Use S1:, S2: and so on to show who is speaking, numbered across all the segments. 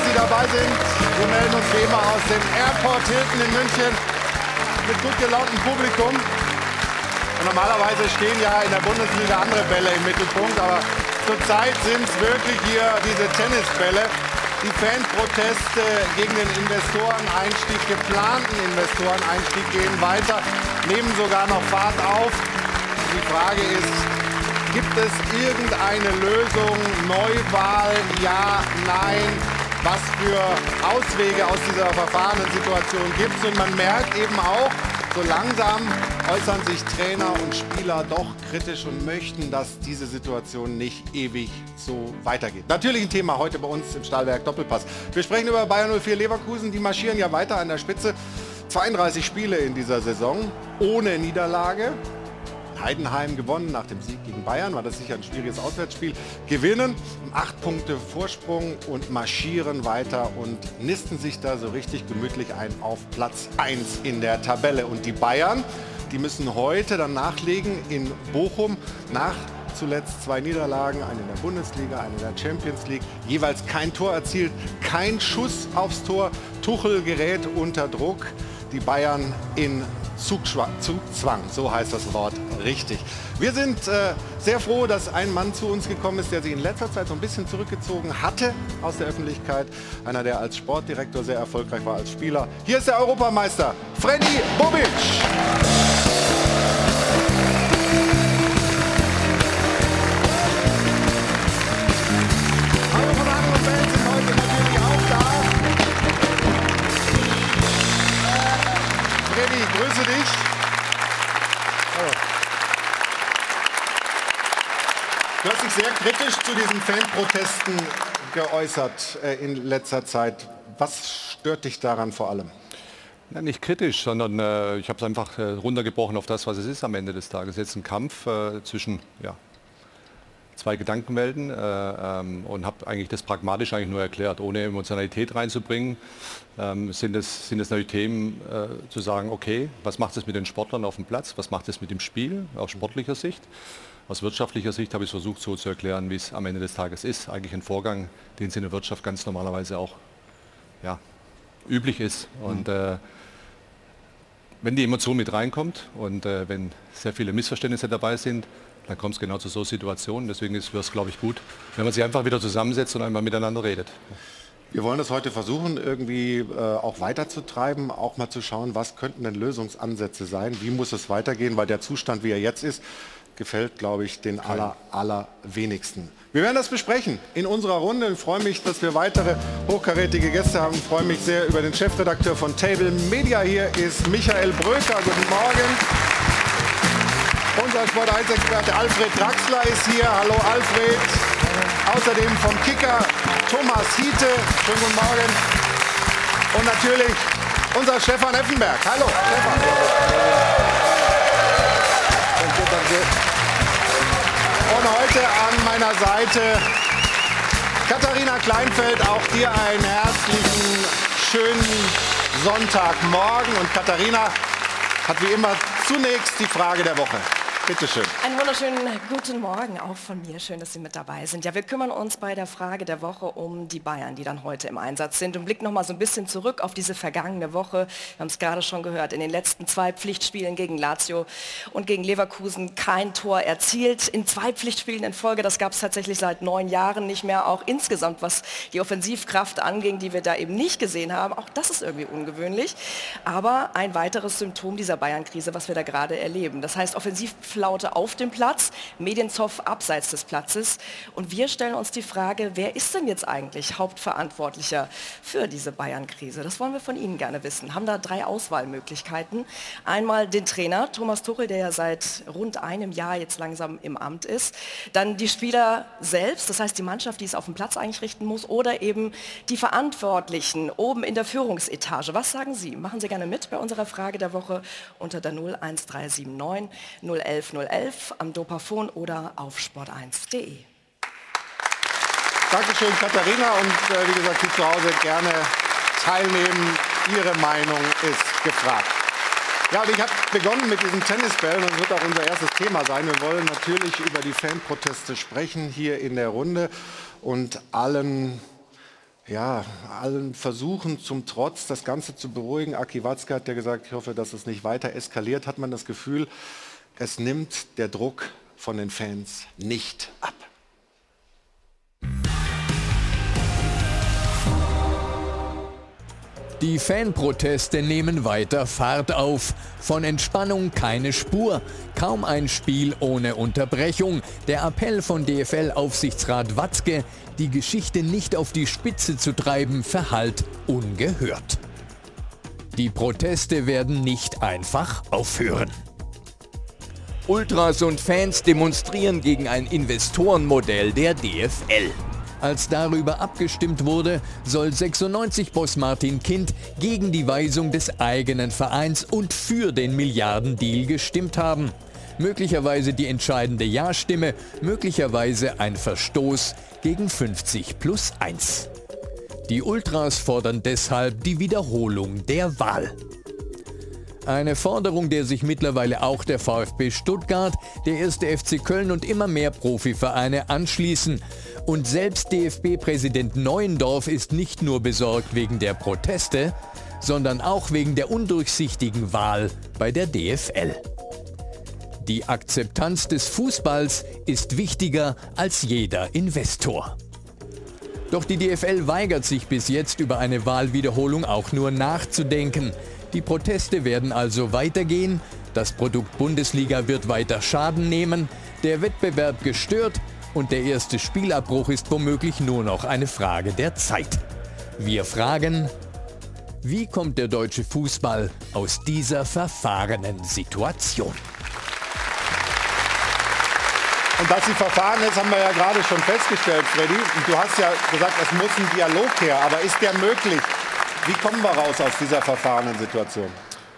S1: dass Sie dabei sind. Wir melden uns wie immer aus dem Airport Hilton in München mit gut gelaunten Publikum. Und normalerweise stehen ja in der Bundesliga andere Bälle im Mittelpunkt, aber zurzeit sind es wirklich hier diese Tennisbälle. Die Fanproteste gegen den Investoreneinstieg, geplanten Investoreneinstieg gehen weiter, nehmen sogar noch Fahrt auf. Die Frage ist, gibt es irgendeine Lösung? Neuwahl? Ja, nein? Was für Auswege aus dieser verfahrenen Situation gibt es? Und man merkt eben auch, so langsam äußern sich Trainer und Spieler doch kritisch und möchten, dass diese Situation nicht ewig so weitergeht. Natürlich ein Thema heute bei uns im Stahlwerk Doppelpass. Wir sprechen über Bayern 04 Leverkusen. Die marschieren ja weiter an der Spitze. 32 Spiele in dieser Saison ohne Niederlage. Heidenheim gewonnen nach dem Sieg gegen Bayern, war das sicher ein schwieriges Auswärtsspiel. Gewinnen, acht Punkte Vorsprung und marschieren weiter und nisten sich da so richtig gemütlich ein auf Platz 1 in der Tabelle. Und die Bayern, die müssen heute dann nachlegen in Bochum nach zuletzt zwei Niederlagen, eine in der Bundesliga, eine in der Champions League, jeweils kein Tor erzielt, kein Schuss aufs Tor. Tuchel gerät unter Druck. Die Bayern in Zugzwang, so heißt das Wort richtig. Wir sind äh, sehr froh, dass ein Mann zu uns gekommen ist, der sich in letzter Zeit so ein bisschen zurückgezogen hatte aus der Öffentlichkeit. Einer, der als Sportdirektor sehr erfolgreich war als Spieler. Hier ist der Europameister, Freddy Bobic. Sehr kritisch zu diesen Fanprotesten geäußert äh, in letzter Zeit. Was stört dich daran vor allem?
S2: Ja, nicht kritisch, sondern äh, ich habe es einfach äh, runtergebrochen auf das, was es ist am Ende des Tages. Jetzt ein Kampf äh, zwischen ja, zwei Gedankenwelten äh, ähm, und habe eigentlich das pragmatisch eigentlich nur erklärt, ohne Emotionalität reinzubringen. Ähm, sind, es, sind es natürlich Themen äh, zu sagen, okay, was macht es mit den Sportlern auf dem Platz, was macht es mit dem Spiel aus sportlicher Sicht. Aus wirtschaftlicher Sicht habe ich versucht so zu erklären, wie es am Ende des Tages ist. Eigentlich ein Vorgang, den es in der Wirtschaft ganz normalerweise auch ja, üblich ist. Und äh, wenn die Emotion mit reinkommt und äh, wenn sehr viele Missverständnisse dabei sind, dann kommt es genau zu so Situationen. Deswegen wäre es, glaube ich, gut, wenn man sich einfach wieder zusammensetzt und einmal miteinander redet.
S1: Wir wollen das heute versuchen, irgendwie äh, auch weiterzutreiben, auch mal zu schauen, was könnten denn Lösungsansätze sein, wie muss es weitergehen, weil der Zustand, wie er jetzt ist, gefällt, glaube ich, den aller, allerwenigsten. Wir werden das besprechen in unserer Runde. Ich freue mich, dass wir weitere hochkarätige Gäste haben. Ich freue mich sehr über den Chefredakteur von Table Media. Hier ist Michael Bröker. Guten Morgen. Unser Sport 1-Experte Alfred Draxler ist hier. Hallo Alfred. Außerdem vom Kicker Thomas Hiete. Schönen guten Morgen. Und natürlich unser Stefan Effenberg. Hallo Stefan. Danke, danke. Und heute an meiner Seite Katharina Kleinfeld. Auch dir einen herzlichen, schönen Sonntagmorgen. Und Katharina hat wie immer zunächst die Frage der Woche. Bitte schön.
S3: Einen wunderschönen guten Morgen auch von mir. Schön, dass Sie mit dabei sind. Ja, wir kümmern uns bei der Frage der Woche um die Bayern, die dann heute im Einsatz sind und blicken noch mal so ein bisschen zurück auf diese vergangene Woche. Wir haben es gerade schon gehört, in den letzten zwei Pflichtspielen gegen Lazio und gegen Leverkusen kein Tor erzielt. In zwei Pflichtspielen in Folge, das gab es tatsächlich seit neun Jahren nicht mehr. Auch insgesamt, was die Offensivkraft anging, die wir da eben nicht gesehen haben, auch das ist irgendwie ungewöhnlich. Aber ein weiteres Symptom dieser Bayern-Krise, was wir da gerade erleben. Das heißt, offensiv Flaute auf dem Platz, Medienzoff abseits des Platzes. Und wir stellen uns die Frage, wer ist denn jetzt eigentlich Hauptverantwortlicher für diese Bayern-Krise? Das wollen wir von Ihnen gerne wissen. Haben da drei Auswahlmöglichkeiten. Einmal den Trainer, Thomas Tuchel, der ja seit rund einem Jahr jetzt langsam im Amt ist. Dann die Spieler selbst, das heißt die Mannschaft, die es auf dem Platz eigentlich richten muss. Oder eben die Verantwortlichen oben in der Führungsetage. Was sagen Sie? Machen Sie gerne mit bei unserer Frage der Woche unter der 01379 011 011 am Dopafon oder auf sport1.de.
S1: Dankeschön, Katharina. Und äh, wie gesagt, Sie zu Hause gerne teilnehmen. Ihre Meinung ist gefragt. Ja, und ich habe begonnen mit diesen Tennisbällen und das wird auch unser erstes Thema sein. Wir wollen natürlich über die Fanproteste sprechen hier in der Runde und allen
S4: ja, allen Versuchen zum Trotz, das Ganze zu beruhigen, Aki Watzke hat ja gesagt, ich hoffe, dass es nicht weiter eskaliert, hat man das Gefühl, es nimmt der Druck von den Fans nicht ab.
S5: Die Fanproteste nehmen weiter Fahrt auf. Von Entspannung keine Spur. Kaum ein Spiel ohne Unterbrechung. Der Appell von DFL-Aufsichtsrat Watzke, die Geschichte nicht auf die Spitze zu treiben, verhallt ungehört. Die Proteste werden nicht einfach aufhören. Ultras und Fans demonstrieren gegen ein Investorenmodell der DFL. Als darüber abgestimmt wurde, soll 96-Boss Martin Kind gegen die Weisung des eigenen Vereins und für den Milliardendeal gestimmt haben. Möglicherweise die entscheidende Ja-Stimme, möglicherweise ein Verstoß gegen 50 plus 1. Die Ultras fordern deshalb die Wiederholung der Wahl. Eine Forderung, der sich mittlerweile auch der VfB Stuttgart, der erste FC Köln und immer mehr Profivereine anschließen. Und selbst DFB-Präsident Neuendorf ist nicht nur besorgt wegen der Proteste, sondern auch wegen der undurchsichtigen Wahl bei der DFL. Die Akzeptanz des Fußballs ist wichtiger als jeder Investor. Doch die DFL weigert sich bis jetzt über eine Wahlwiederholung auch nur nachzudenken. Die Proteste werden also weitergehen, das Produkt Bundesliga wird weiter Schaden nehmen, der Wettbewerb gestört und der erste Spielabbruch ist womöglich nur noch eine Frage der Zeit. Wir fragen, wie kommt der deutsche Fußball aus dieser verfahrenen Situation?
S4: Und dass sie verfahren ist, haben wir ja gerade schon festgestellt, Freddy. Und du hast ja gesagt, es muss ein Dialog her. Aber ist der möglich? Wie kommen wir raus aus dieser verfahrenen Situation?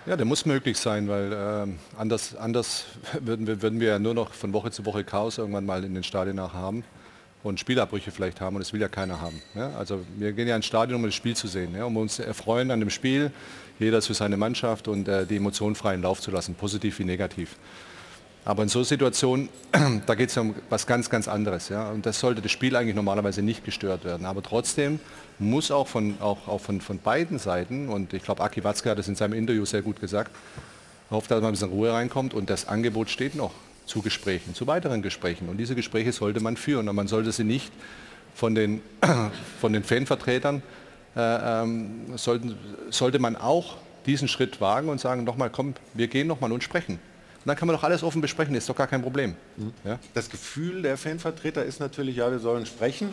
S2: Ja, der muss möglich sein, weil äh, anders, anders würden, wir, würden wir ja nur noch von Woche zu Woche Chaos irgendwann mal in den Stadien nach haben und Spielabbrüche vielleicht haben und das will ja keiner haben. Ja? Also wir gehen ja ins Stadion, um das Spiel zu sehen, ja? um uns zu erfreuen an dem Spiel, jeder für seine Mannschaft und äh, die Emotionen freien Lauf zu lassen, positiv wie negativ. Aber in so Situationen, da geht es um was ganz, ganz anderes. Ja? Und das sollte das Spiel eigentlich normalerweise nicht gestört werden. Aber trotzdem muss auch von, auch, auch von, von beiden Seiten, und ich glaube, Aki Watzke hat es in seinem Interview sehr gut gesagt, hofft, dass man ein bisschen Ruhe reinkommt und das Angebot steht noch zu Gesprächen, zu weiteren Gesprächen. Und diese Gespräche sollte man führen und man sollte sie nicht von den, von den Fanvertretern, äh, ähm, sollten, sollte man auch diesen Schritt wagen und sagen, nochmal, komm, wir gehen nochmal und sprechen. Und dann kann man doch alles offen besprechen, ist doch gar kein Problem.
S4: Mhm. Ja? Das Gefühl der Fanvertreter ist natürlich, ja, wir sollen sprechen,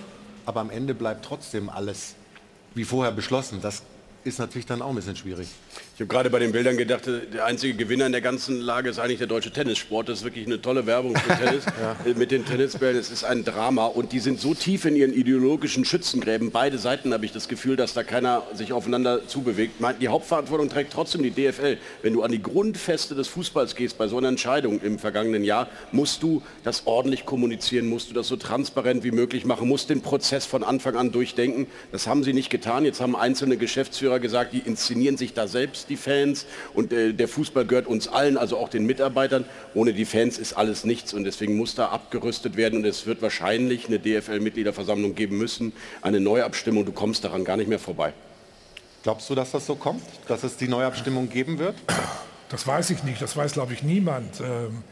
S4: aber am Ende bleibt trotzdem alles wie vorher beschlossen. Das ist natürlich dann auch ein bisschen schwierig.
S6: Ich habe gerade bei den Bildern gedacht, der einzige Gewinner in der ganzen Lage ist eigentlich der deutsche Tennissport. Das ist wirklich eine tolle Werbung für Tennis. ja. Mit den Tennisbällen, es ist ein Drama und die sind so tief in ihren ideologischen Schützengräben. Beide Seiten habe ich das Gefühl, dass da keiner sich aufeinander zubewegt. Die Hauptverantwortung trägt trotzdem die DFL. Wenn du an die Grundfeste des Fußballs gehst, bei so einer Entscheidung im vergangenen Jahr, musst du das ordentlich kommunizieren, musst du das so transparent wie möglich machen, musst den Prozess von Anfang an durchdenken. Das haben sie nicht getan. Jetzt haben einzelne Geschäftsführer gesagt, die inszenieren sich da selbst die Fans und äh, der Fußball gehört uns allen, also auch den Mitarbeitern. Ohne die Fans ist alles nichts und deswegen muss da abgerüstet werden und es wird wahrscheinlich eine DFL-Mitgliederversammlung geben müssen, eine Neuabstimmung. Du kommst daran gar nicht mehr vorbei.
S4: Glaubst du, dass das so kommt, dass es die Neuabstimmung geben wird?
S7: Das weiß ich nicht, das weiß, glaube ich, niemand. Ähm,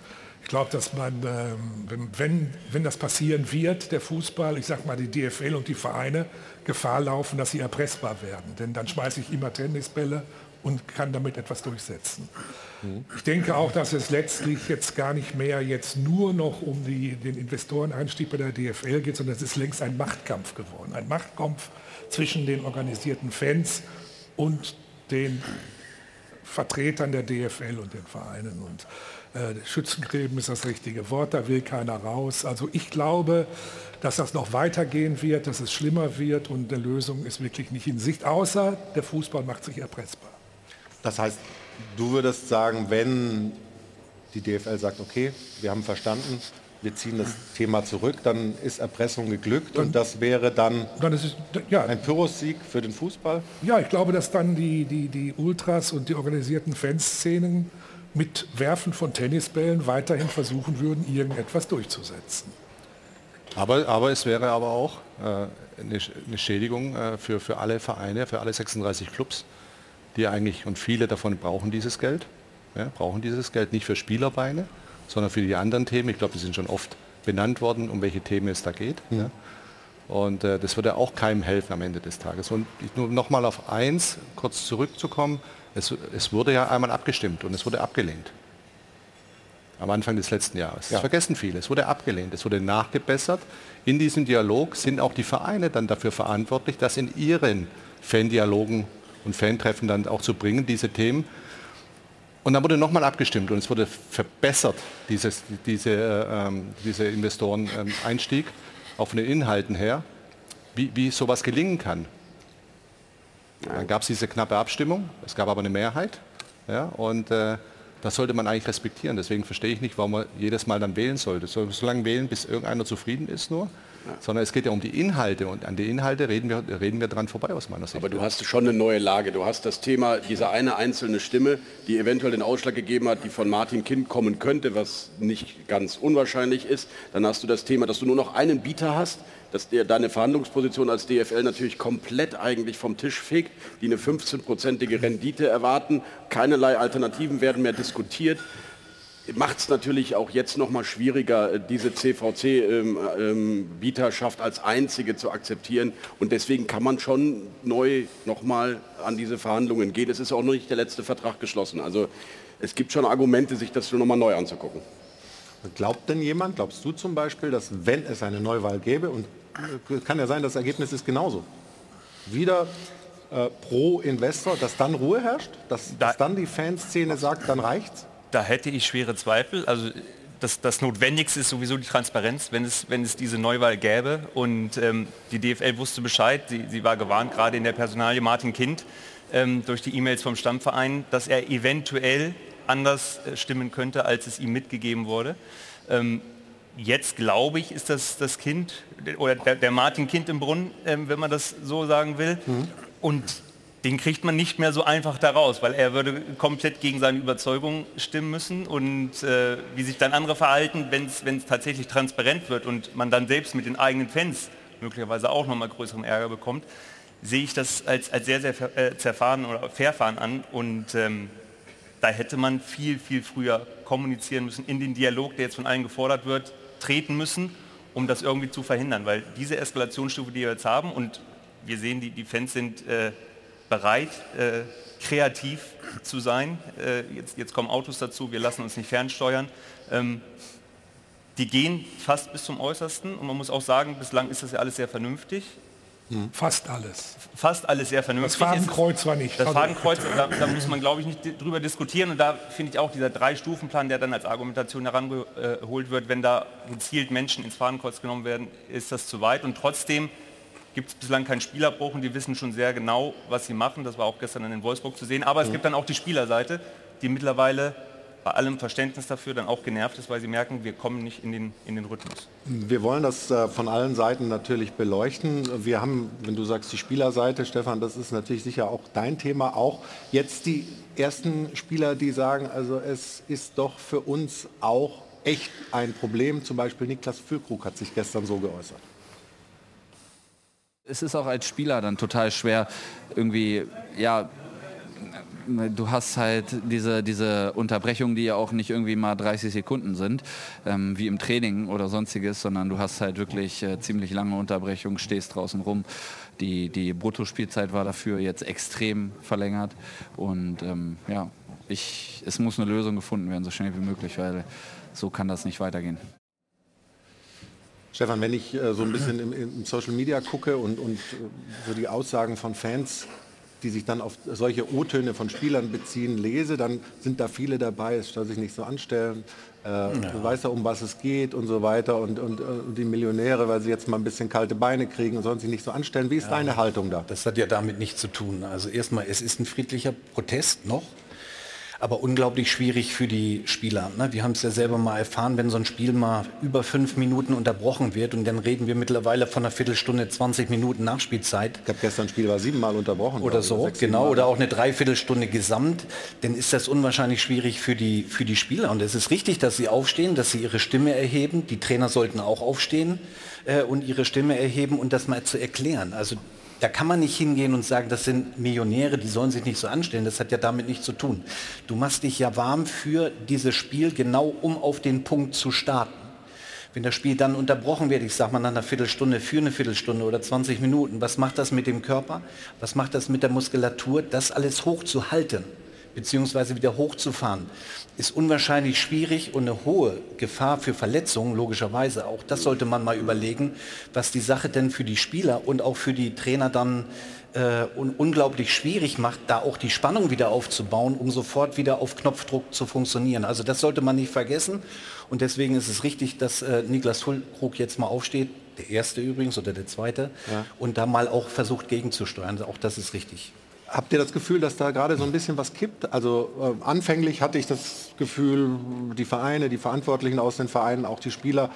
S7: ich glaube, dass man, ähm, wenn, wenn das passieren wird, der Fußball, ich sage mal die DFL und die Vereine, Gefahr laufen, dass sie erpressbar werden. Denn dann schmeiße ich immer Tennisbälle und kann damit etwas durchsetzen. Ich denke auch, dass es letztlich jetzt gar nicht mehr jetzt nur noch um die, den Investoreneinstieg bei der DFL geht, sondern es ist längst ein Machtkampf geworden. Ein Machtkampf zwischen den organisierten Fans und den Vertretern der DFL und den Vereinen. Und äh, Schützengräben ist das richtige Wort, da will keiner raus. Also ich glaube, dass das noch weitergehen wird, dass es schlimmer wird und eine Lösung ist wirklich nicht in Sicht, außer der Fußball macht sich erpressbar.
S4: Das heißt, du würdest sagen, wenn die DFL sagt, okay, wir haben verstanden, wir ziehen das Thema zurück, dann ist Erpressung geglückt dann, und das wäre dann, dann es, ja, ein Pyrrhus-Sieg für den Fußball?
S7: Ja, ich glaube, dass dann die, die, die Ultras und die organisierten Fanszenen mit Werfen von Tennisbällen weiterhin versuchen würden, irgendetwas durchzusetzen.
S2: Aber, aber es wäre aber auch äh, eine, eine Schädigung äh, für, für alle Vereine, für alle 36 Clubs, die eigentlich, und viele davon brauchen dieses Geld, ja, brauchen dieses Geld nicht für Spielerbeine, sondern für die anderen Themen. Ich glaube, die sind schon oft benannt worden, um welche Themen es da geht. Mhm. Ja. Und äh, das würde auch keinem helfen am Ende des Tages. Und nur noch mal auf eins kurz zurückzukommen, es, es, wurde ja einmal abgestimmt und es wurde abgelehnt. Am Anfang des letzten Jahres. Ja. Das vergessen viele. Es wurde abgelehnt, es wurde nachgebessert. In diesem Dialog sind auch die Vereine dann dafür verantwortlich, das in ihren Fan-Dialogen und Fan-Treffen dann auch zu bringen, diese Themen. Und dann wurde nochmal abgestimmt und es wurde verbessert, dieses, diese, äh, ähm, dieser Investoren-Einstieg, auch von den Inhalten her, wie, wie sowas gelingen kann. Dann gab es diese knappe Abstimmung, es gab aber eine Mehrheit. Ja, und äh, das sollte man eigentlich respektieren. Deswegen verstehe ich nicht, warum man jedes Mal dann wählen sollte. So, so lange wählen, bis irgendeiner zufrieden ist nur sondern es geht ja um die Inhalte und an die Inhalte reden wir, reden wir dran vorbei aus meiner Sicht.
S6: Aber du hast schon eine neue Lage. Du hast das Thema, diese eine einzelne Stimme, die eventuell den Ausschlag gegeben hat, die von Martin Kind kommen könnte, was nicht ganz unwahrscheinlich ist. Dann hast du das Thema, dass du nur noch einen Bieter hast, dass dir deine Verhandlungsposition als DFL natürlich komplett eigentlich vom Tisch fegt, die eine 15-prozentige Rendite erwarten. Keinerlei Alternativen werden mehr diskutiert macht es natürlich auch jetzt noch mal schwieriger, äh, diese CVC-Bieterschaft ähm, ähm, als einzige zu akzeptieren. Und deswegen kann man schon neu noch mal an diese Verhandlungen gehen. Es ist auch noch nicht der letzte Vertrag geschlossen. Also es gibt schon Argumente, sich das noch mal neu anzugucken.
S1: Glaubt denn jemand, glaubst du zum Beispiel, dass wenn es eine Neuwahl gäbe, und äh, kann ja sein, das Ergebnis ist genauso, wieder äh, pro Investor, dass dann Ruhe herrscht, dass, dass dann die Fanszene sagt, dann reicht's?
S8: Da hätte ich schwere Zweifel. Also das, das, Notwendigste ist sowieso die Transparenz, wenn es, wenn es diese Neuwahl gäbe. Und ähm, die DFL wusste Bescheid, sie, sie, war gewarnt, gerade in der Personalie Martin Kind, ähm, durch die E-Mails vom Stammverein, dass er eventuell anders äh, stimmen könnte, als es ihm mitgegeben wurde. Ähm, jetzt glaube ich, ist das das Kind oder der, der Martin Kind im Brunnen, ähm, wenn man das so sagen will. Mhm. Und den kriegt man nicht mehr so einfach daraus, weil er würde komplett gegen seine Überzeugung stimmen müssen. Und äh, wie sich dann andere verhalten, wenn es tatsächlich transparent wird und man dann selbst mit den eigenen Fans möglicherweise auch nochmal größeren Ärger bekommt, sehe ich das als, als sehr, sehr äh, zerfahren oder verfahren an. Und ähm, da hätte man viel, viel früher kommunizieren müssen, in den Dialog, der jetzt von allen gefordert wird, treten müssen, um das irgendwie zu verhindern, weil diese Eskalationsstufe, die wir jetzt haben und wir sehen, die, die Fans sind äh, bereit, äh, kreativ zu sein. Äh, jetzt, jetzt, kommen Autos dazu, wir lassen uns nicht fernsteuern. Ähm, die gehen fast bis zum Äußersten und man muss auch sagen, bislang ist das ja alles sehr vernünftig.
S7: Hm. Fast alles.
S8: Fast alles sehr vernünftig.
S7: Das Fadenkreuz war nicht.
S8: Das Fadenkreuz, da, da muss man glaube ich nicht drüber diskutieren und da finde ich auch dieser Drei-Stufen-Plan, der dann als Argumentation herangeholt wird, wenn da gezielt Menschen ins Fadenkreuz genommen werden, ist das zu weit und trotzdem gibt es bislang keinen Spielerbruch und die wissen schon sehr genau, was sie machen. Das war auch gestern in Wolfsburg zu sehen. Aber es mhm. gibt dann auch die Spielerseite, die mittlerweile bei allem Verständnis dafür dann auch genervt ist, weil sie merken, wir kommen nicht in den, in den Rhythmus.
S1: Wir wollen das äh, von allen Seiten natürlich beleuchten. Wir haben, wenn du sagst, die Spielerseite, Stefan, das ist natürlich sicher auch dein Thema, auch jetzt die ersten Spieler, die sagen, also es ist doch für uns auch echt ein Problem. Zum Beispiel Niklas Füllkrug hat sich gestern so geäußert.
S9: Es ist auch als Spieler dann total schwer, irgendwie, ja, du hast halt diese, diese Unterbrechungen, die ja auch nicht irgendwie mal 30 Sekunden sind, ähm, wie im Training oder sonstiges, sondern du hast halt wirklich äh, ziemlich lange Unterbrechungen, stehst draußen rum. Die, die Bruttospielzeit war dafür jetzt extrem verlängert und ähm, ja, ich, es muss eine Lösung gefunden werden, so schnell wie möglich, weil so kann das nicht weitergehen.
S1: Stefan, wenn ich äh, so ein bisschen im, im, Social Media gucke und, und äh, so die Aussagen von Fans, die sich dann auf solche O-Töne von Spielern beziehen, lese, dann sind da viele dabei, es soll sich nicht so anstellen, äh, ja. du weißt ja, um was es geht und so weiter und, und, und, die Millionäre, weil sie jetzt mal ein bisschen kalte Beine kriegen und sollen sich nicht so anstellen. Wie ist ja, deine Haltung da?
S10: Das hat ja damit nichts zu tun. Also erstmal, es ist ein friedlicher Protest noch. Aber unglaublich schwierig für die Spieler. Ne? Wir haben es ja selber mal erfahren, wenn so ein Spiel mal über fünf Minuten unterbrochen wird und dann reden wir mittlerweile von einer Viertelstunde, 20 Minuten Nachspielzeit.
S2: Ich habe gestern ein Spiel war siebenmal unterbrochen.
S10: Oder so, oder genau, oder auch eine Dreiviertelstunde gesamt, dann ist das unwahrscheinlich schwierig für die, für die Spieler. Und es ist richtig, dass sie aufstehen, dass sie ihre Stimme erheben. Die Trainer sollten auch aufstehen äh, und ihre Stimme erheben und das mal zu erklären. Also da kann man nicht hingehen und sagen, das sind Millionäre, die sollen sich nicht so anstellen. Das hat ja damit nichts zu tun. Du machst dich ja warm für dieses Spiel, genau um auf den Punkt zu starten. Wenn das Spiel dann unterbrochen wird, ich sage mal nach einer Viertelstunde, für eine Viertelstunde oder 20 Minuten, was macht das mit dem Körper? Was macht das mit der Muskulatur? Das alles hochzuhalten beziehungsweise wieder hochzufahren, ist unwahrscheinlich schwierig und eine hohe Gefahr für Verletzungen, logischerweise. Auch das sollte man mal überlegen, was die Sache denn für die Spieler und auch für die Trainer dann äh, un unglaublich schwierig macht, da auch die Spannung wieder aufzubauen, um sofort wieder auf Knopfdruck zu funktionieren. Also das sollte man nicht vergessen. Und deswegen ist es richtig, dass äh, Niklas Fulkrug jetzt mal aufsteht, der erste übrigens oder der zweite, ja. und da mal auch versucht gegenzusteuern. Auch das ist richtig.
S2: Habt ihr das Gefühl, dass da gerade so ein bisschen was kippt? Also äh, anfänglich hatte ich das Gefühl, die Vereine, die Verantwortlichen aus den Vereinen, auch die Spieler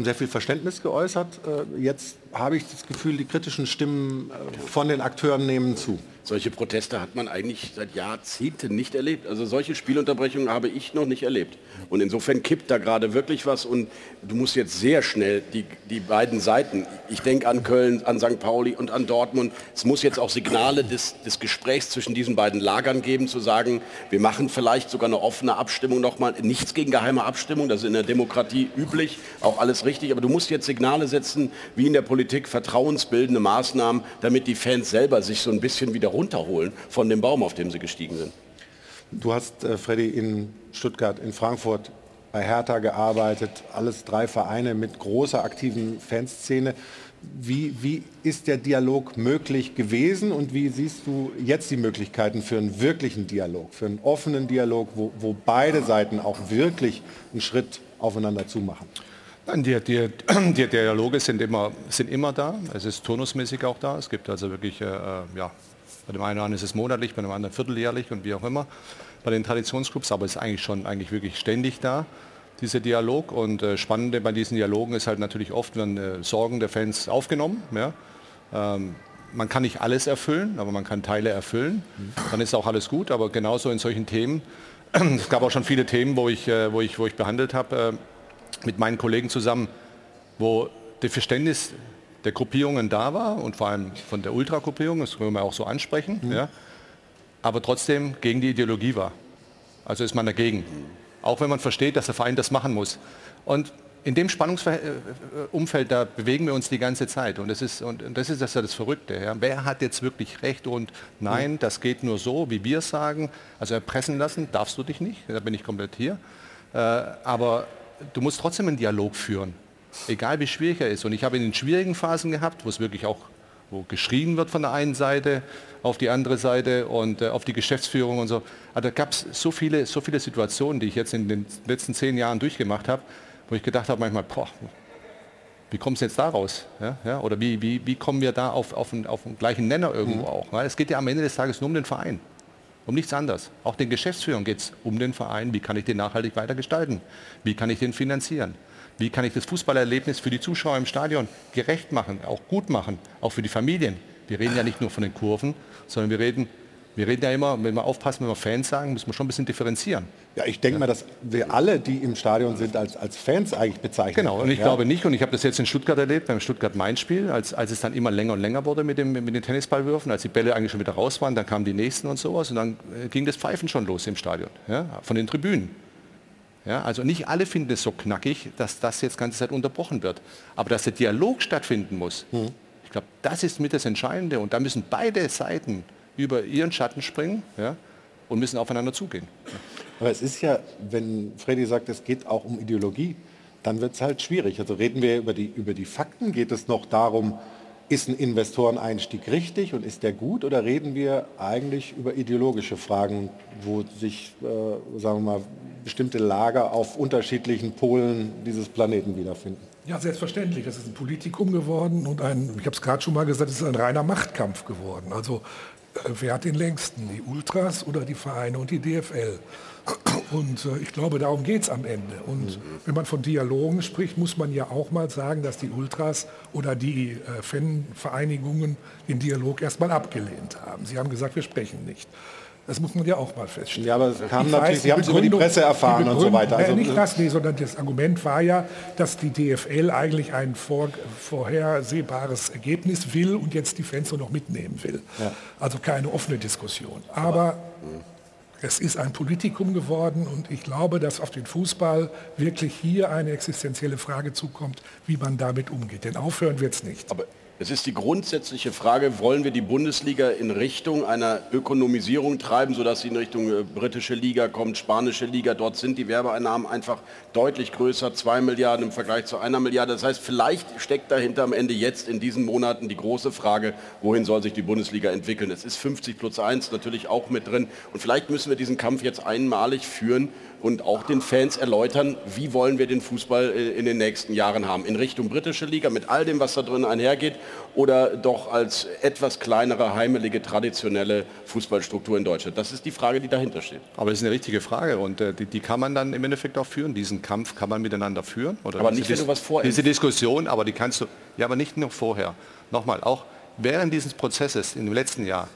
S2: haben sehr viel Verständnis geäußert. Äh, jetzt habe ich das Gefühl, die kritischen Stimmen äh, von den Akteuren nehmen zu.
S6: Solche Proteste hat man eigentlich seit Jahrzehnten nicht erlebt. Also solche Spielunterbrechungen habe ich noch nicht erlebt. Und insofern kippt da gerade wirklich was und du musst jetzt sehr schnell die, die beiden Seiten, ich denke an Köln, an St. Pauli und an Dortmund, es muss jetzt auch Signale des, des Gesprächs zwischen diesen beiden Lagern geben, zu sagen, wir machen vielleicht sogar eine offene Abstimmung nochmal, nichts gegen geheime Abstimmung, das ist in der Demokratie üblich, auch alles richtig, aber du musst jetzt Signale setzen, wie in der Politik, vertrauensbildende Maßnahmen, damit die Fans selber sich so ein bisschen wieder runterholen von dem Baum, auf dem sie gestiegen sind.
S2: Du hast, äh, Freddy, in Stuttgart, in Frankfurt, bei Hertha gearbeitet, alles drei Vereine mit großer aktiven Fanszene. Wie, wie ist der Dialog möglich gewesen und wie siehst du jetzt die Möglichkeiten für einen wirklichen Dialog, für einen offenen Dialog, wo, wo beide Seiten auch wirklich einen Schritt aufeinander zumachen? Die, die, die, Dialoge sind immer, sind immer da. Es ist turnusmäßig auch da. Es gibt also wirklich äh, äh ja, bei dem einen ist es monatlich, bei dem anderen vierteljährlich und wie auch immer. Bei den Traditionsclubs, aber es ist eigentlich schon eigentlich wirklich ständig da, dieser Dialog. Und äh, Spannende bei diesen Dialogen ist halt natürlich oft, werden äh, Sorgen der Fans aufgenommen. Ja? Ähm, man kann nicht alles erfüllen, aber man kann Teile erfüllen. Dann ist auch alles gut, aber genauso in solchen Themen. Es gab auch schon viele Themen, wo ich, äh, wo ich, wo ich behandelt habe äh, mit meinen Kollegen zusammen, wo das Verständnis der Gruppierungen da war und vor allem von der Ultragruppierung, das können wir auch so ansprechen, mhm. ja, aber trotzdem gegen die Ideologie war. Also ist man dagegen. Auch wenn man versteht, dass der Verein das machen muss. Und in dem Spannungsumfeld, da bewegen wir uns die ganze Zeit. Und das ist, und das, ist das, ja das Verrückte. Ja. Wer hat jetzt wirklich Recht und nein, das geht nur so, wie wir es sagen. Also erpressen lassen darfst du dich nicht, da bin ich komplett hier. Äh, aber du musst trotzdem einen Dialog führen egal wie schwierig er ist. Und ich habe in den schwierigen Phasen gehabt, wo es wirklich auch wo geschrien wird von der einen Seite auf die andere Seite und äh, auf die Geschäftsführung und so. Also da gab es so viele, so viele Situationen, die ich jetzt in den letzten zehn Jahren durchgemacht habe, wo ich gedacht habe manchmal, boah, wie kommt es jetzt da raus? Ja, ja, oder wie, wie, wie kommen wir da auf, auf, einen, auf einen gleichen Nenner irgendwo mhm. auch? Weil es geht ja am Ende des Tages nur um den Verein, um nichts anderes. Auch den Geschäftsführern geht es um den Verein, wie kann ich den nachhaltig weiter gestalten? Wie kann ich den finanzieren? Wie kann ich das Fußballerlebnis für die Zuschauer im Stadion gerecht machen, auch gut machen, auch für die Familien? Wir reden ja nicht nur von den Kurven, sondern wir reden, wir reden ja immer, wenn wir aufpassen, wenn wir Fans sagen, müssen wir schon ein bisschen differenzieren. Ja, ich denke ja. mal, dass wir alle, die im Stadion sind, als, als Fans eigentlich bezeichnen. Genau, und ich ja? glaube nicht, und ich habe das jetzt in Stuttgart erlebt, beim Stuttgart-Main-Spiel, als, als es dann immer länger und länger wurde mit, dem, mit den Tennisballwürfen, als die Bälle eigentlich schon wieder raus waren, dann kamen die nächsten und sowas und dann äh, ging das Pfeifen schon los im Stadion, ja, von den Tribünen. Ja, also nicht alle finden es so knackig, dass das jetzt ganze Zeit unterbrochen wird. Aber dass der Dialog stattfinden muss, mhm. ich glaube, das ist mit das Entscheidende. Und da müssen beide Seiten über ihren Schatten springen ja, und müssen aufeinander zugehen. Aber es ist ja, wenn Freddy sagt, es geht auch um Ideologie, dann wird es halt schwierig. Also reden wir über die, über die Fakten, geht es noch darum, ist ein Investoreneinstieg richtig und ist der gut oder reden wir eigentlich über ideologische Fragen, wo sich, äh, sagen wir mal, bestimmte Lager auf unterschiedlichen Polen dieses Planeten wiederfinden?
S7: Ja, selbstverständlich. Das ist ein Politikum geworden und ein, ich habe es gerade schon mal gesagt, es ist ein reiner Machtkampf geworden. Also äh, wer hat den längsten, die Ultras oder die Vereine und die DFL? Und äh, ich glaube, darum geht es am Ende. Und wenn man von Dialogen spricht, muss man ja auch mal sagen, dass die Ultras oder die äh, Fanvereinigungen den Dialog erstmal abgelehnt haben. Sie haben gesagt, wir sprechen nicht. Das muss man ja auch mal feststellen.
S4: Ja, aber es kam ich natürlich, weiß, Sie haben es über die Presse erfahren die und so weiter.
S7: Also, nicht das, nee, sondern das Argument war ja, dass die DFL eigentlich ein vor, vorhersehbares Ergebnis will und jetzt die Fans nur noch mitnehmen will. Ja. Also keine offene Diskussion. Aber, aber es ist ein Politikum geworden und ich glaube, dass auf den Fußball wirklich hier eine existenzielle Frage zukommt, wie man damit umgeht. Denn aufhören wird es nicht.
S6: Aber es ist die grundsätzliche Frage, wollen wir die Bundesliga in Richtung einer Ökonomisierung treiben, sodass sie in Richtung äh, britische Liga kommt, spanische Liga. Dort sind die Werbeeinnahmen einfach deutlich größer, zwei Milliarden im Vergleich zu einer Milliarde. Das heißt, vielleicht steckt dahinter am Ende jetzt in diesen Monaten die große Frage, wohin soll sich die Bundesliga entwickeln. Es ist 50 plus 1 natürlich auch mit drin. Und vielleicht müssen wir diesen Kampf jetzt einmalig führen und auch den Fans erläutern, wie wollen wir den Fußball äh, in den nächsten Jahren haben. In Richtung britische Liga mit all dem, was da drin einhergeht oder doch als etwas kleinere, heimelige, traditionelle Fußballstruktur in Deutschland? Das ist die Frage, die dahinter steht.
S2: Aber das ist eine richtige Frage und äh, die, die, kann man dann im Endeffekt auch führen. Diesen Kampf kann man miteinander führen.
S6: Oder aber nicht, wenn du was vorher.
S2: Diese Diskussion, aber die kannst du, ja, aber nicht nur vorher. Nochmal, auch während dieses Prozesses im letzten Jahr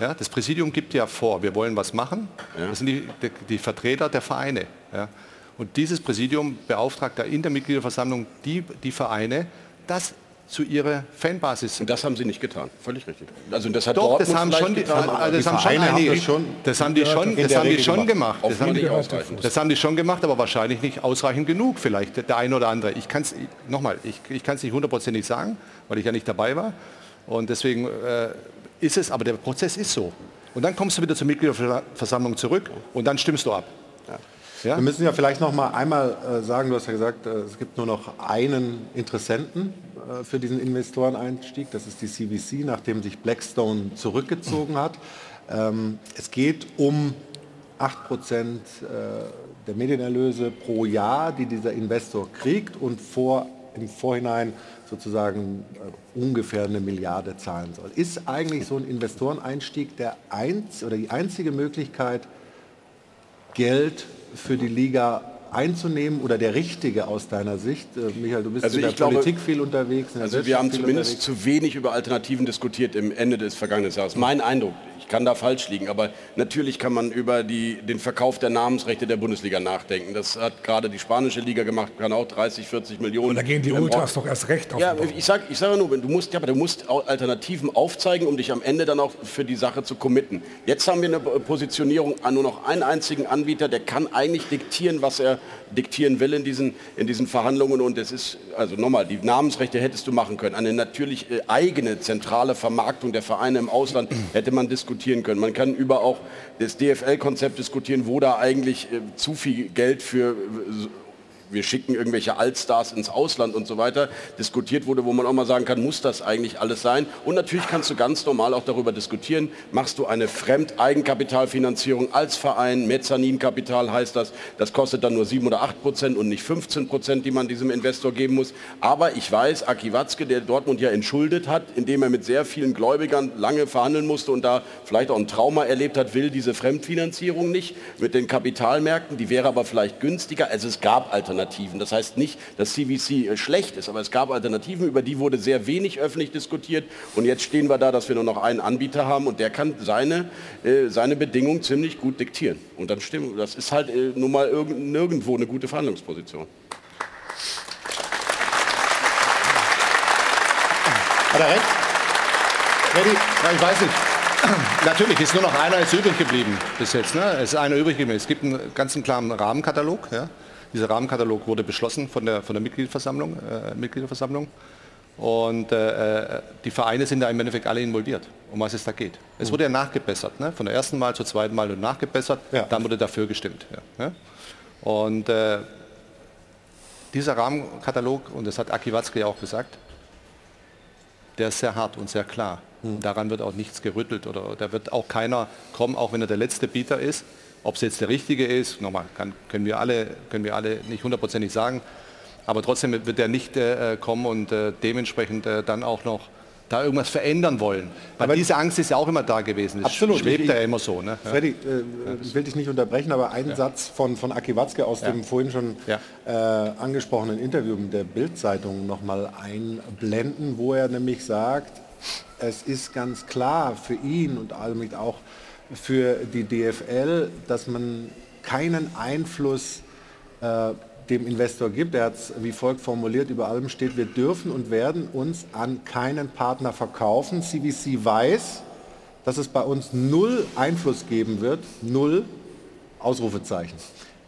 S2: ja, das Präsidium gibt ja vor, wir wollen was machen. Ja. Das sind die, die, die, Vertreter der Vereine. Ja. Und dieses Präsidium beauftragt da in der Mitgliederversammlung die, die Vereine, das zu ihrer Fanbasis.
S6: Und das haben sie nicht getan, völlig richtig. Also
S2: das hat Doch, das haben schon die, getan, also das haben schon einige, das, schon, das haben die schon, das haben die schon gemacht. Das haben die, das haben die schon gemacht, aber wahrscheinlich nicht ausreichend genug. Vielleicht der eine oder andere. Ich kann es nochmal, ich, ich kann es nicht hundertprozentig sagen, weil ich ja nicht dabei war. Und deswegen äh, ist es, aber der Prozess ist so. Und dann kommst du wieder zur Mitgliederversammlung zurück und dann stimmst du ab.
S4: Ja. Wir müssen ja vielleicht noch mal einmal äh, sagen, du hast ja gesagt, äh, es gibt nur noch einen Interessenten äh, für diesen Investoreneinstieg, das ist die CVC, nachdem sich Blackstone zurückgezogen hat. Ähm, es geht um 8 Prozent äh, der Medienerlöse pro Jahr, die dieser Investor kriegt und vor, im Vorhinein sozusagen äh, ungefähr eine Milliarde zahlen soll. Ist eigentlich so ein Investoreneinstieg der einz oder die einzige Möglichkeit, Geld für die Liga einzunehmen oder der richtige aus deiner Sicht? Äh, Michael, du bist also in der Politik glaube, viel unterwegs.
S6: also wir haben zumindest unterwegs. zu wenig über Alternativen diskutiert im Ende des vergangenen Jahres. Mein Eindruck, kann da falsch liegen, aber natürlich kann man über die, den Verkauf der Namensrechte der Bundesliga nachdenken. Das hat gerade die spanische Liga gemacht, kann auch 30, 40 Millionen. Und
S7: da gehen die Ultras doch erst recht
S6: auf. Ja, ich sage ich sag nur, du musst, ja, aber du musst Alternativen aufzeigen, um dich am Ende dann auch für die Sache zu committen. Jetzt haben wir eine Positionierung an nur noch einen einzigen Anbieter, der kann eigentlich diktieren, was er diktieren will in diesen, in diesen Verhandlungen. Und es ist, also nochmal, die Namensrechte hättest du machen können. Eine natürlich äh, eigene zentrale Vermarktung der Vereine im Ausland hätte man diskutieren können. Man kann über auch das DFL-Konzept diskutieren, wo da eigentlich äh, zu viel Geld für wir schicken irgendwelche Altstars ins Ausland und so weiter, diskutiert wurde, wo man auch mal sagen kann, muss das eigentlich alles sein? Und natürlich kannst du ganz normal auch darüber diskutieren, machst du eine Fremdeigenkapitalfinanzierung als Verein, Mezzaninkapital heißt das, das kostet dann nur 7 oder 8 Prozent und nicht 15 Prozent, die man diesem Investor geben muss. Aber ich weiß, Aki Watzke, der Dortmund ja entschuldet hat, indem er mit sehr vielen Gläubigern lange verhandeln musste und da vielleicht auch ein Trauma erlebt hat, will diese Fremdfinanzierung nicht mit den Kapitalmärkten, die wäre aber vielleicht günstiger. Also es gab Alternativen. Alternativen. Das heißt nicht, dass CVC äh, schlecht ist, aber es gab Alternativen, über die wurde sehr wenig öffentlich diskutiert. Und jetzt stehen wir da, dass wir nur noch einen Anbieter haben und der kann seine, äh, seine Bedingungen ziemlich gut diktieren. Und dann stimmt, das ist halt äh, nun mal nirgendwo eine gute Verhandlungsposition.
S4: Hat er recht? Ready? Ja, ich weiß nicht. Natürlich ist nur noch einer ist übrig geblieben bis jetzt. Ne? Es ist einer übrig geblieben. Es gibt einen ganz klaren Rahmenkatalog. Ja? Dieser Rahmenkatalog wurde beschlossen von der, von der Mitgliederversammlung, äh, Mitgliederversammlung. Und äh, äh, die Vereine sind da im Endeffekt alle involviert, um was es da geht. Es wurde ja nachgebessert, ne? von der ersten Mal zur zweiten Mal und nachgebessert, ja. dann wurde dafür gestimmt. Ja, ne? Und äh, dieser Rahmenkatalog, und das hat Aki Watzke ja auch gesagt, der ist sehr hart und sehr klar. Mhm. Daran wird auch nichts gerüttelt oder da wird auch keiner kommen, auch wenn er der letzte Bieter ist, ob es jetzt der richtige ist, nochmal, kann, können, wir alle, können wir alle nicht hundertprozentig sagen. Aber trotzdem wird er nicht äh, kommen und äh, dementsprechend äh, dann auch noch
S2: da irgendwas verändern wollen. Weil
S1: Aber-
S2: diese Angst ist ja auch immer da gewesen. Das
S1: Absolut.
S2: schwebt
S1: Ich-
S2: ja immer so. Ne? Ja.
S1: Freddy, äh, ich will dich nicht unterbrechen, aber ein Satz von, von Aki Watzke aus dem vorhin schon
S2: Ja.
S1: äh, angesprochenen Interview mit der Bild-Zeitung nochmal einblenden, wo er nämlich sagt, es ist ganz klar für ihn und allem auch für die DFL, dass man keinen Einfluss äh, dem Investor gibt. Er hat es wie folgt formuliert, über allem steht, wir dürfen und werden uns an keinen Partner verkaufen. CVC weiß, dass es bei uns null Einfluss geben wird, null Ausrufezeichen.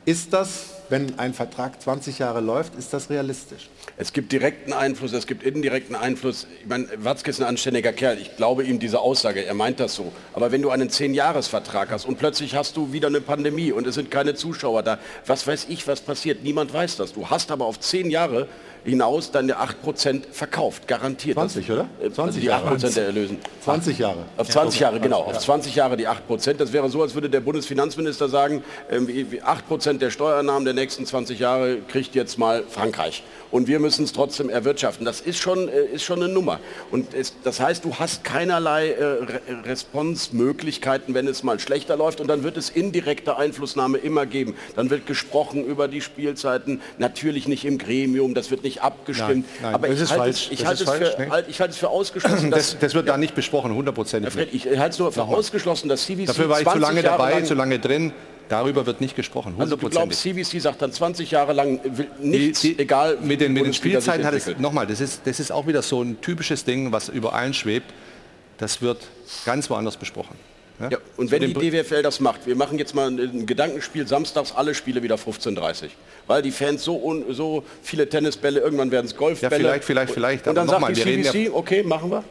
S1: Ist das, wenn ein Vertrag 20 Jahre läuft, ist das realistisch?
S6: Es gibt direkten Einfluss, es gibt indirekten Einfluss. Ich meine, Watzke ist ein anständiger Kerl. Ich glaube ihm diese Aussage, er meint das so. Aber wenn du einen 10-Jahres-Vertrag hast und plötzlich hast du wieder eine Pandemie und es sind keine Zuschauer da, was weiß ich, was passiert? Niemand weiß das. Du hast aber auf 10 Jahre hinaus deine 8% verkauft, garantiert.
S1: 20,
S6: das,
S1: oder?
S6: Äh, Also
S1: 20
S6: die
S1: Jahre.
S6: 8% der Erlösen.
S1: 20 Jahre.
S6: Auf 20 Jahre, genau. Auf 20 Jahre die 8 Prozent. Das wäre so, als würde der Bundesfinanzminister sagen, ähm, wie- wie 8 Prozent der Steuernahmen der nächsten 20 Jahre kriegt jetzt mal Frankreich. Und wir müssen es trotzdem erwirtschaften. Das ist schon, äh, ist schon eine Nummer. Und es, das heißt, du hast keinerlei äh, Re Responsmöglichkeiten, wenn es mal schlechter läuft. Und dann wird es indirekte Einflussnahme immer geben. Dann wird gesprochen über die Spielzeiten. Natürlich nicht im Gremium. Das wird nicht abgestimmt.
S2: Nein, nein,
S6: Aber
S2: das
S6: ich
S2: ist
S6: halte
S2: falsch.
S6: es, ich halte
S2: ist
S6: es,
S2: falsch,
S6: für,
S2: ne?
S6: halt- ich halte es für ausgeschlossen, dass
S2: Das, das wird da nicht besprochen, hundertprozentig. Nicht.
S6: ich halte es nur für ausgeschlossen, dass CVC
S2: Dafür war ich zu
S6: 20
S2: lange
S6: Jahre
S2: dabei,
S6: lang,
S2: zu lange drin. Darüber wird nicht gesprochen,
S6: Also du glaubst. CVC sagt dann 20 Jahre lang will nichts,
S2: Die- die-
S6: egal
S2: mit den, mit den Spielzeiten hat es nochmal, das ist, das ist auch wieder so ein typisches Ding, was über allen schwebt. Das wird ganz woanders besprochen.
S6: Ja, und wenn die DWFL das macht, wir machen jetzt mal ein Gedankenspiel, samstags alle Spiele wieder 15.30 weil die Fans so, un, so viele Tennisbälle, irgendwann werden es Golfbälle.
S2: Ja, vielleicht, vielleicht, vielleicht,
S6: Und dann sagt
S2: nochmal, wir
S6: die
S2: reden
S6: CVC, okay, machen wir.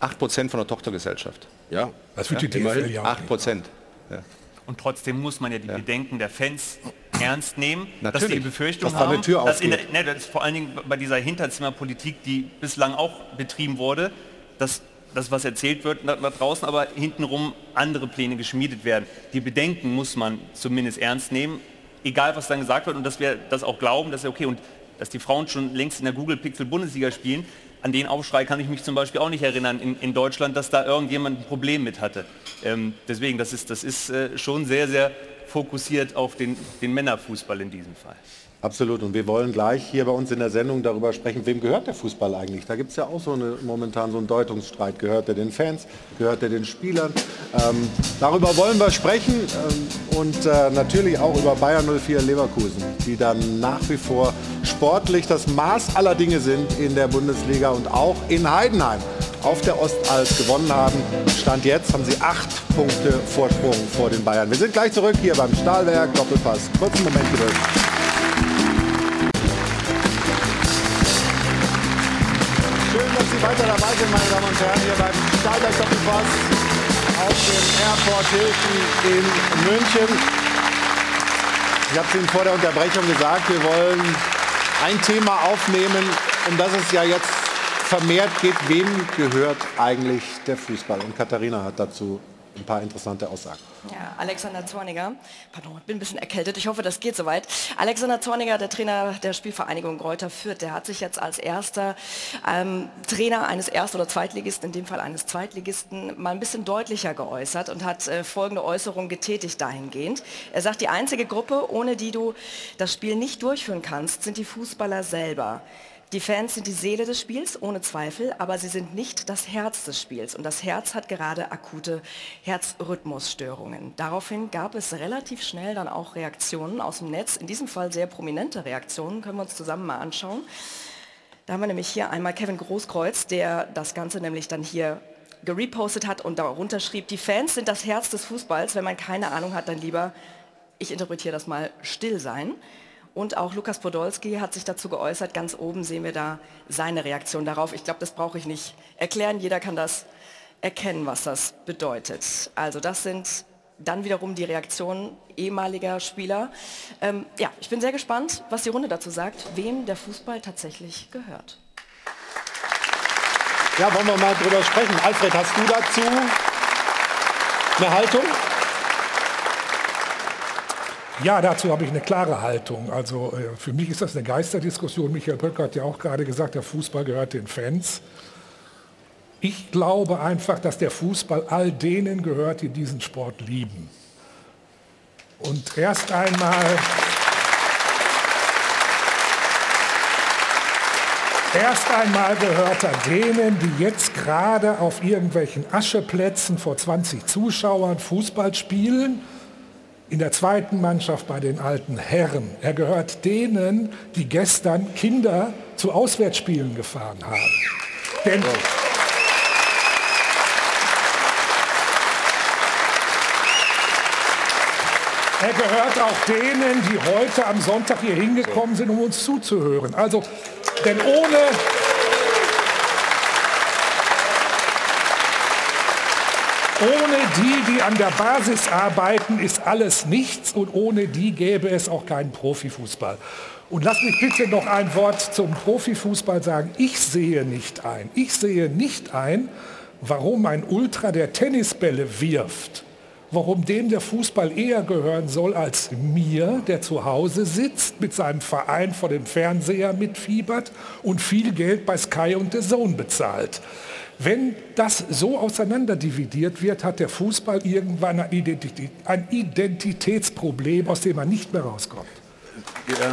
S2: 8% von der Tochtergesellschaft.
S6: Ja,
S7: Das wird die. DFL ja auch.
S2: 8%. Ja.
S8: Und trotzdem muss man ja die Bedenken der Fans ernst nehmen, dass
S2: Natürlich.
S8: die Befürchtung
S1: Dass
S8: haben,
S1: Tür
S8: dass in der,
S1: aufgeht.
S8: ne, das ist vor allen Dingen bei dieser Hinterzimmerpolitik, die bislang auch betrieben wurde, dass das, was erzählt wird da, da draußen, aber hintenrum andere Pläne geschmiedet werden. Die Bedenken muss man zumindest ernst nehmen, egal was dann gesagt wird und dass wir das auch glauben, dass okay und dass die Frauen schon längst in der Google Pixel Bundesliga spielen. An den Aufschrei kann ich mich zum Beispiel auch nicht erinnern in, in Deutschland, dass da irgendjemand ein Problem mit hatte. Ähm, deswegen, das ist, das ist äh, schon sehr, sehr fokussiert auf den, den Männerfußball in diesem Fall.
S1: Absolut. Und wir wollen gleich hier bei uns in der Sendung darüber sprechen, wem gehört der Fußball eigentlich? Da gibt es ja auch so eine, momentan so einen Deutungsstreit. Gehört er den Fans? Gehört er den Spielern? Ähm, darüber wollen wir sprechen ähm, und äh, natürlich auch über Bayern 04 Leverkusen, die dann nach wie vor sportlich das Maß aller Dinge sind in der Bundesliga und auch in Heidenheim auf der Ostalb gewonnen haben. Stand jetzt haben sie acht Punkte Vorsprung vor den Bayern. Wir sind gleich zurück hier beim Stahlwerk Doppelpass. Kurzen Moment geduld. Weiter dabei sind, meine Damen und Herren, hier beim Stahlberg Doppelpass auf dem Airport Hilton in München. Ich habe es Ihnen vor der Unterbrechung gesagt, wir wollen ein Thema aufnehmen, um das es ja jetzt vermehrt geht. Wem gehört eigentlich der Fußball? Und Katharina hat dazu ein paar interessante Aussagen.
S3: Ja, Alexander Zorniger, pardon, ich bin ein bisschen erkältet, ich hoffe, das geht soweit. Alexander Zorniger, der Trainer der Spielvereinigung Greuther Fürth, der hat sich jetzt als erster ähm, Trainer eines Erst- oder Zweitligisten, in dem Fall eines Zweitligisten, mal ein bisschen deutlicher geäußert und hat äh, folgende Äußerung getätigt dahingehend. Er sagt, die einzige Gruppe, ohne die du das Spiel nicht durchführen kannst, sind die Fußballer selber. Die Fans sind die Seele des Spiels, ohne Zweifel, aber sie sind nicht das Herz des Spiels. Und das Herz hat gerade akute Herzrhythmusstörungen. Daraufhin gab es relativ schnell dann auch Reaktionen aus dem Netz, in diesem Fall sehr prominente Reaktionen, können wir uns zusammen mal anschauen. Da haben wir nämlich hier einmal Kevin Großkreuz, der das Ganze nämlich dann hier gerepostet hat und darunter schrieb, die Fans sind das Herz des Fußballs, wenn man keine Ahnung hat, dann lieber, ich interpretiere das mal, still sein. Und auch Lukas Podolski hat sich dazu geäußert. Ganz oben sehen wir da seine Reaktion darauf. Ich glaube, das brauche ich nicht erklären. Jeder kann das erkennen, was das bedeutet. Also das sind dann wiederum die Reaktionen ehemaliger Spieler. Ähm, ja, ich bin sehr gespannt, was die Runde dazu sagt, wem der Fußball tatsächlich gehört.
S1: Ja, wollen wir mal drüber sprechen. Alfred, hast du dazu eine Haltung?
S7: Ja, dazu habe ich eine klare Haltung. Also äh, für mich ist das eine Geisterdiskussion. Michael Pöcker hat ja auch gerade gesagt, der Fußball gehört den Fans. Ich glaube einfach, dass der Fußball all denen gehört, die diesen Sport lieben. Und erst einmal Erst einmal gehört er denen, die jetzt gerade auf irgendwelchen Ascheplätzen vor 20 Zuschauern Fußball spielen, in der zweiten Mannschaft bei den alten Herren. Er gehört denen, die gestern Kinder zu Auswärtsspielen gefahren haben. Denn Er gehört auch denen, die heute am Sonntag hier hingekommen sind, um uns zuzuhören. Also, denn ohne, Ohne die, die an der Basis arbeiten, ist alles nichts und ohne die gäbe es auch keinen Profifußball. Und lass mich bitte noch ein Wort zum Profifußball sagen. Ich sehe nicht ein, ich sehe nicht ein, warum ein Ultra, der Tennisbälle wirft, warum dem der Fußball eher gehören soll als mir, der zu Hause sitzt, mit seinem Verein vor dem Fernseher mitfiebert und viel Geld bei Sky und The Zone bezahlt. Wenn das so auseinanderdividiert wird, hat der Fußball irgendwann ein, Identität, ein Identitätsproblem, aus dem man nicht mehr rauskommt. Ja.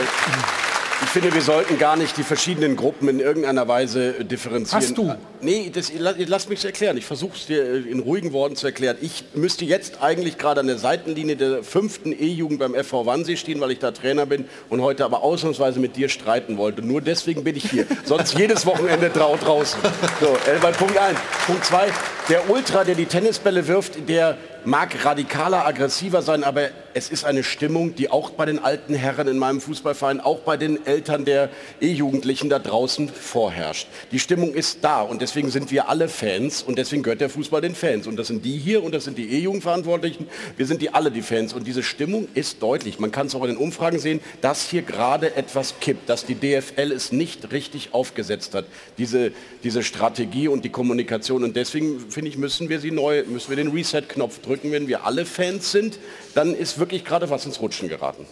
S6: Äh, ich finde, wir sollten gar nicht die verschiedenen Gruppen in irgendeiner Weise differenzieren.
S7: Hast du?
S6: Nee, das, lass mich erklären. Ich versuche es dir äh, in ruhigen Worten zu erklären. Ich müsste jetzt eigentlich gerade an der Seitenlinie der fünften E-Jugend beim FV Wannsee stehen, weil ich da Trainer bin und heute aber ausnahmsweise mit dir streiten wollte. Nur deswegen bin ich hier. Sonst jedes Wochenende drau draußen. So, äh, Punkt 1. Punkt 2. Der Ultra, der die Tennisbälle wirft, der mag radikaler, aggressiver sein, aber es ist eine Stimmung, die auch bei den alten Herren in meinem Fußballverein, auch bei den Eltern der E-Jugendlichen da draußen vorherrscht. Die Stimmung ist da und deswegen sind wir alle Fans und deswegen gehört der Fußball den Fans. Und das sind die hier und das sind die E-Jugendverantwortlichen. Wir sind die alle die Fans und diese Stimmung ist deutlich. Man kann es auch in den Umfragen sehen, dass hier gerade etwas kippt, dass die DFL es nicht richtig aufgesetzt hat, diese, diese Strategie und die Kommunikation. Und deswegen, finde ich, müssen wir sie neu, müssen wir den Reset-Knopf drücken drücken, wenn wir alle Fans sind, dann ist wirklich gerade was ins Rutschen geraten.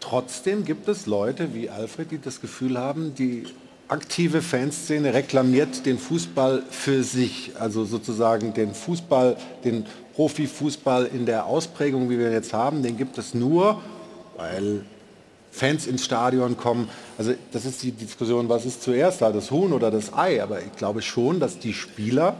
S1: Trotzdem gibt es Leute wie Alfred, die das Gefühl haben, die aktive Fanszene reklamiert den Fußball für sich, also sozusagen den Fußball, den Profifußball in der Ausprägung, wie wir jetzt haben, den gibt es nur, weil Fans ins Stadion kommen. Also das ist die Diskussion, was ist zuerst da, das Huhn oder das Ei. Aber ich glaube schon, dass die Spieler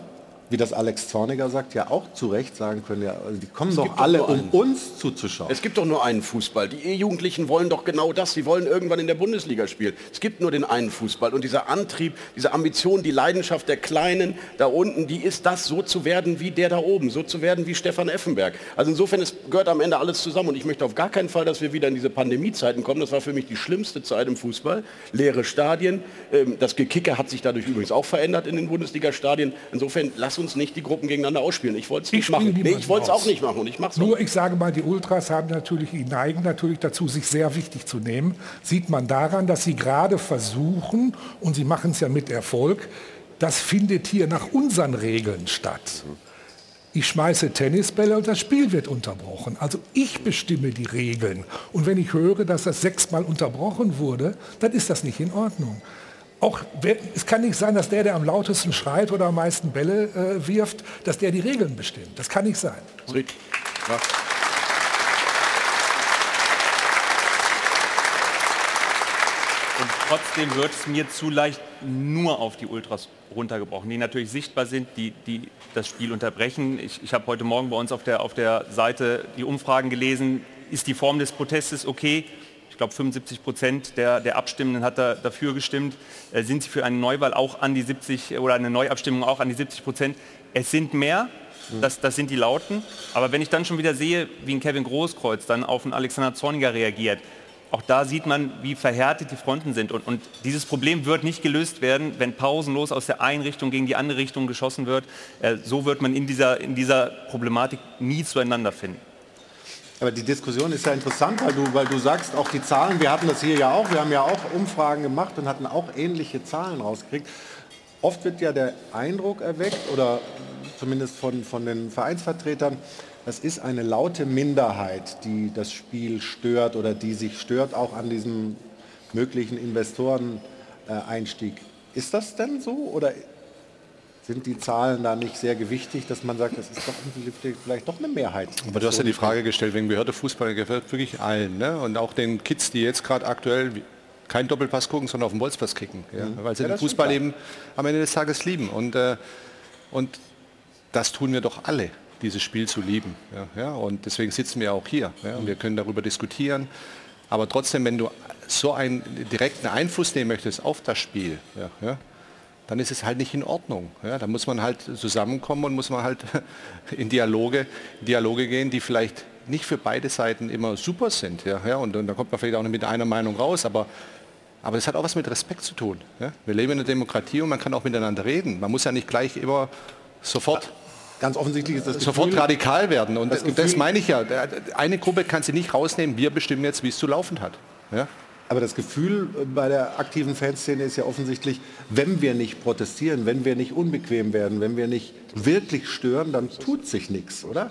S1: wie das Alex Zorniger sagt, ja auch zu Recht sagen können, ja, also die kommen doch alle, doch um uns zuzuschauen.
S6: Es gibt doch nur einen Fußball. Die E-Jugendlichen wollen doch genau das. Sie wollen irgendwann in der Bundesliga spielen. Es gibt nur den einen Fußball. Und dieser Antrieb, diese Ambition, die Leidenschaft der Kleinen da unten, die ist das, so zu werden wie der da oben, so zu werden wie Stefan Effenberg. Also insofern, es gehört am Ende alles zusammen. Und ich möchte auf gar keinen Fall, dass wir wieder in diese Pandemiezeiten kommen. Das war für mich die schlimmste Zeit im Fußball. Leere Stadien. Ähm, das Gekicke hat sich dadurch übrigens auch verändert in den Bundesliga-Stadien. Insofern, lass uns nicht die Gruppen gegeneinander ausspielen. Ich wollte es nicht machen. Nee, ich wollte es auch nicht machen und ich mache
S7: Nur ich sage mal, die Ultras haben natürlich, die neigen natürlich dazu, sich sehr wichtig zu nehmen. Sieht man daran, dass sie gerade versuchen, und sie machen es ja mit Erfolg, das findet hier nach unseren Regeln statt. Ich schmeiße Tennisbälle und das Spiel wird unterbrochen. Also ich bestimme die Regeln. Und wenn ich höre, dass das sechsmal unterbrochen wurde, dann ist das nicht in Ordnung auch, es kann nicht sein, dass der, der am lautesten schreit oder am meisten Bälle äh, wirft, dass der die Regeln bestimmt. Das kann nicht sein.
S8: Und trotzdem wird es mir zu leicht nur auf die Ultras runtergebrochen, die natürlich sichtbar sind, die, die das Spiel unterbrechen. Ich, ich habe heute Morgen bei uns auf der, auf der Seite die Umfragen gelesen, ist die Form des Protestes okay? Ich glaube 75 Prozent der, der Abstimmenden hat da, dafür gestimmt, äh, sind sie für eine Neuwahl auch an die 70 oder eine Neuabstimmung auch an die 70 Prozent. Es sind mehr, das, das sind die Lauten, aber wenn ich dann schon wieder sehe, wie ein Kevin Großkreuz dann auf einen Alexander Zorniger reagiert, auch da sieht man, wie verhärtet die Fronten sind. Und, und, dieses Problem wird nicht gelöst werden, wenn pausenlos aus der einen Richtung gegen die andere Richtung geschossen wird. Äh, so wird man in dieser, in dieser Problematik nie zueinander finden.
S1: Aber die Diskussion ist ja interessant, weil du, weil du sagst, auch die Zahlen, wir hatten das hier ja auch, wir haben ja auch Umfragen gemacht und hatten auch ähnliche Zahlen rausgekriegt. oft wird ja der Eindruck erweckt, oder zumindest von, von den Vereinsvertretern, das ist eine laute Minderheit, die das Spiel stört oder die sich stört auch an diesem möglichen Investoreneinstieg. Ist das denn so oder sind die Zahlen da nicht sehr gewichtig, dass man sagt, das ist doch vielleicht doch eine Mehrheit.
S2: Aber du hast ja die Frage gestellt, wegen gehörte Fußball gefällt wirklich allen. Ne? Und auch den Kids, die jetzt gerade aktuell keinen Doppelpass gucken, sondern auf dem Bolzpass kicken. Ja? Mhm. Weil sie ja, den Fußball eben am Ende des Tages lieben. Und, äh, und das tun wir doch alle, dieses Spiel zu lieben. Ja? ja? Und deswegen sitzen wir auch hier. Ja? Und wir können darüber diskutieren. Aber trotzdem, wenn du so einen direkten Einfluss nehmen möchtest auf das Spiel, ja, ja, dann ist es halt nicht in Ordnung. Ja, da muss man halt zusammenkommen und muss man halt in Dialoge, Dialoge gehen, die vielleicht nicht für beide Seiten immer super sind. Ja, ja, und, und da kommt man vielleicht auch nicht mit einer Meinung raus, aber, aber das hat auch was mit Respekt zu tun. Ja. Wir leben in einer Demokratie und man kann auch miteinander reden. Man muss ja nicht gleich immer sofort
S1: ganz offensichtlich ist das
S2: Gefühl, sofort radikal werden. Und das, das, meine ich ja. Eine Gruppe kann sie nicht rausnehmen. Wir bestimmen jetzt, wie es zu laufen hat. Ja?
S1: Aber das Gefühl bei der aktiven Fanszene ist ja offensichtlich, wenn wir nicht protestieren, wenn wir nicht unbequem werden, wenn wir nicht wirklich stören, dann tut sich nichts, oder?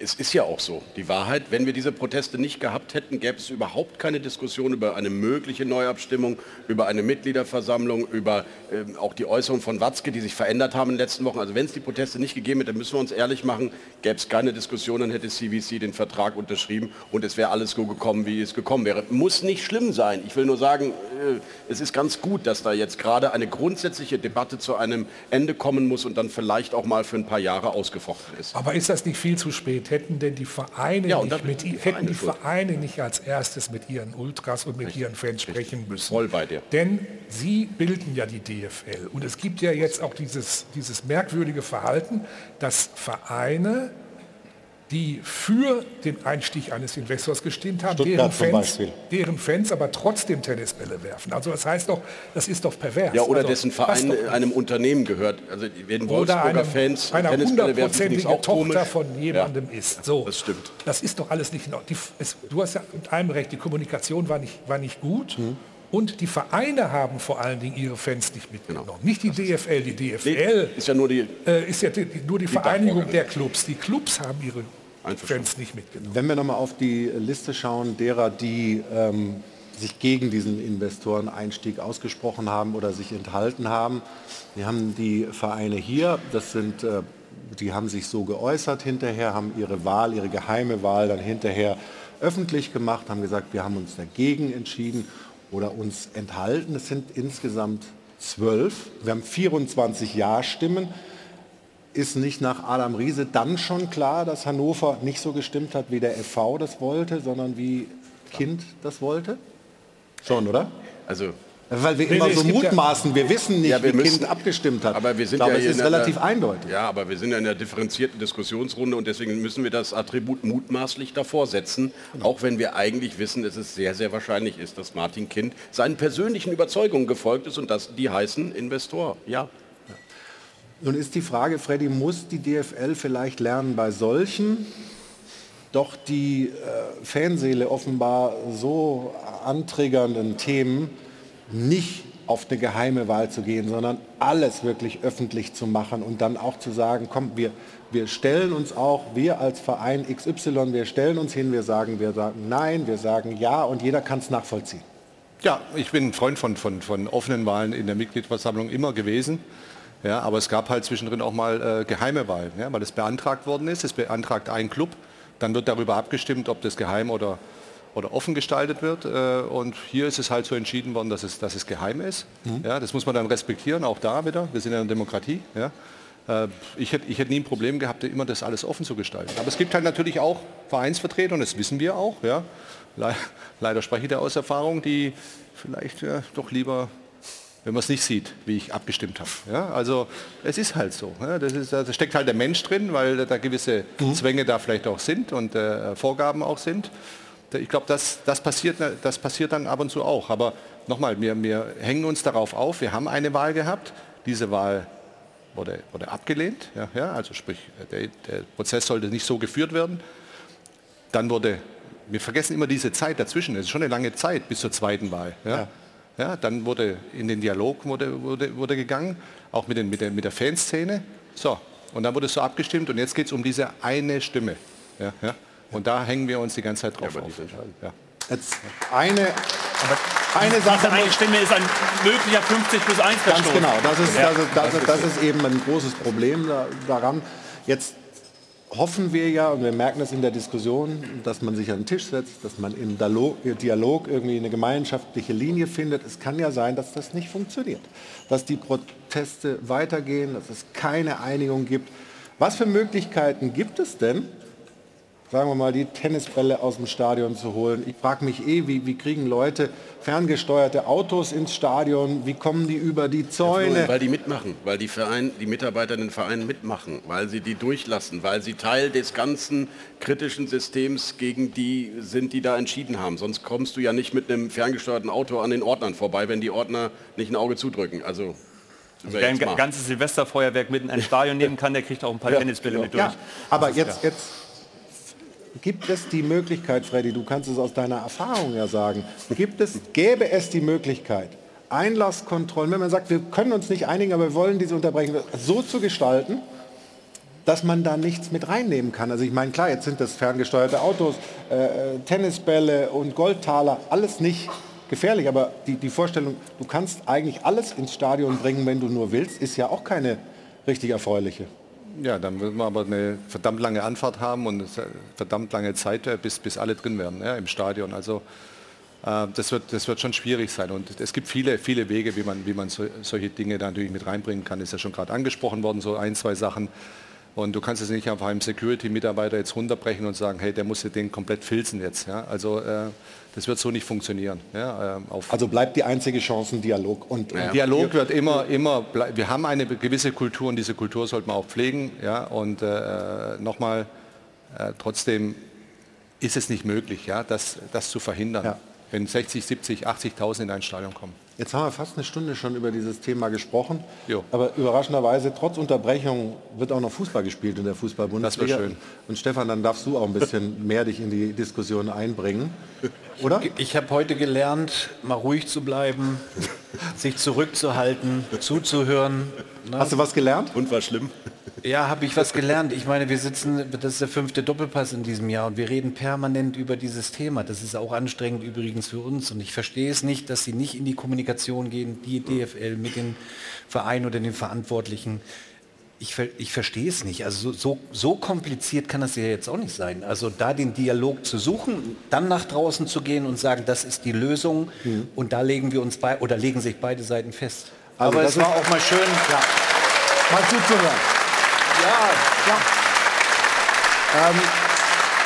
S6: Es ist ja auch so. Die Wahrheit, wenn wir diese Proteste nicht gehabt hätten, gäbe es überhaupt keine Diskussion über eine mögliche Neuabstimmung, über eine Mitgliederversammlung, über äh, auch die Äußerungen von Watzke, die sich verändert haben in den letzten Wochen. Also wenn es die Proteste nicht gegeben hätte, dann müssen wir uns ehrlich machen, gäbe es keine Diskussion, dann hätte CVC den Vertrag unterschrieben und es wäre alles so gekommen, wie es gekommen wäre. Muss nicht schlimm sein. Ich will nur sagen, äh, es ist ganz gut, dass da jetzt gerade eine grundsätzliche Debatte zu einem Ende kommen muss und dann vielleicht auch mal für ein paar Jahre ausgefochten ist.
S7: Aber ist das nicht viel zu spät? Geht, hätten denn die Vereine, ja, nicht, mit, die hätten die Vereine nicht als erstes mit ihren Ultras und mit Richtig. ihren Fans sprechen müssen.
S6: Voll bei dir.
S7: Denn sie bilden ja die DFL. Und es gibt ja jetzt auch dieses, dieses merkwürdige Verhalten, dass Vereine die für den Einstieg eines Investors gestimmt haben, deren Fans, deren Fans, aber trotzdem Tennisbälle werfen. Also das heißt doch, das ist doch pervers.
S6: Ja, oder
S7: also,
S6: dessen Verein einem Unternehmen gehört. Also
S7: wenn Wolfsburger einem, Fans einer hundertprozentige Tochter komisch. von jemandem ja. ist. So,
S6: das stimmt.
S7: Das ist doch alles nicht... Die, es, du hast ja mit allem recht, die Kommunikation war nicht, war nicht gut. Mhm. Und die Vereine haben vor allen Dingen ihre Fans nicht mitgenommen. Genau. Nicht die DFL. Die DFL nee,
S6: ist ja nur die,
S7: äh, ist ja die, nur die, die Vereinigung der Clubs. Die Clubs haben ihre Fans nicht mitgenommen.
S1: Wenn wir nochmal auf die Liste schauen, derer, die ähm, sich gegen diesen Investoreneinstieg ausgesprochen haben oder sich enthalten haben. Wir haben die Vereine hier, das sind, äh, die haben sich so geäußert hinterher, haben ihre Wahl, ihre geheime Wahl dann hinterher öffentlich gemacht, haben gesagt, wir haben uns dagegen entschieden oder uns enthalten. Es sind insgesamt zwölf. Wir haben 24 Ja-Stimmen ist nicht nach Adam Riese dann schon klar, dass Hannover nicht so gestimmt hat, wie der FV das wollte, sondern wie Kind das wollte? Schon, oder?
S6: Also
S1: weil wir immer so mutmaßen, wir wissen nicht, ja, wir wie müssen, Kind abgestimmt hat.
S6: Aber wir sind ich glaube,
S1: ja es ist relativ einer, eindeutig.
S6: Ja, aber wir sind ja in einer differenzierten Diskussionsrunde und deswegen müssen wir das Attribut mutmaßlich davor setzen, genau. auch wenn wir eigentlich wissen, dass es sehr, sehr wahrscheinlich ist, dass Martin Kind seinen persönlichen Überzeugungen gefolgt ist und dass die heißen Investor. Ja.
S1: Nun ist die Frage, Freddy, muss die DFL vielleicht lernen, bei solchen doch die äh, Fanseele offenbar so antriggernden Themen nicht auf eine geheime Wahl zu gehen, sondern alles wirklich öffentlich zu machen und dann auch zu sagen, komm, wir, wir stellen uns auch, wir als Verein XY, wir stellen uns hin, wir sagen, wir sagen Nein, wir sagen Ja und jeder kann es nachvollziehen.
S2: Ja, ich bin ein Freund von, von, von offenen Wahlen in der Mitgliederversammlung immer gewesen. Ja, aber es gab halt zwischendrin auch mal äh, geheime Wahlen, ja, weil es beantragt worden ist. Es beantragt ein Club, dann wird darüber abgestimmt, ob das geheim oder, oder offen gestaltet wird. Äh, und hier ist es halt so entschieden worden, dass es, dass es geheim ist. Mhm. Ja, das muss man dann respektieren, auch da wieder. Wir sind in einer Demokratie. Ja. Äh, ich hätte ich hätt nie ein Problem gehabt, immer das alles offen zu gestalten. Aber es gibt halt natürlich auch Vereinsvertreter, und das wissen wir auch. Ja. Leider spreche ich da aus Erfahrung, die vielleicht ja, doch lieber wenn man es nicht sieht, wie ich abgestimmt habe. Ja, also es ist halt so. Ja, das ist, da steckt halt der Mensch drin, weil da gewisse mhm. Zwänge da vielleicht auch sind und äh, Vorgaben auch sind. Ich glaube, das, das, passiert, das passiert dann ab und zu auch. Aber nochmal, wir, wir hängen uns darauf auf, wir haben eine Wahl gehabt. Diese Wahl wurde, wurde abgelehnt. Ja, ja, also sprich, der, der Prozess sollte nicht so geführt werden. Dann wurde, wir vergessen immer diese Zeit dazwischen, es ist schon eine lange Zeit bis zur zweiten Wahl. Ja. ja. Ja, dann wurde in den Dialog wurde, wurde, wurde gegangen, auch mit, den, mit, der, mit der Fanszene. So, und dann wurde es so abgestimmt und jetzt geht es um diese eine Stimme. Ja, ja. Und da hängen wir uns die ganze Zeit drauf
S6: Ja,
S2: auf.
S6: sind
S2: Ja.
S1: Jetzt eine, eine Sache
S8: Diese eine Stimme ist ein möglicher 50 plus 1
S1: Ganz
S8: Verstoß.
S1: genau, das ist, das, ist, das, ist, das ist eben ein großes Problem da, daran. Jetzt hoffen wir ja, und wir merken das in der Diskussion, dass man sich an den Tisch setzt, dass man im Dialog, Dialog irgendwie eine gemeinschaftliche Linie findet. Es kann ja sein, dass das nicht funktioniert, dass die Proteste weitergehen, dass es keine Einigung gibt. Was für Möglichkeiten gibt es denn, sagen wir mal, die Tennisbälle aus dem Stadion zu holen. Ich frage mich eh, wie, wie kriegen Leute ferngesteuerte Autos ins Stadion? Wie kommen die über die Zäune?
S6: Weil die mitmachen, weil die, Verein, die Mitarbeiter in den Vereinen mitmachen, weil sie die durchlassen, weil sie Teil des ganzen kritischen Systems gegen die sind, die da entschieden haben. Sonst kommst du ja nicht mit einem ferngesteuerten Auto an den Ordnern vorbei, wenn die Ordner nicht ein Auge zudrücken. Also,
S8: Also wer ein ga- ganzes Silvesterfeuerwerk mitten in ein Stadion nehmen kann, der kriegt auch ein paar Tennisbälle mit durch.
S1: Ja, aber jetzt, jetzt gibt es die Möglichkeit, Freddy, du kannst es aus deiner Erfahrung ja sagen, gibt es, gäbe es die Möglichkeit, Einlasskontrollen, wenn man sagt, wir können uns nicht einigen, aber wir wollen diese Unterbrechung so zu gestalten, dass man da nichts mit reinnehmen kann. Also ich meine, klar, jetzt sind das ferngesteuerte Autos, äh, äh, Tennisbälle und Goldtaler, alles nicht gefährlich, aber die, die Vorstellung, du kannst eigentlich alles ins Stadion bringen, wenn du nur willst, ist ja auch keine richtig erfreuliche.
S2: Ja, dann würden wir aber eine verdammt lange Anfahrt haben und äh, verdammt lange Zeit, äh, bis, bis alle drin werden ja, im Stadion. Also äh, das, wird, das wird schon schwierig sein. Und es gibt viele, viele Wege, wie man, wie man so, solche Dinge da natürlich mit reinbringen kann. Ist ja schon gerade angesprochen worden, so ein, zwei Sachen. Und du kannst es nicht einfach einem Security-Mitarbeiter jetzt runterbrechen und sagen, hey, der muss den komplett filzen jetzt. Ja? Also äh, das wird so nicht funktionieren. Ja? ähm,
S1: Also bleibt die einzige Chance ein Dialog. Und, und
S2: Dialog wird immer, immer, wir haben eine gewisse Kultur und diese Kultur sollte man auch pflegen. Ja? Und äh, nochmal, äh, trotzdem ist es nicht möglich, ja, das, das zu verhindern,
S1: Ja.
S2: wenn 60, 70, 80.000 in ein Stadion kommen.
S1: Jetzt haben wir fast eine Stunde schon über dieses Thema gesprochen.
S2: Jo.
S1: Aber überraschenderweise, trotz Unterbrechung, wird auch noch Fußball gespielt in der Fußball-Bundesliga.
S2: Das wär schön.
S1: Und Stefan, dann darfst du auch ein bisschen mehr dich in die Diskussion einbringen. Oder?
S10: Ich habe heute gelernt, mal ruhig zu bleiben, sich zurückzuhalten, zuzuhören. Ne?
S1: Hast du was gelernt?
S6: Und war schlimm.
S10: Ja, habe ich was gelernt. Ich meine, wir sitzen, das ist der fünfte Doppelpass in diesem Jahr und wir reden permanent über dieses Thema. Das ist auch anstrengend übrigens für uns und ich verstehe es nicht, dass sie nicht in die Kommunikation gehen, die DFL mit den Vereinen oder den Verantwortlichen. Ich, ich verstehe es nicht. Also so, so, so kompliziert kann das ja jetzt auch nicht sein. Also da den Dialog zu suchen, dann nach draußen zu gehen und sagen, das ist die Lösung und da legen wir uns bei oder legen sich beide Seiten fest.
S1: Also
S10: Aber
S1: das
S10: es war auch mal schön.
S1: Mal zuzuhören.
S10: Ja,
S1: Ähm,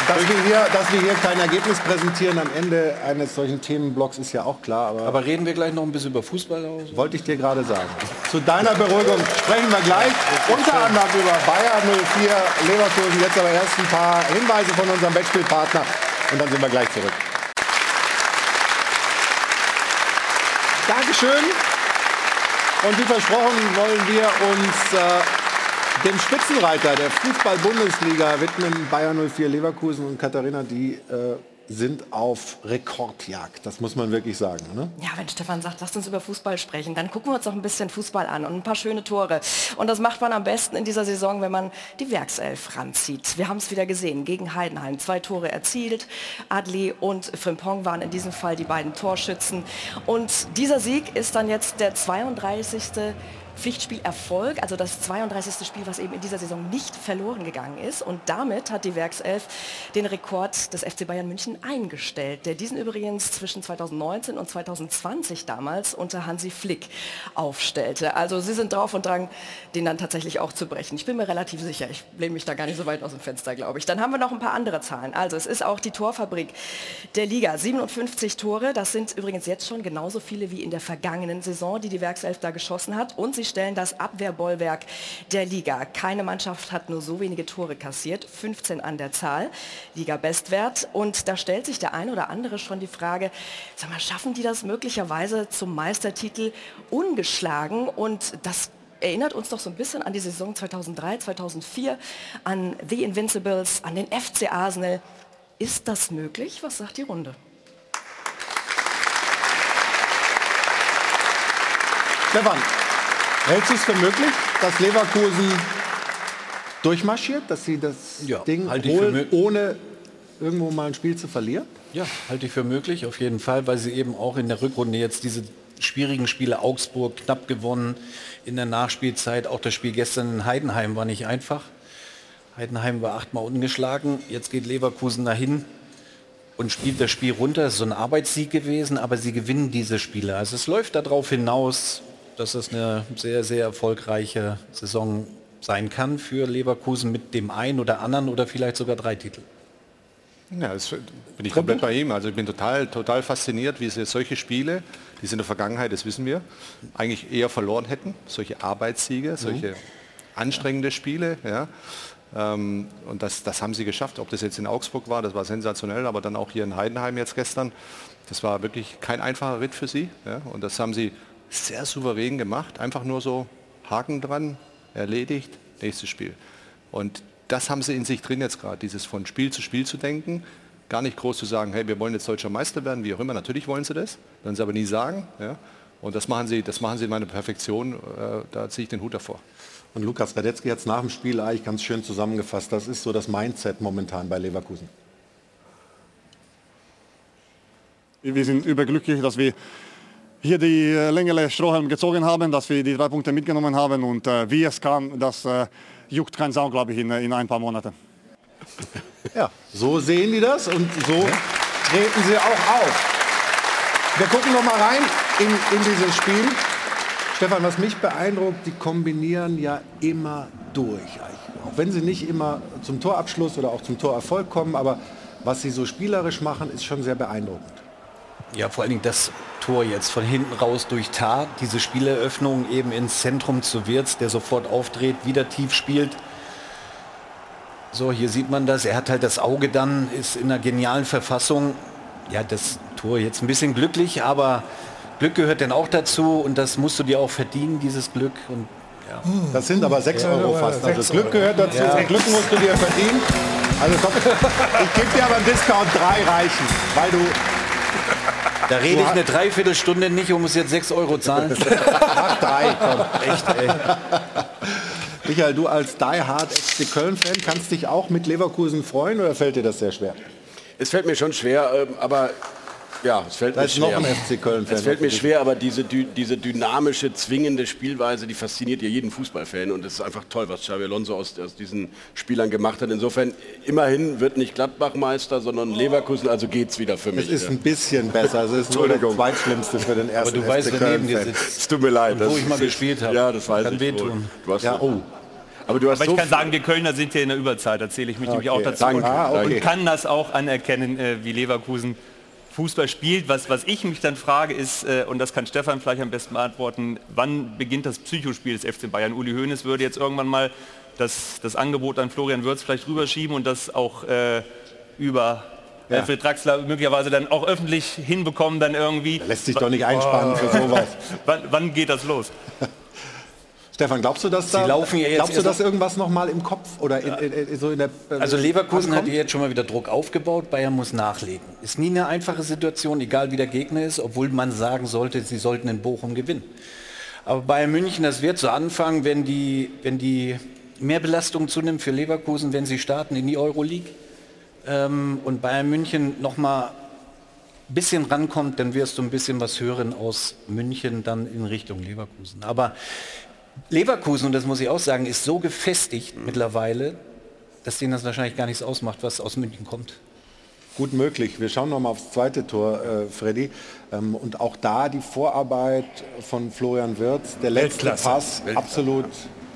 S1: dass, wir hier, dass wir hier kein Ergebnis präsentieren am Ende eines solchen Themenblocks ist ja auch klar. Aber,
S10: Aber reden wir gleich noch ein bisschen über Fußball aus?
S1: wollte ich dir gerade sagen. Zu deiner Beruhigung sprechen wir gleich unter anderem über Bayer 04 Leverkusen. Jetzt aber erst ein paar Hinweise von unserem Wettspielpartner und dann sind wir gleich zurück. Dankeschön. Und wie versprochen wollen wir uns äh, dem Spitzenreiter der Fußball-Bundesliga widmen. Bayer 04 Leverkusen und Katharina, die äh, sind auf Rekordjagd. Das muss man wirklich sagen. Ne?
S3: Ja, wenn Stefan sagt, lasst uns über Fußball sprechen, dann gucken wir uns noch ein bisschen Fußball an und ein paar schöne Tore. Und das macht man am besten in dieser Saison, wenn man die Werkself ranzieht. Wir haben es wieder gesehen, gegen Heidenheim. Zwei Tore erzielt. Adli und Frimpong waren in diesem Fall die beiden Torschützen. Und dieser Sieg ist dann jetzt der 32. Pflichtspielerfolg, also das 32. Spiel, was eben in dieser Saison nicht verloren gegangen ist. Und damit hat die Werkself den Rekord des FC Bayern München eingestellt, der diesen übrigens zwischen 2019 und 2020 damals unter Hansi Flick aufstellte. Also sie sind drauf und dran, den dann tatsächlich auch zu brechen. Ich bin mir relativ sicher, ich lehne mich da gar nicht so weit aus dem Fenster, glaube ich. Dann haben wir noch ein paar andere Zahlen. Also es ist auch die Torfabrik der Liga. 57 Tore, das sind übrigens jetzt schon genauso viele wie in der vergangenen Saison, die die Werkself da geschossen hat. Und sie stellen das Abwehrbollwerk der Liga. Keine Mannschaft hat nur so wenige Tore kassiert, 15 an der Zahl, Liga-Bestwert. Und da stellt sich der eine oder andere schon die Frage, sag mal, schaffen die das möglicherweise zum Meistertitel ungeschlagen? Und das erinnert uns doch so ein bisschen an die Saison 2003, 2004, an The Invincibles, an den FC Arsenal. Ist das möglich? Was sagt die Runde?
S1: Stefan, hältst du es für möglich, dass Leverkusen durchmarschiert, dass sie das
S10: Ja,
S1: Ding
S10: für
S1: holen, ohne irgendwo mal ein Spiel zu verlieren?
S10: Ja, halte ich für möglich, auf jeden Fall, weil sie eben auch in der Rückrunde jetzt diese schwierigen Spiele Augsburg knapp gewonnen, in der Nachspielzeit, auch das Spiel gestern in Heidenheim war nicht einfach. Heidenheim war achtmal ungeschlagen, jetzt geht Leverkusen dahin und spielt das Spiel runter. Es ist so ein Arbeitssieg gewesen, aber sie gewinnen diese Spiele. Also es läuft darauf hinaus, dass es eine sehr, sehr erfolgreiche Saison sein kann für Leverkusen mit dem einen oder anderen oder vielleicht sogar drei Titeln.
S2: Ja, das bin ich komplett bei ihm. Also ich bin total, total fasziniert, wie sie solche Spiele, die sie in der Vergangenheit, das wissen wir, eigentlich eher verloren hätten. Solche Arbeitssiege, solche anstrengende Spiele. Ja. Ähm, und das, das haben sie geschafft. Ob das jetzt in Augsburg war, das war sensationell, aber dann auch hier in Heidenheim jetzt gestern. Das war wirklich kein einfacher Ritt für sie. Ja. Und das haben sie sehr souverän gemacht. Einfach nur so Haken dran, erledigt, nächstes Spiel. Und das haben sie in sich drin jetzt gerade, dieses von Spiel zu Spiel zu denken, gar nicht groß zu sagen, hey, wir wollen jetzt deutscher Meister werden, wie auch immer, natürlich wollen sie das, werden sie aber nie sagen. Ja? Und das machen sie, das machen sie in meiner Perfektion, äh, da ziehe ich den Hut davor.
S1: Und Lukas Radetzky hat es nach dem Spiel eigentlich ganz schön zusammengefasst. Das ist so das Mindset momentan bei Leverkusen.
S11: Wir sind überglücklich, dass wir hier die äh, längere Strohhalm gezogen haben, dass wir die drei Punkte mitgenommen haben und äh, wie es kann, das äh, juckt kein Sau, glaube ich, in, in ein paar Monaten.
S1: Ja, so sehen die das und so treten sie auch auf. Wir gucken noch mal rein in, in dieses Spiel. Stefan, was mich beeindruckt, die kombinieren ja immer durch. Auch wenn sie nicht immer zum Torabschluss oder auch zum Torerfolg kommen, aber was sie so spielerisch machen, ist schon sehr beeindruckend.
S10: Ja, vor allen Dingen das Tor jetzt von hinten raus durch Tar, diese Spieleröffnung eben ins Zentrum zu Wirtz, der sofort aufdreht, wieder tief spielt. So, hier sieht man das. Er hat halt das Auge dann, ist in einer genialen Verfassung. Ja, das Tor jetzt ein bisschen glücklich, aber Glück gehört dann auch dazu und das musst du dir auch verdienen, dieses Glück. Und ja.
S1: Das sind aber 6
S10: Ja,
S1: Euro fast. Also
S10: sechs
S1: Glück
S10: Euro.
S1: gehört dazu.
S10: Ja.
S1: Das Glück musst du dir verdienen. Also komm, ich gebe dir aber einen Discount 3 reichen, weil du
S10: Da rede ich eine Dreiviertelstunde nicht und muss jetzt 6 Euro zahlen.
S1: Mach drei, komm.
S10: Echt, ey.
S1: Michael, du als Die Hard FC Köln-Fan kannst dich auch mit Leverkusen freuen oder fällt dir das sehr schwer?
S6: Es fällt mir schon schwer, ähm, aber ja, es fällt
S1: Da
S6: mir
S1: ist noch
S6: schwer.
S1: ein FC Köln-Fan
S6: Es fällt mir schwer, aber diese, diese dynamische, zwingende Spielweise, die fasziniert ja jeden Fußballfan und es ist einfach toll, was Xabi Alonso aus, aus diesen Spielern gemacht hat. Insofern, immerhin wird nicht Gladbach Meister, sondern Leverkusen, also geht's wieder für
S1: Es
S6: mich.
S1: ist
S6: ja.
S1: ein bisschen besser. Es ist nur das
S6: Entschuldigung.
S1: zweitschlimmste für den ersten
S10: du weißt,
S1: FC
S10: wer neben dir
S1: Köln-Fan.
S10: sitzt.
S6: Es tut mir leid.
S10: Wo ich mal
S6: ist-
S10: gespielt habe.
S6: Ja, das weiß
S10: Kann
S6: ich
S10: wehtun.
S6: wohl. Du hast
S1: Ja, oh.
S6: Aber du hast
S8: Aber ich
S6: so
S8: kann sagen, wir Kölner sind hier in der Überzeit, da zähle ich mich nämlich auch
S1: Okay,
S8: dazu
S1: danke.
S8: und,
S1: Ah, okay.
S8: und kann das auch anerkennen, äh, wie Leverkusen Fußball spielt. Was, was ich mich dann frage ist, äh, und das kann Stefan vielleicht am besten beantworten, wann beginnt das Psychospiel des FC Bayern? Uli Hoeneß würde jetzt irgendwann mal das, das Angebot an Florian Würz vielleicht rüberschieben und das auch äh, über
S1: Ja.
S8: Alfred Draxler möglicherweise dann auch öffentlich hinbekommen, dann irgendwie.
S1: Lässt sich doch nicht einspannen für sowas.
S8: Wann, wann geht das los?
S1: Stefan, glaubst du, dass da,
S10: laufen ja jetzt
S1: glaubst du, dass irgendwas noch mal im Kopf oder in, in, in, so in der äh,
S10: Also Leverkusen hat jetzt schon mal wieder Druck aufgebaut, Bayern muss nachlegen. Ist nie eine einfache Situation, egal wie der Gegner ist, obwohl man sagen sollte, sie sollten in Bochum gewinnen. Aber Bayern München, das wird so anfangen, wenn die, wenn die Mehrbelastung zunimmt für Leverkusen, wenn sie starten in die Euroleague ähm, und Bayern München noch mal ein bisschen rankommt, dann wirst du ein bisschen was hören aus München dann in Richtung Leverkusen. Aber Leverkusen, und das muss ich auch sagen, ist so gefestigt mittlerweile, dass denen das wahrscheinlich gar nichts ausmacht, was aus München kommt.
S1: Gut möglich. Wir schauen noch mal aufs zweite Tor, äh, Freddy. Ähm, und auch da die Vorarbeit von Florian Wirtz, der letzte
S7: Weltklasse.
S1: Pass, absolut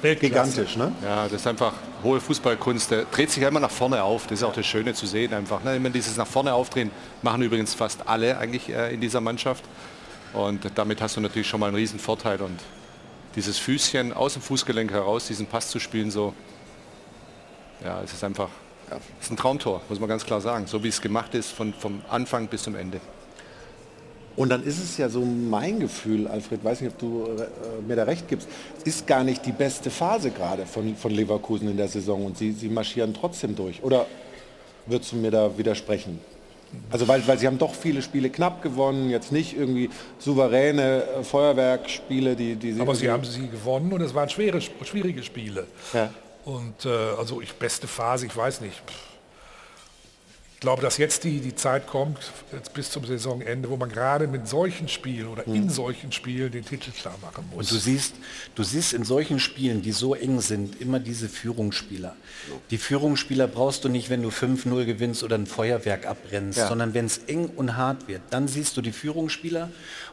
S7: Weltklasse.
S1: gigantisch. Ne?
S2: Ja, das ist einfach hohe Fußballkunst. Der dreht sich ja immer nach vorne auf. Das ist auch das Schöne zu sehen einfach. Ne? Immer dieses nach vorne aufdrehen machen übrigens fast alle eigentlich äh, in dieser Mannschaft. Und damit hast du natürlich schon mal einen riesen Vorteil. Und dieses Füßchen aus dem Fußgelenk heraus, diesen Pass zu spielen, so, ja, es ist einfach, ja, es ist ein Traumtor, muss man ganz klar sagen. So wie es gemacht ist, von, vom Anfang bis zum Ende.
S1: Und dann ist es ja so mein Gefühl, Alfred, weiß nicht, ob du äh, mir da recht gibst, es ist gar nicht die beste Phase gerade von, von Leverkusen in der Saison und sie, sie marschieren trotzdem durch. Oder würdest du mir da widersprechen? Also weil, weil sie haben doch viele Spiele knapp gewonnen, jetzt nicht irgendwie souveräne äh, Feuerwerkspiele, die, die
S7: sie... Aber sie haben sie gewonnen und es waren schwere, schwierige Spiele. Ja. Und äh, also ich beste Phase, ich weiß nicht. Pff ich glaube, dass jetzt die, die Zeit kommt, jetzt bis zum Saisonende, wo man gerade mit solchen Spielen oder in hm. solchen Spielen den Titel klar machen muss.
S10: Und du siehst, du siehst in solchen Spielen, die so eng sind, immer diese Führungsspieler. Die Führungsspieler brauchst du nicht, wenn du 5-0 gewinnst oder ein Feuerwerk abbrennst, ja. sondern wenn es eng und hart wird. Dann siehst du die Führungsspieler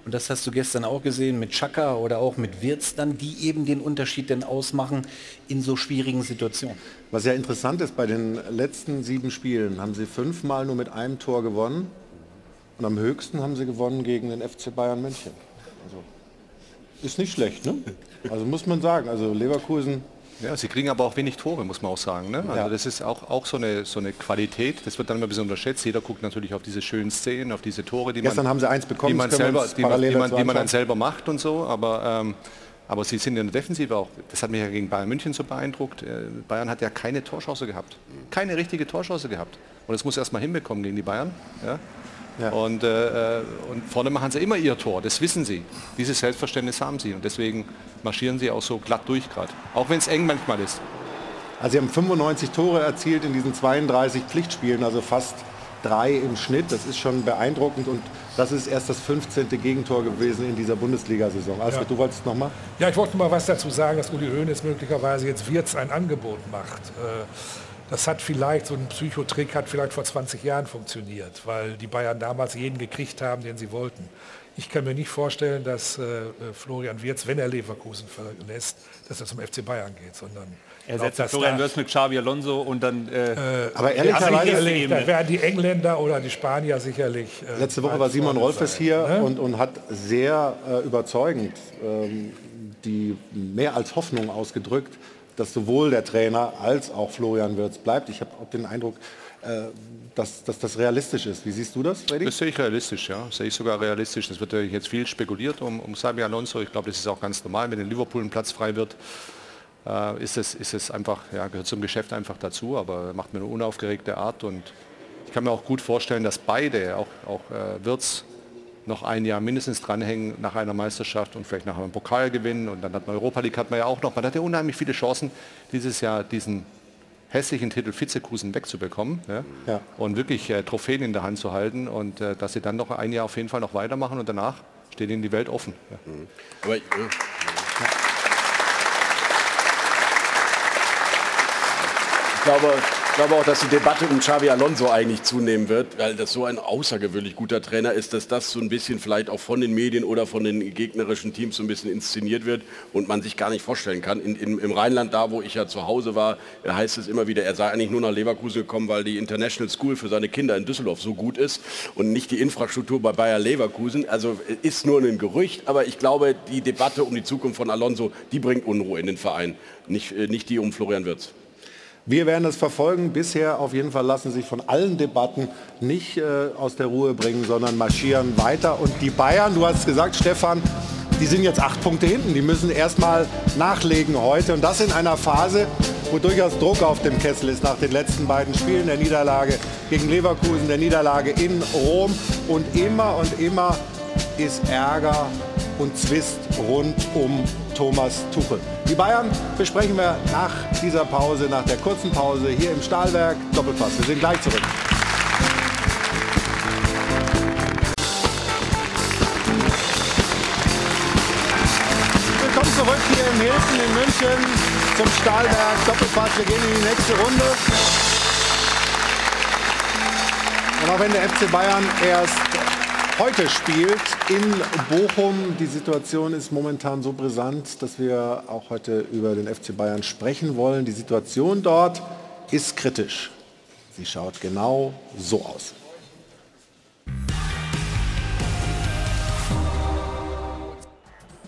S10: und das hast du gestern auch gesehen mit Chaka oder auch mit Wirtz dann, die eben den Unterschied denn ausmachen in so schwierigen Situationen.
S1: Was ja interessant ist, bei den letzten sieben Spielen haben sie fünfmal nur mit einem Tor gewonnen und am höchsten haben sie gewonnen gegen den FC Bayern München. Also ist nicht schlecht, ne? Also muss man sagen. Also Leverkusen
S2: ja, sie kriegen aber auch wenig Tore, muss man auch sagen. Ne? Also ja. das ist auch, auch so, eine, so eine Qualität. Das wird dann immer ein bisschen unterschätzt. Jeder guckt natürlich auf diese schönen Szenen, auf diese Tore,
S1: die Gestern man, haben sie eins bekommen,
S2: die man, selber, die man, die man, die man dann selber macht und so. Aber, ähm, aber sie sind in der Defensive auch, das hat mich ja gegen Bayern München so beeindruckt. Äh, Bayern hat ja keine Torchance gehabt. Keine richtige Torchance gehabt. Und das muss erst mal hinbekommen gegen die Bayern. Ja? Ja. Und, äh, und vorne machen sie immer ihr Tor, das wissen sie. Dieses Selbstverständnis haben sie und deswegen marschieren sie auch so glatt durch gerade, auch wenn es eng manchmal ist.
S1: Also sie haben 95 Tore erzielt in diesen 32 Pflichtspielen, also fast drei im Schnitt. Das ist schon beeindruckend und das ist erst das 15. Gegentor gewesen in dieser Bundesliga-Saison. Alfred, ja. du wolltest noch mal?
S7: Ja, ich wollte mal was dazu sagen, dass Uli Hoeneß möglicherweise jetzt Wirtz ein Angebot macht. Äh, das hat vielleicht, so ein Psychotrick hat vielleicht vor 20 Jahren funktioniert, weil die Bayern damals jeden gekriegt haben, den sie wollten. Ich kann mir nicht vorstellen, dass äh, Florian Wirtz, wenn er Leverkusen verlässt, dass er zum FC Bayern geht, sondern
S8: er setzt Florian Wirtz mit Xavi Alonso und dann. Äh,
S1: äh, aber ehrlicherweise
S7: da werden die Engländer oder die Spanier sicherlich.
S1: Äh, Letzte Woche war Simon Rolfes hier ne? und, und hat sehr äh, überzeugend ähm, die mehr als Hoffnung ausgedrückt, dass sowohl der Trainer als auch Florian Wirtz bleibt. Ich habe auch den Eindruck, äh, dass, dass, das realistisch ist. Wie siehst du das,
S2: Freddy? Das sehe ich realistisch, ja. Das sehe ich sogar realistisch. Es wird ja jetzt viel spekuliert um, um Xabi Alonso. Ich glaube, das ist auch ganz normal, wenn in Liverpool ein Platz frei wird. Äh, ist, es, ist es einfach, ja, gehört zum Geschäft einfach dazu, aber macht mir eine unaufgeregte Art und ich kann mir auch gut vorstellen, dass beide, auch, auch äh, Wirtz noch ein Jahr mindestens dranhängen nach einer Meisterschaft und vielleicht nach einem Pokal gewinnen und dann hat man Europa League hat man ja auch noch. Man hat ja unheimlich viele Chancen, dieses Jahr diesen hässlichen Titel Vizekusen wegzubekommen ja, ja. und wirklich äh, Trophäen in der Hand zu halten und äh, dass sie dann noch ein Jahr auf jeden Fall noch weitermachen und danach steht ihnen die Welt offen. Ja. Mhm. Aber, ja.
S6: Ich glaube, glaube auch, dass die Debatte um Xavi Alonso eigentlich zunehmen wird, weil das so ein außergewöhnlich guter Trainer ist, dass das so ein bisschen vielleicht auch von den Medien oder von den gegnerischen Teams so ein bisschen inszeniert wird und man sich gar nicht vorstellen kann. In, in, Im Rheinland, da wo ich ja zu Hause war, heißt es immer wieder, er sei eigentlich nur nach Leverkusen gekommen, weil die International School für seine Kinder in Düsseldorf so gut ist und nicht die Infrastruktur bei Bayer Leverkusen. Also ist nur ein Gerücht, aber ich glaube, die Debatte um die Zukunft von Alonso, die bringt Unruhe in den Verein, nicht, äh, nicht die um Florian Wirtz.
S1: Wir werden es verfolgen. Bisher auf jeden Fall lassen sich von allen Debatten nicht äh, aus der Ruhe bringen, sondern marschieren weiter. Und die Bayern, du hast gesagt, Stefan, die sind jetzt acht Punkte hinten. Die müssen erstmal nachlegen heute. Und das in einer Phase, wo durchaus Druck auf dem Kessel ist nach den letzten beiden Spielen, der Niederlage gegen Leverkusen, der Niederlage in Rom. Und immer und immer ist Ärger und Zwist rund um Thomas Tuchel. Die Bayern besprechen wir nach dieser Pause, nach der kurzen Pause hier im Stahlwerk Doppelpass. Wir sind gleich zurück. Willkommen zurück hier im Hilton in München zum Stahlwerk Doppelpass. Wir gehen in die nächste Runde. Und auch wenn der FC Bayern erst heute spielt in Bochum. Die Situation ist momentan so brisant, dass wir auch heute über den FC Bayern sprechen wollen. Die Situation dort ist kritisch. Sie schaut genau so aus.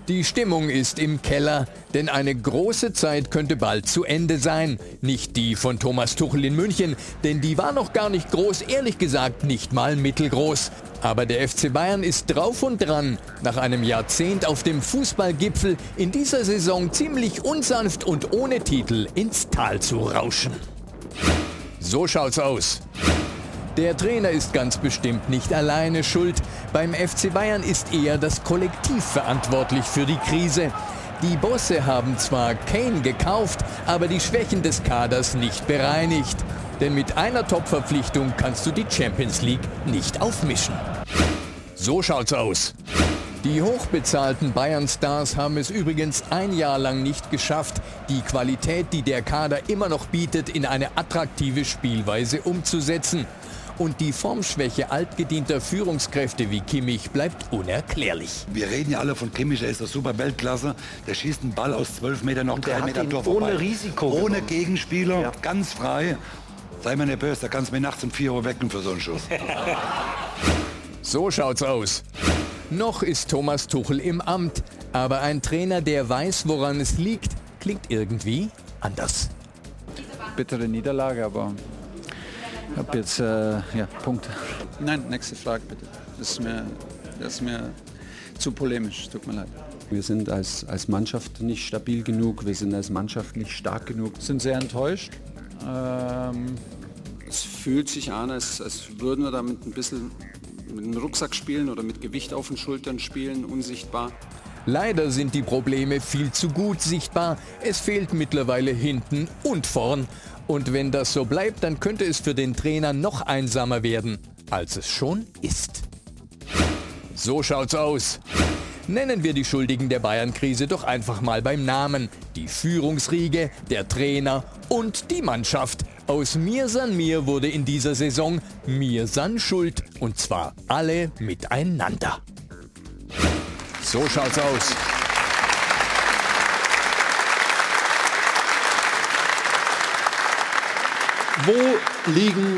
S5: Die Stimmung ist im Keller, denn eine große Zeit könnte bald zu Ende sein. Nicht die von Thomas Tuchel in München, denn die war noch gar nicht groß, ehrlich gesagt nicht mal mittelgroß. Aber der FC Bayern ist drauf und dran, nach einem Jahrzehnt auf dem Fußballgipfel in dieser Saison ziemlich unsanft und ohne Titel ins Tal zu rauschen. So schaut's aus. Der Trainer ist ganz bestimmt nicht alleine schuld. Beim FC Bayern ist eher das Kollektiv verantwortlich für die Krise. Die Bosse haben zwar Kane gekauft, aber die Schwächen des Kaders nicht bereinigt. Denn mit einer Top-Verpflichtung kannst du die Champions League nicht aufmischen. So schaut's aus. Die hochbezahlten Bayern-Stars haben es übrigens ein Jahr lang nicht geschafft, die Qualität, die der Kader immer noch bietet, in eine attraktive Spielweise umzusetzen. Und die Formschwäche altgedienter Führungskräfte wie Kimmich bleibt unerklärlich.
S12: Wir reden ja alle von Kimmich, der ist das super Weltklasse. Der schießt einen Ball aus 12 Metern noch drei Meter Tor
S10: ohne
S12: vorbei.
S10: Risiko
S12: Ohne
S10: genommen.
S12: Gegenspieler,
S10: Ja.
S12: ganz frei. Sei mir nicht böse, da kannst du mir nachts um 4 Uhr wecken für so einen Schuss.
S5: So schaut's aus. Noch ist Thomas Tuchel im Amt, aber ein Trainer, der weiß, woran es liegt, klingt irgendwie anders.
S13: bittere Niederlage, aber ich habe jetzt äh, ja, Punkte. Nein, nächste Frage bitte. Das ist mir, das ist mir zu polemisch, tut mir leid.
S14: Wir sind als, als Mannschaft nicht stabil genug, wir sind als Mannschaft nicht stark genug.
S13: Sind sehr enttäuscht. Ähm,
S14: Es fühlt sich an, als, als würden wir damit ein bisschen mit dem Rucksack spielen oder mit Gewicht auf den Schultern spielen, unsichtbar.
S5: Leider sind die Probleme viel zu gut sichtbar. Es fehlt mittlerweile hinten und vorn. Und wenn das so bleibt, dann könnte es für den Trainer noch einsamer werden, als es schon ist. So schaut's aus. Nennen wir die Schuldigen der Bayern-Krise doch einfach mal beim Namen. Die Führungsriege, der Trainer und die Mannschaft. Aus Mir san mir wurde in dieser Saison Mir san Schuld. Und zwar alle miteinander. So schaut's aus.
S1: Wo liegen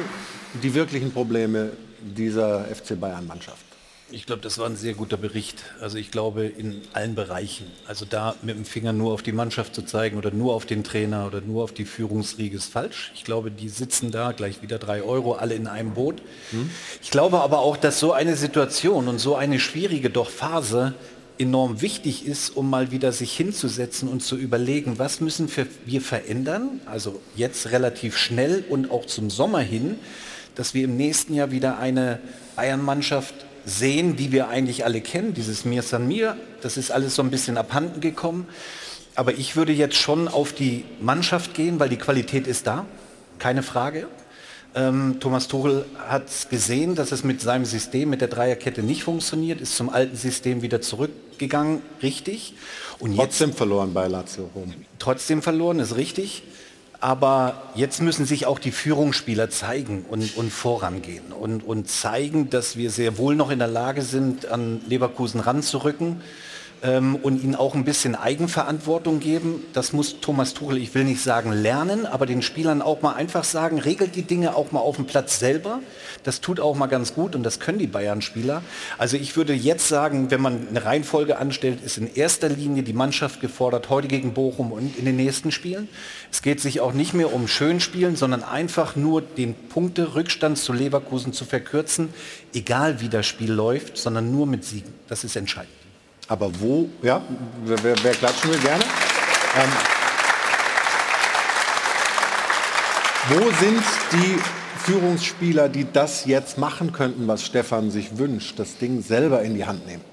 S1: die wirklichen Probleme dieser FC Bayern-Mannschaft?
S10: Ich glaube, das war ein sehr guter Bericht. Also ich glaube in allen Bereichen. Also da mit dem Finger nur auf die Mannschaft zu zeigen oder nur auf den Trainer oder nur auf die Führungsriege ist falsch. Ich glaube, die sitzen da gleich wieder drei Euro, alle in einem Boot. Ich glaube aber auch, dass so eine Situation und so eine schwierige doch Phase enorm wichtig ist, um mal wieder sich hinzusetzen und zu überlegen, was müssen wir- verändern, also jetzt relativ schnell und auch zum Sommer hin, dass wir im nächsten Jahr wieder eine Bayern-Mannschaft sehen, die wir eigentlich alle kennen, dieses Mir San Mir, das ist alles so ein bisschen abhanden gekommen. Aber ich würde jetzt schon auf die Mannschaft gehen, weil die Qualität ist da, keine Frage. Ähm, Thomas Tuchel hat gesehen, dass es mit seinem System, mit der Dreierkette nicht funktioniert, ist zum alten System wieder zurückgegangen, richtig. Und
S1: Trotzdem verloren bei Lazio Rom.
S10: trotzdem verloren, ist richtig. Aber jetzt müssen sich auch die Führungsspieler zeigen und, und vorangehen und, und zeigen, dass wir sehr wohl noch in der Lage sind, an Leverkusen ranzurücken ähm, und ihnen auch ein bisschen Eigenverantwortung geben. Das muss Thomas Tuchel, ich will nicht sagen lernen, aber den Spielern auch mal einfach sagen, regelt die Dinge auch mal auf dem Platz selber. Das tut auch mal ganz gut und das können die Bayern-Spieler. Also ich würde jetzt sagen, wenn man eine Reihenfolge anstellt, ist in erster Linie die Mannschaft gefordert, heute gegen Bochum und in den nächsten Spielen. Es geht sich auch nicht mehr um Schönspielen, sondern einfach nur den Punkte-Rückstand zu Leverkusen zu verkürzen, egal wie das Spiel läuft, sondern nur mit Siegen. Das ist entscheidend.
S1: Aber wo, ja, wer, wer, klatschen will, gerne. Ähm, wo sind die Führungsspieler, die das jetzt machen könnten, was Stefan sich wünscht, das Ding selber in die Hand nehmen?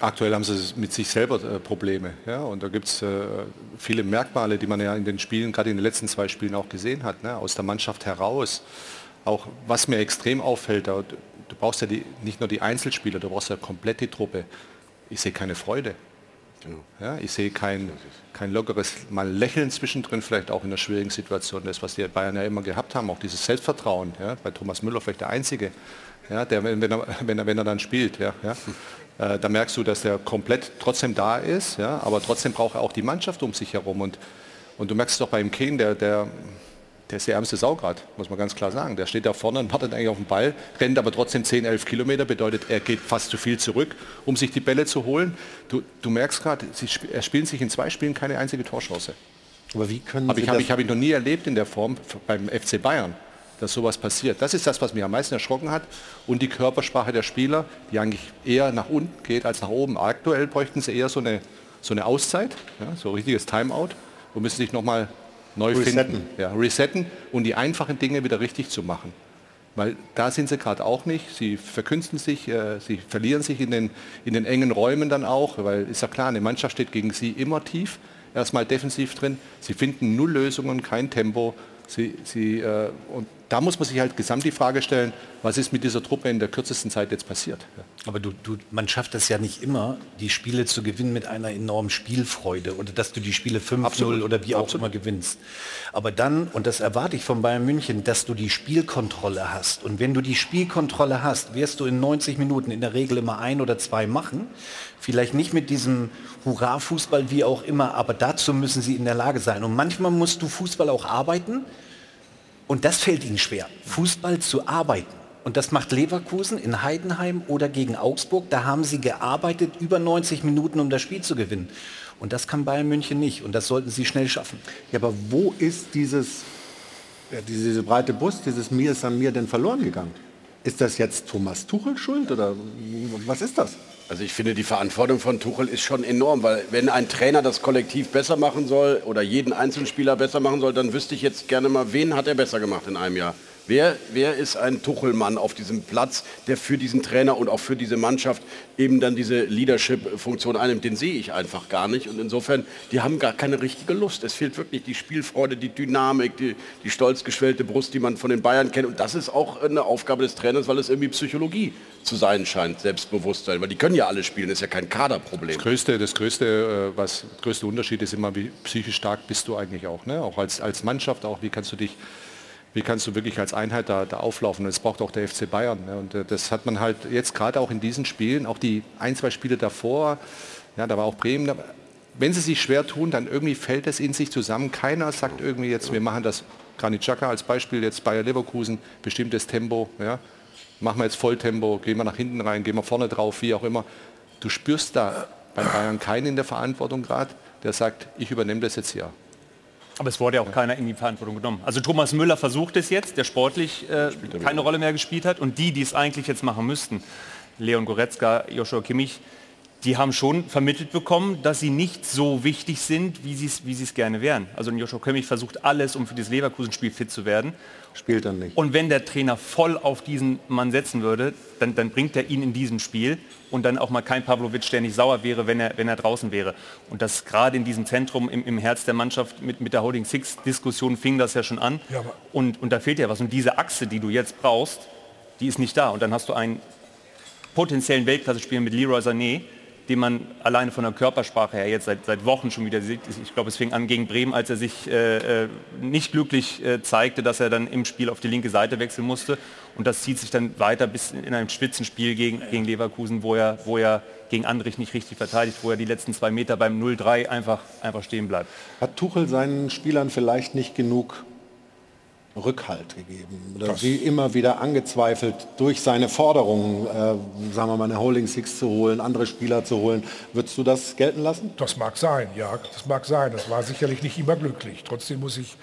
S2: Aktuell haben sie mit sich selber äh, Probleme. Ja? Und da gibt es äh, viele Merkmale, die man ja in den Spielen, gerade in den letzten zwei Spielen auch gesehen hat, ne? aus der Mannschaft heraus. Auch was mir extrem auffällt, da, du brauchst ja die, nicht nur die Einzelspieler, du brauchst ja komplett die Truppe. Ich sehe keine Freude. Ja, ich sehe kein, kein lockeres mal Lächeln zwischendrin, vielleicht auch in einer schwierigen Situation. Das, was die Bayern ja immer gehabt haben, auch dieses Selbstvertrauen. Ja, bei Thomas Müller vielleicht der Einzige, ja, der, wenn, er, wenn, er, wenn er dann spielt. Ja, ja, äh, da merkst du, dass der komplett trotzdem da ist, ja, aber trotzdem braucht er auch die Mannschaft um sich herum. Und, und du merkst es doch beim Kane, der, der, der ist der ärmste Sau gerade, muss man ganz klar sagen. Der steht da vorne und wartet eigentlich auf den Ball, rennt aber trotzdem 10, 11 Kilometer, bedeutet, er geht fast zu viel zurück, um sich die Bälle zu holen. Du, du merkst gerade, er spielt sich in zwei Spielen keine einzige Torchance.
S1: Aber wie können
S2: Aber ich habe hab ich noch nie erlebt in der Form beim FC Bayern, dass sowas passiert. Das ist das, was mich am meisten erschrocken hat. Und die Körpersprache der Spieler, die eigentlich eher nach unten geht als nach oben. Aktuell bräuchten sie eher so eine, so eine Auszeit, ja, so ein richtiges Timeout und müssen sich nochmal neu
S1: Resetten.
S2: finden. Ja, resetten und die einfachen Dinge wieder richtig zu machen. Weil da sind sie gerade auch nicht. Sie verkünsten sich, äh, sie verlieren sich in den, in den engen Räumen dann auch, weil ist ja klar, eine Mannschaft steht gegen sie immer tief, erstmal defensiv drin. Sie finden null Lösungen, kein Tempo. Sie, sie, äh, und da muss man sich halt gesamt die Frage stellen, was ist mit dieser Truppe in der kürzesten Zeit jetzt passiert?
S10: Aber du, du, man schafft es ja nicht immer, die Spiele zu gewinnen mit einer enormen Spielfreude oder dass du die Spiele 5-0 oder wie auch Absolut. immer gewinnst. Aber dann, und das erwarte ich von Bayern München, dass du die Spielkontrolle hast. Und wenn du die Spielkontrolle hast, wirst du in 90 Minuten in der Regel immer ein oder zwei machen. Vielleicht nicht mit diesem Hurra-Fußball, wie auch immer, aber dazu müssen sie in der Lage sein. Und manchmal musst du Fußball auch arbeiten und das fällt ihnen schwer, Fußball zu arbeiten. Und das macht Leverkusen in Heidenheim oder gegen Augsburg. Da haben sie gearbeitet über 90 Minuten, um das Spiel zu gewinnen. Und das kann Bayern München nicht. Und das sollten sie schnell schaffen.
S1: Ja, aber wo ist dieses, ja, diese breite Brust, dieses Mir ist an mir denn verloren gegangen? Ist das jetzt Thomas Tuchel schuld oder was ist das?
S6: Also ich finde, die Verantwortung von Tuchel ist schon enorm, weil wenn ein Trainer das Kollektiv besser machen soll oder jeden einzelnen Spieler besser machen soll, dann wüsste ich jetzt gerne mal, wen hat er besser gemacht in einem Jahr. Wer, wer ist ein Tuchelmann auf diesem Platz, der für diesen Trainer und auch für diese Mannschaft eben dann diese Leadership-Funktion einnimmt? Den sehe ich einfach gar nicht. Und insofern, die haben gar keine richtige Lust. Es fehlt wirklich die Spielfreude, die Dynamik, die, die stolz geschwellte Brust, die man von den Bayern kennt. Und das ist auch eine Aufgabe des Trainers, weil es irgendwie Psychologie zu sein scheint, Selbstbewusstsein. Weil die können ja alle spielen, ist ja kein Kaderproblem.
S2: Das größte, das größte, äh, was, größte Unterschied ist immer, wie psychisch stark bist du eigentlich auch. Ne? Auch als, als Mannschaft, auch wie kannst du dich wie kannst du wirklich als Einheit da, da auflaufen. Und das braucht auch der FC Bayern. Ne? Und äh, das hat man halt jetzt gerade auch in diesen Spielen, auch die ein, zwei Spiele davor, ja, da war auch Bremen, wenn sie sich schwer tun, dann irgendwie fällt es in sich zusammen. Keiner sagt irgendwie jetzt, wir machen das, Granit Xhaka als Beispiel, jetzt Bayer Leverkusen, bestimmtes Tempo, ja, machen wir jetzt Volltempo, gehen wir nach hinten rein, gehen wir vorne drauf, wie auch immer. Du spürst da bei Bayern keinen in der Verantwortung gerade, der sagt, ich übernehme das jetzt hier.
S8: Aber es wurde ja auch keiner in die Verantwortung genommen. Also Thomas Müller versucht es jetzt, der sportlich äh, keine Rolle mehr gespielt hat. Und die, die es eigentlich jetzt machen müssten, Leon Goretzka, Joshua Kimmich, die haben schon vermittelt bekommen, dass sie nicht so wichtig sind, wie sie es wie gerne wären. Also Joshua Kimmich versucht alles, um für das Leverkusen-Spiel fit zu werden.
S1: Spielt dann nicht.
S8: Und wenn der Trainer voll auf diesen Mann setzen würde, dann, dann bringt er ihn in diesem Spiel und dann auch mal kein Pavlovic, der nicht sauer wäre, wenn er, wenn er draußen wäre. Und das gerade in diesem Zentrum, im, im Herz der Mannschaft, mit, mit der Holding Six-Diskussion fing das ja schon an. Ja, und, und da fehlt ja was. Und diese Achse, die du jetzt brauchst, die ist nicht da. Und dann hast du einen potenziellen Weltklasse-Spieler mit Leroy Sané, den man alleine von der Körpersprache her jetzt seit, seit Wochen schon wieder sieht. Ich glaube, es fing an gegen Bremen, als er sich äh, äh, nicht glücklich äh, zeigte, dass er dann im Spiel auf die linke Seite wechseln musste. Und das zieht sich dann weiter bis in einem Spitzenspiel gegen, gegen Leverkusen, wo er, wo er gegen Andrich nicht richtig verteidigt, wo er die letzten zwei Meter beim 0-3 einfach, einfach stehen bleibt.
S1: Hat Tuchel seinen Spielern vielleicht nicht genug Rückhalt gegeben oder das sie immer wieder angezweifelt durch seine Forderungen, äh, sagen wir mal eine Holding Six zu holen, andere Spieler zu holen. Würdest du das gelten lassen?
S7: Das mag sein, ja, das mag sein. Das war sicherlich nicht immer glücklich. Trotzdem muss ich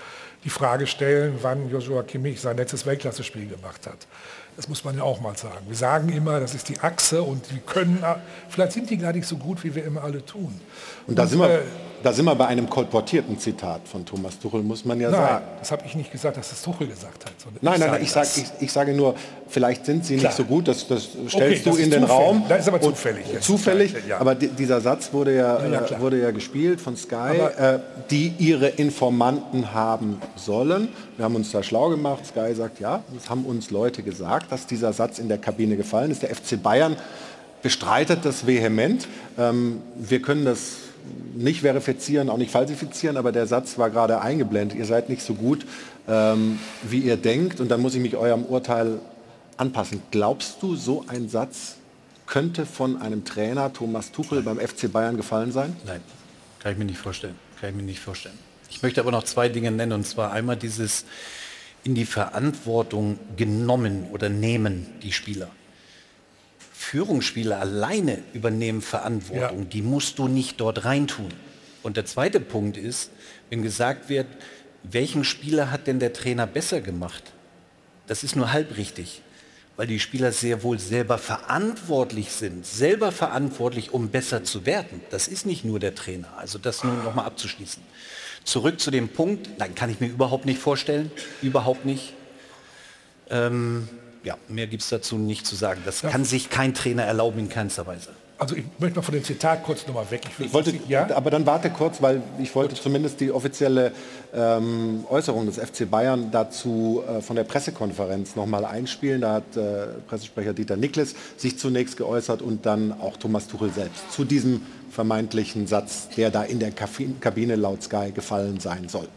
S7: die Frage stellen, wann Joshua Kimmich sein letztes Weltklasse-Spiel gemacht hat. Das muss man ja auch mal sagen. Wir sagen immer, das ist die Achse und wir können, vielleicht sind die gar nicht so gut, wie wir immer alle tun.
S1: Und da sind wir, äh, da sind wir bei einem kolportierten Zitat von Thomas Tuchel, muss man ja
S7: nein,
S1: sagen.
S7: das habe ich nicht gesagt, dass das Tuchel gesagt hat.
S1: Nein, nein, nein, ich, sag, ich, ich, sage nur, vielleicht sind sie Klar. nicht so gut, das, das stellst okay, du das in den zufällig. Raum.
S7: Das ist aber zufällig.
S1: Zufällig, ja. aber dieser Satz wurde ja, ja, ja wurde ja gespielt von Sky, äh, die ihre Informanten haben sollen. Wir haben uns da schlau gemacht. Sky sagt, ja, es haben uns Leute gesagt, dass dieser Satz in der Kabine gefallen ist. Der FC Bayern bestreitet das vehement. Ähm, wir können das nicht verifizieren, auch nicht falsifizieren, aber der Satz war gerade eingeblendet. Ihr seid nicht so gut, ähm, wie ihr denkt und dann muss ich mich eurem Urteil anpassen. Glaubst du, so ein Satz könnte von einem Trainer Thomas Tuchel beim FC Bayern gefallen sein?
S10: Nein, kann ich mir nicht vorstellen. Kann ich mir nicht vorstellen. Ich möchte aber noch zwei Dinge nennen und zwar einmal dieses in die Verantwortung genommen oder nehmen die Spieler. Führungsspieler alleine übernehmen Verantwortung. Ja. Die musst du nicht dort reintun. Und der zweite Punkt ist, wenn gesagt wird, welchen Spieler hat denn der Trainer besser gemacht? Das ist nur halb richtig, weil die Spieler sehr wohl selber verantwortlich sind, selber verantwortlich, um besser zu werden. Das ist nicht nur der Trainer. Also das nur noch mal abzuschließen. Zurück zu dem Punkt, nein, kann ich mir überhaupt nicht vorstellen, überhaupt nicht. Ähm, Ja, mehr gibt es dazu nicht zu sagen. Das kann sich kein Trainer erlauben in keinster Weise.
S7: Also ich möchte mal von dem Zitat kurz nochmal weg.
S1: Ich wollte, ja? aber dann warte kurz, weil ich wollte zumindest die offizielle ähm, Äußerung des FC Bayern dazu äh, von der Pressekonferenz nochmal einspielen. Da hat äh, Pressesprecher Dieter Niklas sich zunächst geäußert und dann auch Thomas Tuchel selbst zu diesem vermeintlichen Satz, der da in der Kabine laut Sky gefallen sein soll.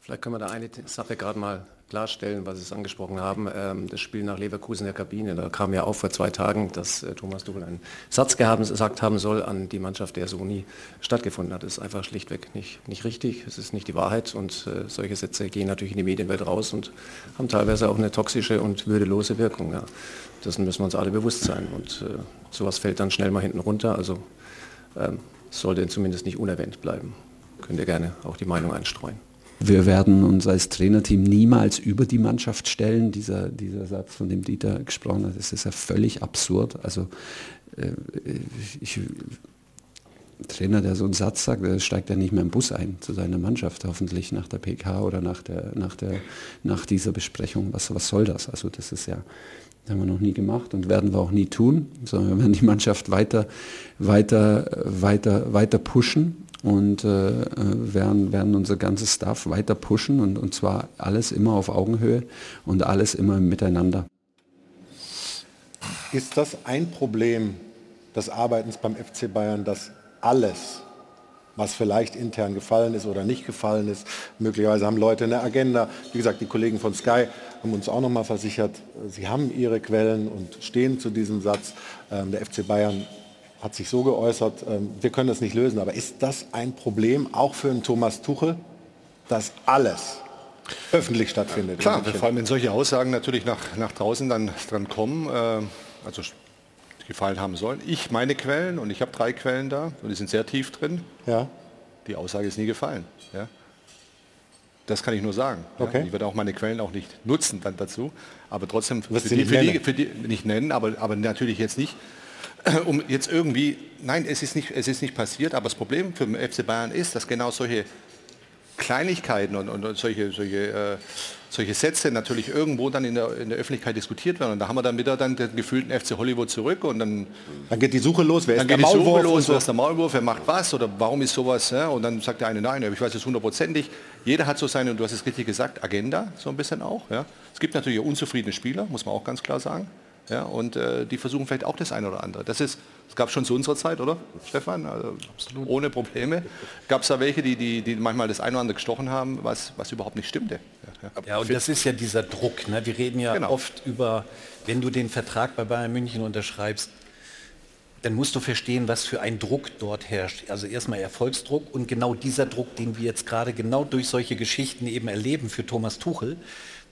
S15: Vielleicht können wir da eine Sache gerade mal klarstellen, was Sie es angesprochen haben. Ähm, das Spiel nach Leverkusen in der Kabine, da kam ja auch vor zwei Tagen, dass äh, Thomas Tuchel einen Satz gesagt haben soll an die Mannschaft, der so nie stattgefunden hat. Das ist einfach schlichtweg nicht, nicht richtig. Es ist nicht die Wahrheit und äh, solche Sätze gehen natürlich in die Medienwelt raus und haben teilweise auch eine toxische und würdelose Wirkung. Ja. Dessen müssen wir uns alle bewusst sein und äh, sowas fällt dann schnell mal hinten runter. Also ähm, sollte zumindest nicht unerwähnt bleiben. Könnt ihr gerne auch die Meinung einstreuen.
S16: Wir werden uns als Trainerteam niemals über die Mannschaft stellen. Dieser, dieser Satz, von dem Dieter gesprochen hat, das ist ja völlig absurd. Also äh, ich, Trainer, der so einen Satz sagt, der steigt ja nicht mehr im Bus ein zu seiner Mannschaft, hoffentlich nach der PK oder nach, der, nach, der, nach dieser Besprechung. Was, was soll das? Also das ist ja, haben wir noch nie gemacht und werden wir auch nie tun, sondern wir werden die Mannschaft weiter, weiter, weiter, weiter pushen und äh, werden, werden unser ganzes Staff weiter pushen und, und zwar alles immer auf Augenhöhe und alles immer Miteinander.
S1: Ist das ein Problem des Arbeitens beim FC Bayern, dass alles, was vielleicht intern gefallen ist oder nicht gefallen ist, möglicherweise haben Leute eine Agenda. Wie gesagt, die Kollegen von Sky haben uns auch noch mal versichert, sie haben ihre Quellen und stehen zu diesem Satz. Ähm, der FC Bayern hat sich so geäußert, ähm, wir können das nicht lösen. Aber ist das ein Problem auch für einen Thomas Tuchel, dass alles öffentlich stattfindet?
S2: Klar, vor allem wenn solche Aussagen natürlich nach, nach draußen dann dran kommen, äh, also gefallen haben sollen. Ich meine Quellen und ich habe drei Quellen da und die sind sehr tief drin.
S1: Ja.
S2: Die Aussage ist nie gefallen. Ja. Das kann ich nur sagen.
S1: Okay.
S2: Ja. Ich werde auch meine Quellen auch nicht nutzen dann dazu, aber trotzdem
S1: für
S2: die, für, die, für die, nicht nennen, aber, aber natürlich jetzt nicht um jetzt irgendwie, nein, es ist, nicht, es ist nicht passiert, aber das Problem für den FC Bayern ist, dass genau solche Kleinigkeiten und, und solche, solche, äh, solche Sätze natürlich irgendwo dann in der, in der Öffentlichkeit diskutiert werden. Und da haben wir dann wieder dann den gefühlten FC Hollywood zurück und dann...
S1: Dann geht die Suche los, wer
S2: ist der Maulwurf? Los, so. Wer ist der Maulwurf, wer macht was oder warum ist sowas? Ja? Und dann sagt der eine, nein, ich weiß es hundertprozentig. Jeder hat so seine, und du hast es richtig gesagt, Agenda so ein bisschen auch. Ja? Es gibt natürlich unzufriedene Spieler, muss man auch ganz klar sagen. Ja, und äh, die versuchen vielleicht auch das eine oder andere. Das ist, das gab es schon zu unserer Zeit, oder Stefan? Also, ohne Probleme. Gab es da welche, die, die, die manchmal das eine oder andere gestochen haben, was, was überhaupt nicht stimmte.
S10: Ja, ja. ja und das ist ja dieser Druck. Ne? Wir reden ja genau. oft über, wenn du den Vertrag bei Bayern München unterschreibst, dann musst du verstehen, was für ein Druck dort herrscht. Also erstmal Erfolgsdruck und genau dieser Druck, den wir jetzt gerade genau durch solche Geschichten eben erleben für Thomas Tuchel,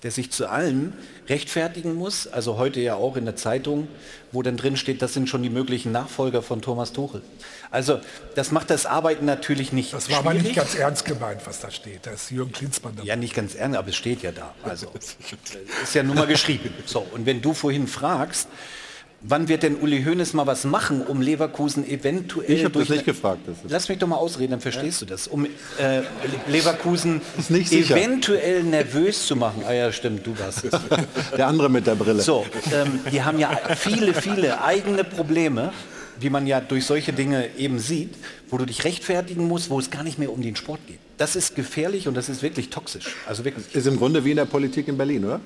S10: der sich zu allem rechtfertigen muss. Also heute ja auch in der Zeitung, wo dann drin steht, das sind schon die möglichen Nachfolger von Thomas Tuchel. Also das macht das Arbeiten natürlich nicht
S7: Das war schwierig. aber nicht ganz ernst gemeint, was da steht. Da ist Jürgen Klinsmann dabei.
S10: Ja, nicht ganz ernst, aber es steht ja da. Also ist ja nun mal geschrieben. So, und wenn du vorhin fragst, Wann wird denn Uli Hoeneß mal was machen, um Leverkusen eventuell...
S1: Ich habe das nicht gefragt. Das
S10: Lass mich doch mal ausreden, dann verstehst ja. du das. Um äh, Leverkusen eventuell nervös zu machen. Ah ja, stimmt, du warst es.
S1: Der andere mit der Brille.
S10: So, ähm, die haben ja viele, viele eigene Probleme wie man ja durch solche Dinge eben sieht, wo du dich rechtfertigen musst, wo es gar nicht mehr um den Sport geht. Das ist gefährlich und das ist wirklich toxisch. Also wirklich.
S1: Ist im Grunde wie in der Politik in Berlin, oder?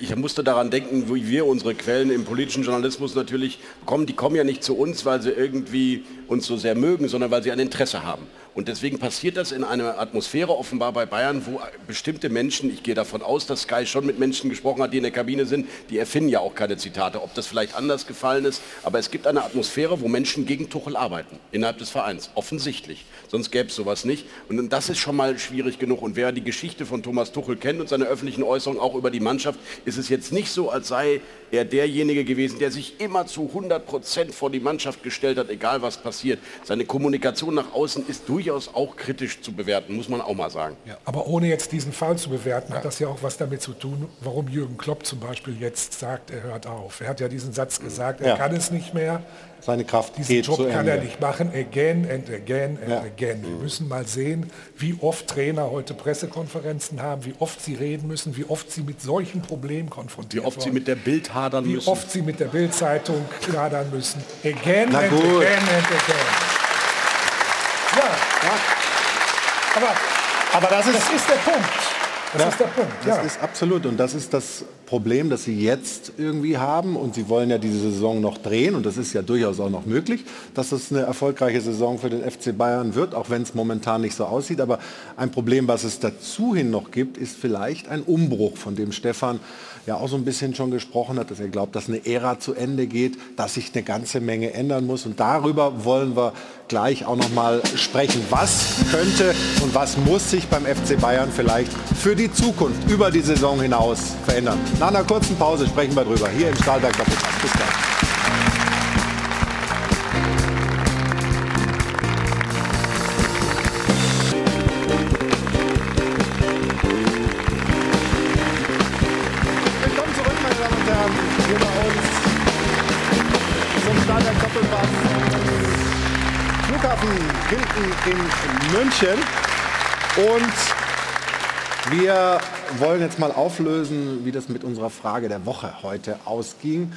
S6: Ich musste daran denken, wie wir unsere Quellen im politischen Journalismus natürlich kommen. Die kommen ja nicht zu uns, weil sie irgendwie uns so sehr mögen, sondern weil sie ein Interesse haben. Und deswegen passiert das in einer Atmosphäre offenbar bei Bayern, wo bestimmte Menschen, ich gehe davon aus, dass Sky schon mit Menschen gesprochen hat, die in der Kabine sind, die erfinden ja auch keine Zitate, ob das vielleicht anders gefallen ist, aber es gibt eine Atmosphäre, wo Menschen gegen Tuchel arbeiten, innerhalb des Vereins, offensichtlich. Sonst gäbe es sowas nicht. Und das ist schon mal schwierig genug. Und wer die Geschichte von Thomas Tuchel kennt und seine öffentlichen Äußerungen auch über die Mannschaft, ist es jetzt nicht so, als sei er derjenige gewesen, der sich immer zu 100 Prozent vor die Mannschaft gestellt hat, egal was passiert. Seine Kommunikation nach außen ist durchaus auch kritisch zu bewerten, muss man auch mal sagen.
S7: Ja, aber ohne jetzt diesen Fall zu bewerten, ja. hat das ja auch was damit zu tun, warum Jürgen Klopp zum Beispiel jetzt sagt, er hört auf. Er hat ja diesen Satz gesagt, er ja. kann es nicht mehr.
S1: Seine Kraft
S7: Diesen Job kann er nicht machen, again and again and ja. again. Wir müssen mal sehen, wie oft Trainer heute Pressekonferenzen haben, wie oft sie reden müssen, wie oft sie mit solchen Problemen konfrontiert
S6: Wie oft sie mit der Bild hadern
S7: wie
S6: müssen.
S7: Wie oft sie mit der Bildzeitung hadern müssen. Again
S6: Na
S7: and
S6: gut.
S7: again and again. Ja.
S1: ja.
S7: Aber,
S1: aber das, ist,
S7: das ist der Punkt. Das
S1: ja,
S7: ist der Punkt.
S1: Das
S7: ja.
S1: ist absolut. Und das ist das Problem, das Sie jetzt irgendwie haben. Und Sie wollen ja diese Saison noch drehen. Und das ist ja durchaus auch noch möglich, dass es eine erfolgreiche Saison für den FC Bayern wird, auch wenn es momentan nicht so aussieht. Aber ein Problem, was es dazu hin noch gibt, ist vielleicht ein Umbruch, von dem Stefan ja auch so ein bisschen schon gesprochen hat, dass er glaubt, dass eine Ära zu Ende geht, dass sich eine ganze Menge ändern muss. Und darüber wollen wir gleich auch noch mal sprechen. Was könnte und was muss sich beim FC Bayern vielleicht für die Zukunft über die Saison hinaus verändern? Nach einer kurzen Pause sprechen wir drüber hier im Stahlberg Doppelpass. Bis gleich. München. Und wir wollen jetzt mal auflösen, wie das mit unserer Frage der Woche heute ausging.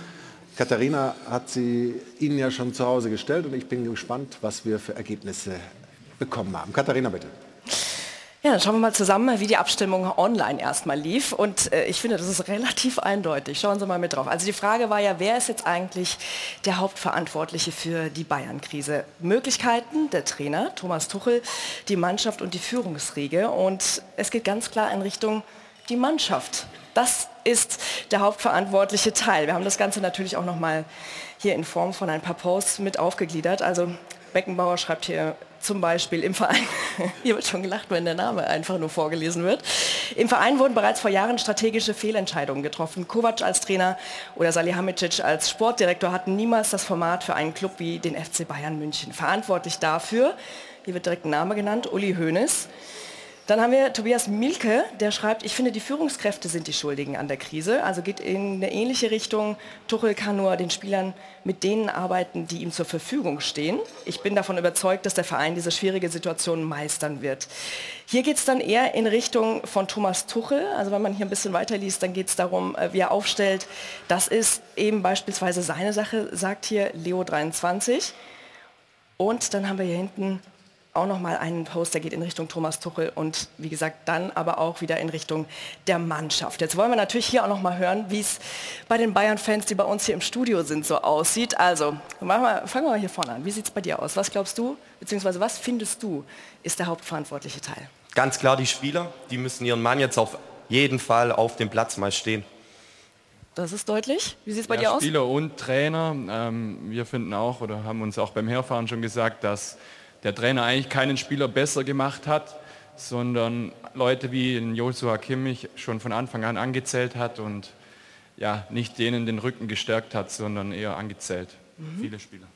S1: Katharina hat sie Ihnen ja schon zu Hause gestellt und ich bin gespannt, was wir für Ergebnisse bekommen haben. Katharina, bitte.
S3: Ja, dann schauen wir mal zusammen, wie die Abstimmung online erstmal lief. Und äh, ich finde, das ist relativ eindeutig. Schauen Sie mal mit drauf. Also die Frage war ja, wer ist jetzt eigentlich der Hauptverantwortliche für die Bayern-Krise? Möglichkeiten, der Trainer, Thomas Tuchel, die Mannschaft und die Führungsriege. Und es geht ganz klar in Richtung die Mannschaft. Das ist der hauptverantwortliche Teil. Wir haben das Ganze natürlich auch nochmal hier in Form von ein paar Posts mit aufgegliedert. Also Beckenbauer schreibt hier zum Beispiel im Verein, hier wird schon gelacht, wenn der Name einfach nur vorgelesen wird. Im Verein wurden bereits vor Jahren strategische Fehlentscheidungen getroffen. Kovac als Trainer oder Salihamidzic als Sportdirektor hatten niemals das Format für einen Club wie den FC Bayern München. Verantwortlich dafür, hier wird direkt ein Name genannt, Uli Hoeneß. Dann haben wir Tobias Milke, der schreibt, ich finde, die Führungskräfte sind die Schuldigen an der Krise. Also geht in eine ähnliche Richtung. Tuchel kann nur den Spielern mit denen arbeiten, die ihm zur Verfügung stehen. Ich bin davon überzeugt, dass der Verein diese schwierige Situation meistern wird. Hier geht es dann eher in Richtung von Thomas Tuchel. Also wenn man hier ein bisschen weiterliest, dann geht es darum, wie er aufstellt. Das ist eben beispielsweise seine Sache, sagt hier Leo 23. Und dann haben wir hier hinten auch noch mal einen Post, der geht in Richtung Thomas Tuchel und wie gesagt dann aber auch wieder in Richtung der Mannschaft. Jetzt wollen wir natürlich hier auch noch mal hören, wie es bei den Bayern-Fans, die bei uns hier im Studio sind, so aussieht. Also wir, fangen wir mal hier vorne an. Wie sieht es bei dir aus? Was glaubst du, beziehungsweise was findest du, ist der hauptverantwortliche Teil?
S17: Ganz klar die Spieler, die müssen ihren Mann jetzt auf jeden Fall auf dem Platz mal stehen.
S3: Das ist deutlich. Wie sieht es bei
S18: ja,
S3: dir aus?
S18: Spieler und Trainer. Ähm, wir finden auch oder haben uns auch beim Herfahren schon gesagt, dass der Trainer eigentlich keinen Spieler besser gemacht hat, sondern Leute wie Joshua Kimmich schon von Anfang an angezählt hat und ja, nicht denen den Rücken gestärkt hat, sondern eher angezählt. Mhm. Viele Spieler.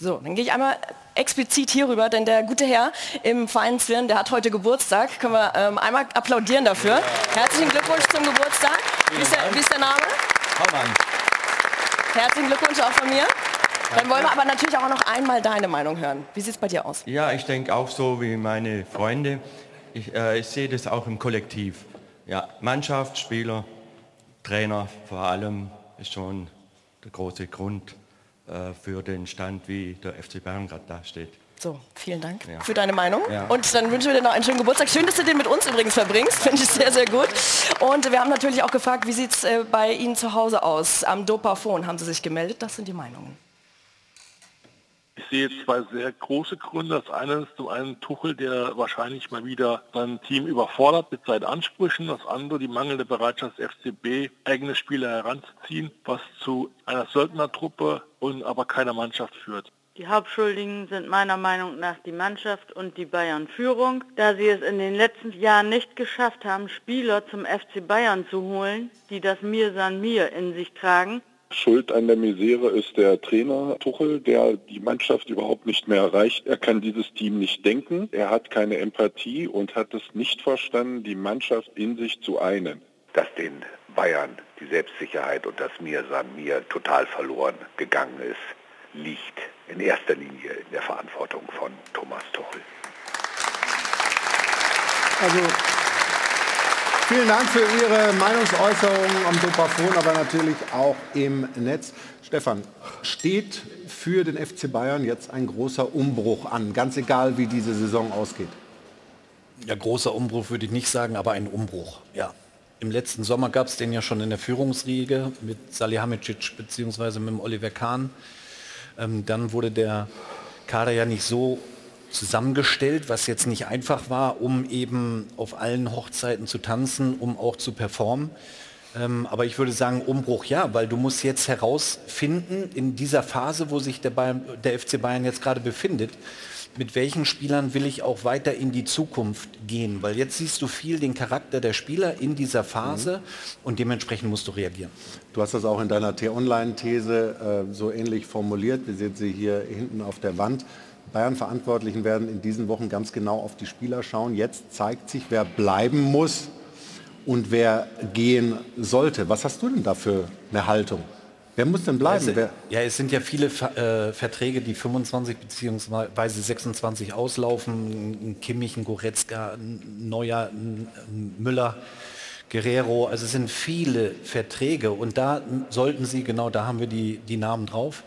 S3: So, dann gehe ich einmal explizit hier rüber, denn der gute Herr im feinen Zwirn, der hat heute Geburtstag. Können wir ähm, einmal applaudieren dafür. Ja. Herzlichen Glückwunsch zum Geburtstag. Wie ist, der, wie ist der Name? Herzlichen Glückwunsch auch von mir. Dann wollen wir aber natürlich auch noch einmal deine Meinung hören. Wie sieht es bei dir aus?
S17: Ja, ich denke auch so wie meine Freunde. Ich, äh, ich sehe das auch im Kollektiv. Ja, Mannschaft, Spieler, Trainer vor allem ist schon der große Grund äh, für den Stand, wie der FC Bayern gerade dasteht.
S3: So, vielen Dank
S17: Ja.
S3: für deine Meinung.
S17: Ja.
S3: Und dann wünschen wir dir noch einen schönen Geburtstag. Schön, dass du den mit uns übrigens verbringst. Finde ich sehr, sehr gut. Und wir haben natürlich auch gefragt, wie sieht es äh, bei Ihnen zu Hause aus? Am Dopafon haben Sie sich gemeldet. Das sind die Meinungen.
S19: Ich sehe zwei sehr große Gründe. Das eine ist zum einen Tuchel, der wahrscheinlich mal wieder sein Team überfordert mit seinen Ansprüchen. Das andere die mangelnde Bereitschaft des FCB, eigene Spieler heranzuziehen, was zu einer Söldnertruppe und aber keiner Mannschaft führt.
S20: Die Hauptschuldigen sind meiner Meinung nach die Mannschaft und die Bayern-Führung, da sie es in den letzten Jahren nicht geschafft haben, Spieler zum FC Bayern zu holen, die das Mir san Mir in sich tragen.
S21: Schuld an der Misere ist der Trainer Tuchel, der die Mannschaft überhaupt nicht mehr erreicht. Er kann dieses Team nicht denken, er hat keine Empathie und hat es nicht verstanden, die Mannschaft in sich zu einen.
S22: dass den Bayern die Selbstsicherheit und das Mir san Mir total verloren gegangen ist, liegt in erster Linie in der Verantwortung von Thomas Tuchel.
S1: Also vielen Dank für Ihre Meinungsäußerungen am Sopafon, aber natürlich auch im Netz. Stefan, steht für den FC Bayern jetzt ein großer Umbruch an, ganz egal wie diese Saison ausgeht?
S10: Ja, großer Umbruch würde ich nicht sagen, aber ein Umbruch, ja. Im letzten Sommer gab es den ja schon in der Führungsriege mit Salihamidzic bzw. mit Oliver Kahn. Ähm, dann wurde der Kader ja nicht so zusammengestellt, was jetzt nicht einfach war, um eben auf allen Hochzeiten zu tanzen, um auch zu performen. Ähm, aber ich würde sagen, Umbruch ja, weil du musst jetzt herausfinden, in dieser Phase, wo sich der, Bayern, der FC Bayern jetzt gerade befindet, mit welchen Spielern will ich auch weiter in die Zukunft gehen? Weil jetzt siehst du viel den Charakter der Spieler in dieser Phase mhm. und dementsprechend musst du reagieren.
S1: Du hast das auch in deiner T-Online-These äh, so ähnlich formuliert. Wir sehen sie hier hinten auf der Wand. Bayern-Verantwortlichen werden in diesen Wochen ganz genau auf die Spieler schauen. Jetzt zeigt sich, wer bleiben muss und wer gehen sollte. Was hast du denn da für eine Haltung? Wer muss denn bleiben?
S10: Also, ja, es sind ja viele äh, Verträge, die 25 bzw. 26 auslaufen. Ein Kimmich, ein Goretzka, ein Neuer, ein Müller, Guerrero. Also es sind viele Verträge und da sollten Sie, genau da haben wir die, die Namen drauf,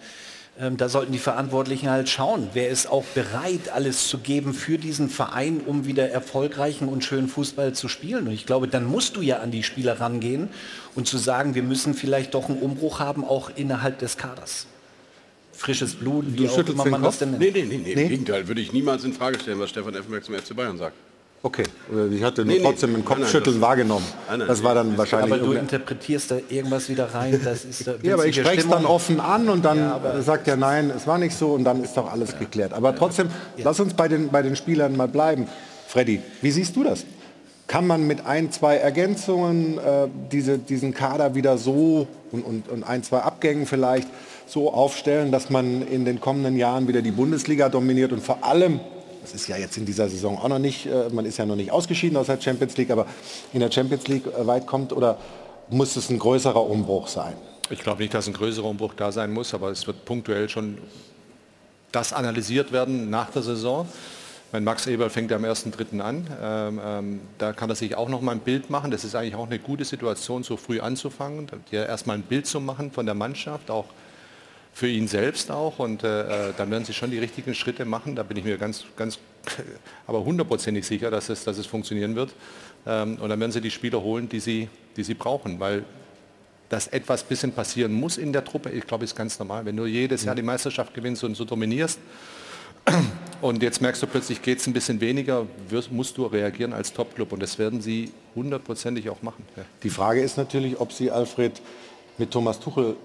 S10: ähm, da sollten die Verantwortlichen halt schauen, wer ist auch bereit, alles zu geben für diesen Verein, um wieder erfolgreichen und schönen Fußball zu spielen. Und ich glaube, dann musst du ja an die Spieler rangehen und zu sagen, wir müssen vielleicht doch einen Umbruch haben, auch innerhalb des Kaders. Frisches Blut,
S6: wie du auch immer man das denn nennt. Nee, nee, nee, nee, nee. Im Gegenteil, würde ich niemals in Frage stellen, was Stefan Effenberg zum FC Bayern sagt.
S1: Okay, ich hatte nee, trotzdem nee, ein Kopfschütteln nein, wahrgenommen. Nein, nein, das war dann wahrscheinlich.
S10: Aber du interpretierst da irgendwas wieder rein. Das ist da
S1: ja, aber ich spreche es dann offen an und dann ja, sagt er nein, es war nicht so und dann ist doch alles ja. geklärt. Aber trotzdem, ja. lass uns bei den, bei den Spielern mal bleiben. Freddy, wie siehst du das? Kann man mit ein, zwei Ergänzungen äh, diese, diesen Kader wieder so und, und, und ein, zwei Abgängen vielleicht so aufstellen, dass man in den kommenden Jahren wieder die Bundesliga dominiert und vor allem das ist ja jetzt in dieser Saison auch noch nicht, äh, man ist ja noch nicht ausgeschieden aus der Champions League, aber in der Champions League äh, weit kommt oder muss es ein größerer Umbruch sein?
S2: Ich glaube nicht, dass ein größerer Umbruch da sein muss, aber es wird punktuell schon das analysiert werden nach der Saison. Mein Max Eberl fängt am 1.3. an. Ähm, ähm, da kann er sich auch noch mal ein Bild machen. Das ist eigentlich auch eine gute Situation, so früh anzufangen. Ja erstmal ein Bild zu machen von der Mannschaft, auch für ihn selbst auch und äh, äh, dann werden sie schon die richtigen Schritte machen. Da bin ich mir ganz, ganz, aber hundertprozentig sicher, dass es, dass es funktionieren wird. Ähm, und dann werden sie die Spieler holen, die sie, die sie brauchen, weil dass etwas bisschen passieren muss in der Truppe, ich glaube, ist ganz normal. Wenn du jedes Jahr die Meisterschaft gewinnst und so dominierst und jetzt merkst du plötzlich, geht es ein bisschen weniger, wirst, musst du reagieren als Topclub und das werden sie hundertprozentig auch machen. Ja.
S1: Die Frage ist natürlich, ob sie Alfred mit Thomas Tuchel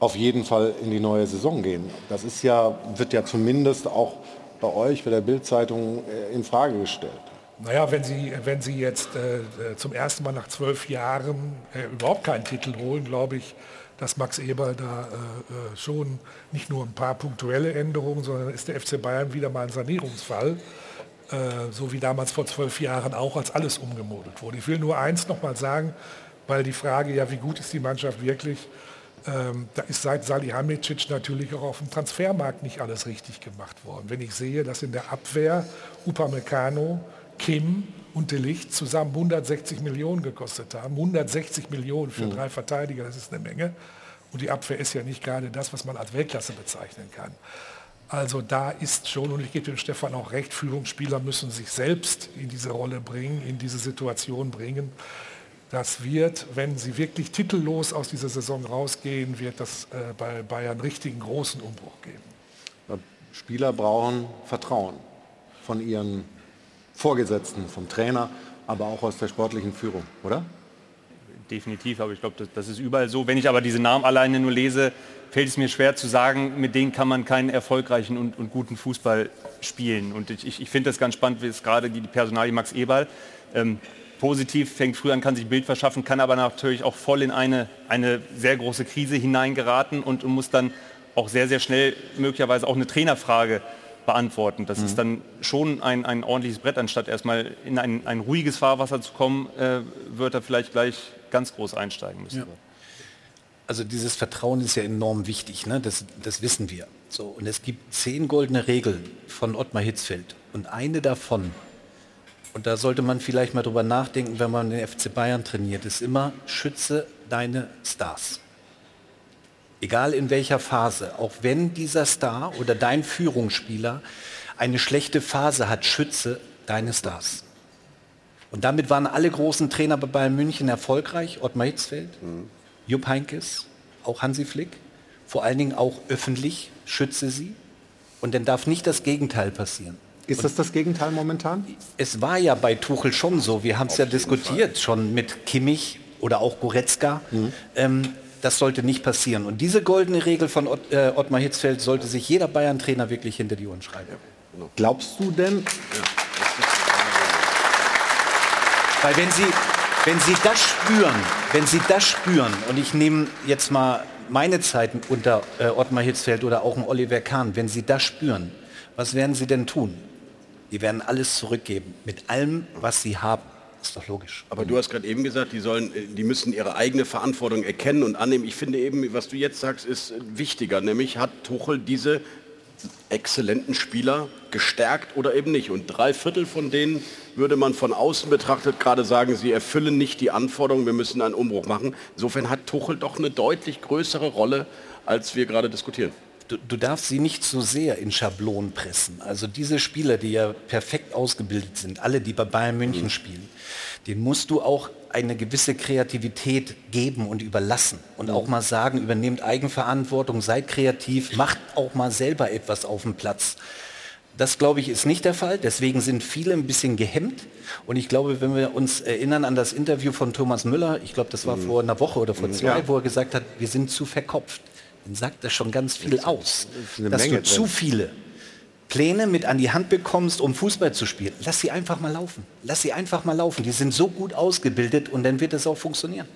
S1: auf jeden Fall in die neue Saison gehen. Das ist ja, wird ja zumindest auch bei euch, bei der Bildzeitung äh, in Frage gestellt.
S7: Naja, wenn Sie, wenn Sie jetzt äh, äh, zum ersten Mal nach zwölf Jahren äh, überhaupt keinen Titel holen, glaube ich, dass Max Eberl da äh, äh, schon nicht nur ein paar punktuelle Änderungen, sondern ist der FC Bayern wieder mal ein Sanierungsfall, so wie damals vor zwölf Jahren auch, als alles umgemodelt wurde. Ich will nur eins noch mal sagen, weil die Frage, ja, wie gut ist die Mannschaft wirklich, ähm, da ist seit Salihamidzic natürlich auch auf dem Transfermarkt nicht alles richtig gemacht worden. Wenn ich sehe, dass in der Abwehr Upamecano, Kim und De Licht zusammen 160 Millionen gekostet haben, 160 Millionen für mhm. drei Verteidiger, das ist eine Menge. Und die Abwehr ist ja nicht gerade das, was man als Weltklasse bezeichnen kann. Also da ist schon, und ich gebe dem Stefan auch recht, Führungsspieler müssen sich selbst in diese Rolle bringen, in diese Situation bringen das wird, wenn sie wirklich titellos aus dieser Saison rausgehen, wird das äh, bei Bayern richtigen großen Umbruch geben.
S1: Spieler brauchen Vertrauen von ihren Vorgesetzten, vom Trainer, aber auch aus der sportlichen Führung, oder?
S8: Definitiv, aber ich glaube, das, das, ist überall so. Wenn ich aber diese Namen alleine nur lese, fällt es mir schwer zu sagen, mit denen kann man keinen erfolgreichen und, und guten Fußball spielen. Und ich, ich, ich finde das ganz spannend, wie es gerade die, die Personalie Max Eberl. Ähm, positiv, fängt früh an, kann sich Bild verschaffen, kann aber natürlich auch voll in eine, eine sehr große Krise hineingeraten und, und muss dann auch sehr, sehr schnell möglicherweise auch eine Trainerfrage beantworten. Das mhm. ist dann schon ein, ein ordentliches Brett, anstatt erstmal in ein, ein ruhiges Fahrwasser zu kommen, äh, wird er vielleicht gleich ganz groß einsteigen müssen. Ja.
S10: Also dieses Vertrauen ist ja enorm wichtig, ne? das, das wissen wir. So, und es gibt zehn goldene Regeln von Ottmar Hitzfeld. Und eine davon, und da sollte man vielleicht mal drüber nachdenken, wenn man den FC Bayern trainiert, ist immer, schütze deine Stars. Egal in welcher Phase, auch wenn dieser Star oder dein Führungsspieler eine schlechte Phase hat, schütze deine Stars. Und damit waren alle großen Trainer bei Bayern München erfolgreich. Ottmar Hitzfeld, mhm. Jupp Heynckes, auch Hansi Flick. Vor allen Dingen auch öffentlich, schütze sie. Und dann darf nicht das Gegenteil passieren.
S1: Ist das das Gegenteil momentan?
S10: Es war ja bei Tuchel schon so. Wir haben es ja diskutiert, Fall. schon mit Kimmich oder auch Goretzka. Mhm. Ähm, das sollte nicht passieren. Und diese goldene Regel von Ott, äh, Ottmar Hitzfeld sollte sich jeder Bayern-Trainer wirklich hinter die Ohren schreiben.
S1: Glaubst du denn? Ja
S10: weil wenn Sie, wenn Sie das spüren, wenn Sie das spüren, und ich nehme jetzt mal meine Zeiten unter äh, Ottmar Hitzfeld oder auch ein Oliver Kahn, wenn Sie das spüren, was werden Sie denn tun? Die werden alles zurückgeben, mit allem, was Sie haben. Ist doch logisch.
S6: Aber du hast gerade eben gesagt, die, sollen, äh, die müssen ihre eigene Verantwortung erkennen und annehmen. Ich finde eben, was du jetzt sagst, ist wichtiger. Nämlich hat Tuchel diese exzellenten Spieler gestärkt oder eben nicht. Und drei Viertel von denen würde man von außen betrachtet gerade sagen, sie erfüllen nicht die Anforderungen, wir müssen einen Umbruch machen. Insofern hat Tuchel doch eine deutlich größere Rolle, als wir gerade diskutieren.
S10: Du, du, darfst sie nicht so sehr in Schablonen pressen. Also diese Spieler, die ja perfekt ausgebildet sind, alle, die bei Bayern München mhm. spielen, den musst du auch eine gewisse Kreativität geben und überlassen und auch mal sagen, übernehmt Eigenverantwortung, seid kreativ, macht auch mal selber etwas auf dem Platz. Das, glaube ich, ist nicht der Fall. Deswegen sind viele ein bisschen gehemmt. Und ich glaube, wenn wir uns erinnern an das Interview von Thomas Müller, ich glaube, das war mhm. vor einer Woche oder vor zwei, ja. wo er gesagt hat, wir sind zu verkopft. Dann sagt das schon ganz viel aus, das dass Menge du zu viele Pläne mit an die Hand bekommst, um Fußball zu spielen, lass sie einfach mal laufen. Lass sie einfach mal laufen. Die sind so gut ausgebildet und dann wird es auch funktionieren.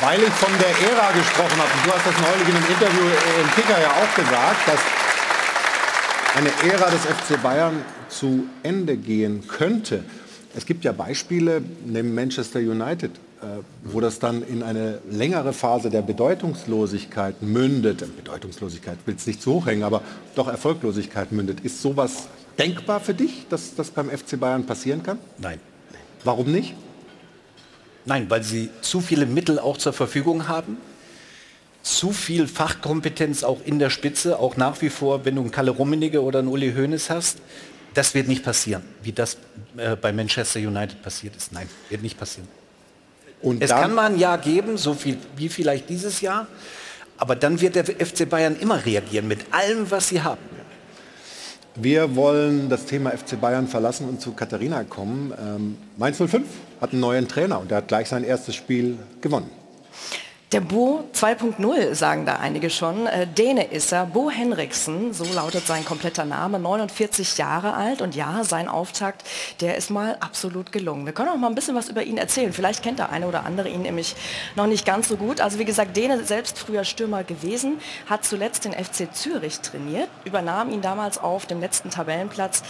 S1: Weil ich von der Ära gesprochen habe, und du hast das neulich in einem Interview im Kicker ja auch gesagt, dass eine Ära des FC Bayern zu Ende gehen könnte. Es gibt ja Beispiele, neben Manchester United, äh, wo das dann in eine längere Phase der Bedeutungslosigkeit mündet. Bedeutungslosigkeit will es nicht zu hoch hängen, aber doch Erfolglosigkeit mündet. Ist sowas denkbar für dich, dass das beim FC Bayern passieren kann?
S10: Nein.
S1: Warum nicht?
S10: Nein, weil sie zu viele Mittel auch zur Verfügung haben, zu viel Fachkompetenz auch in der Spitze, auch nach wie vor, wenn du einen Kalle Rummenigge oder einen Uli Hoeneß hast. Das wird nicht passieren, wie das äh, bei Manchester United passiert ist. Nein, wird nicht passieren. Und es kann mal ein Jahr geben, so viel wie vielleicht dieses Jahr, aber dann wird der FC Bayern immer reagieren mit allem, was sie haben.
S1: Wir wollen das Thema FC Bayern verlassen und zu Katharina kommen. Ähm, Mainz 05 hat einen neuen Trainer und der hat gleich sein erstes Spiel gewonnen.
S3: Der Bo 2.0, sagen da einige schon. Äh, Däne ist er, Bo Henriksen, so lautet sein kompletter Name, 49 Jahre alt. Und ja, sein Auftakt, der ist mal absolut gelungen. Wir können auch mal ein bisschen was über ihn erzählen. Vielleicht kennt der eine oder andere ihn nämlich noch nicht ganz so gut. Also wie gesagt, Däne selbst früher Stürmer gewesen, hat zuletzt den FC Zürich trainiert, übernahm ihn damals auf dem letzten Tabellenplatz,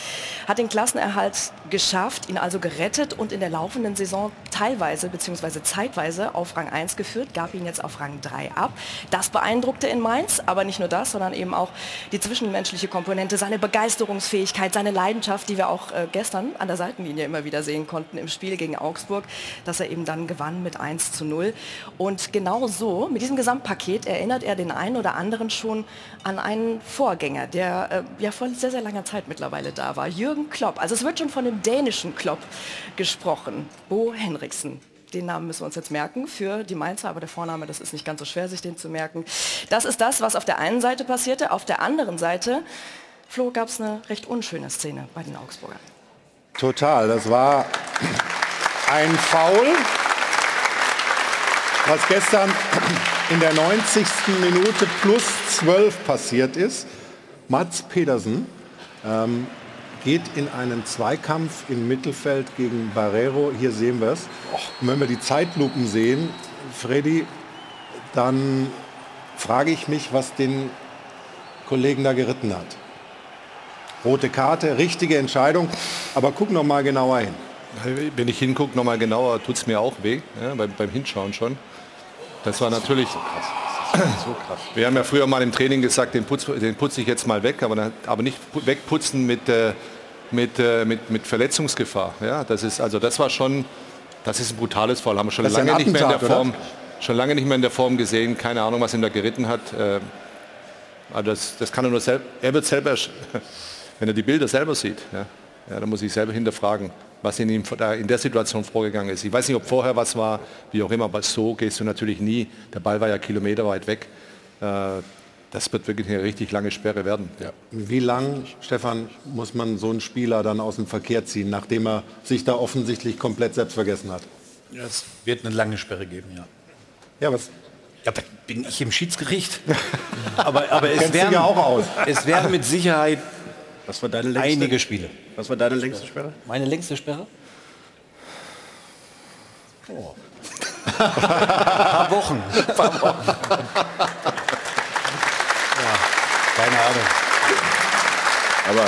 S3: hat den Klassenerhalt geschafft, ihn also gerettet und in der laufenden Saison teilweise bzw. zeitweise auf Rang 1 geführt, gab ihn jetzt auf Rang 3 ab. Das beeindruckte in Mainz, aber nicht nur das, sondern eben auch die zwischenmenschliche Komponente, seine Begeisterungsfähigkeit, seine Leidenschaft, die wir auch äh, gestern an der Seitenlinie immer wieder sehen konnten im Spiel gegen Augsburg, dass er eben dann gewann mit 1 zu 0. Und genau so, mit diesem Gesamtpaket erinnert er den einen oder anderen schon an einen Vorgänger, der äh, ja vor sehr, sehr langer Zeit mittlerweile da war, Jürgen Klopp. Also es wird schon von dem dänischen Klopp gesprochen, Bo Henriksen den Namen müssen wir uns jetzt merken für die Mainzer, aber der Vorname, das ist nicht ganz so schwer, sich den zu merken. Das ist das, was auf der einen Seite passierte. Auf der anderen Seite, Flo, gab es eine recht unschöne Szene bei den Augsburgern.
S1: Total, das war ein Foul, was gestern in der 90. Minute plus 12 passiert ist. Mats Pedersen ähm, geht in einen Zweikampf im Mittelfeld gegen Barrero. Hier sehen wir es. Wenn wir die Zeitlupen sehen, Freddy, dann frage ich mich, was den Kollegen da geritten hat. Rote Karte, richtige Entscheidung, aber guck noch mal genauer hin.
S2: Wenn ich hingucke, noch mal genauer, tut es mir auch weh, ja, beim, beim Hinschauen schon. Das war natürlich so krass. So krass. Wir haben ja früher mal im Training gesagt, den, putz, den putze ich jetzt mal weg, aber, dann, aber nicht wegputzen mit, äh, mit, äh, mit, mit Verletzungsgefahr. Ja, das ist also das war schon, das ist ein brutales Fall. Haben wir schon
S1: Das
S2: lange nicht mehr in der Form, schon lange nicht mehr in der Form gesehen. Keine Ahnung, was ihn da geritten hat. Äh, aber das, das kann er nur selbst. Er wird selber, wenn er die Bilder selber sieht, ja, ja, dann muss ich selber hinterfragen, was in ihm da in der Situation vorgegangen ist. Ich weiß nicht, ob vorher was war, wie auch immer, aber so gehst du natürlich nie. Der Ball war ja kilometerweit weg. Äh, das wird wirklich eine richtig lange Sperre werden. Ja.
S1: Wie lang, Stefan, muss man so einen Spieler dann aus dem Verkehr ziehen, nachdem er sich da offensichtlich komplett selbst vergessen hat?
S10: Ja, es wird eine lange Sperre geben, ja.
S1: Ja, was?
S10: Ja, da bin ich im Schiedsgericht. aber aber es wären,
S1: ja auch aus.
S10: es wären mit Sicherheit
S6: Was war deine längste?
S10: einige Spiele.
S6: Was war deine längste Sperre?
S10: Meine längste Sperre?
S1: Oh.
S10: Ein paar Wochen.
S1: Keine Ahnung.
S6: Aber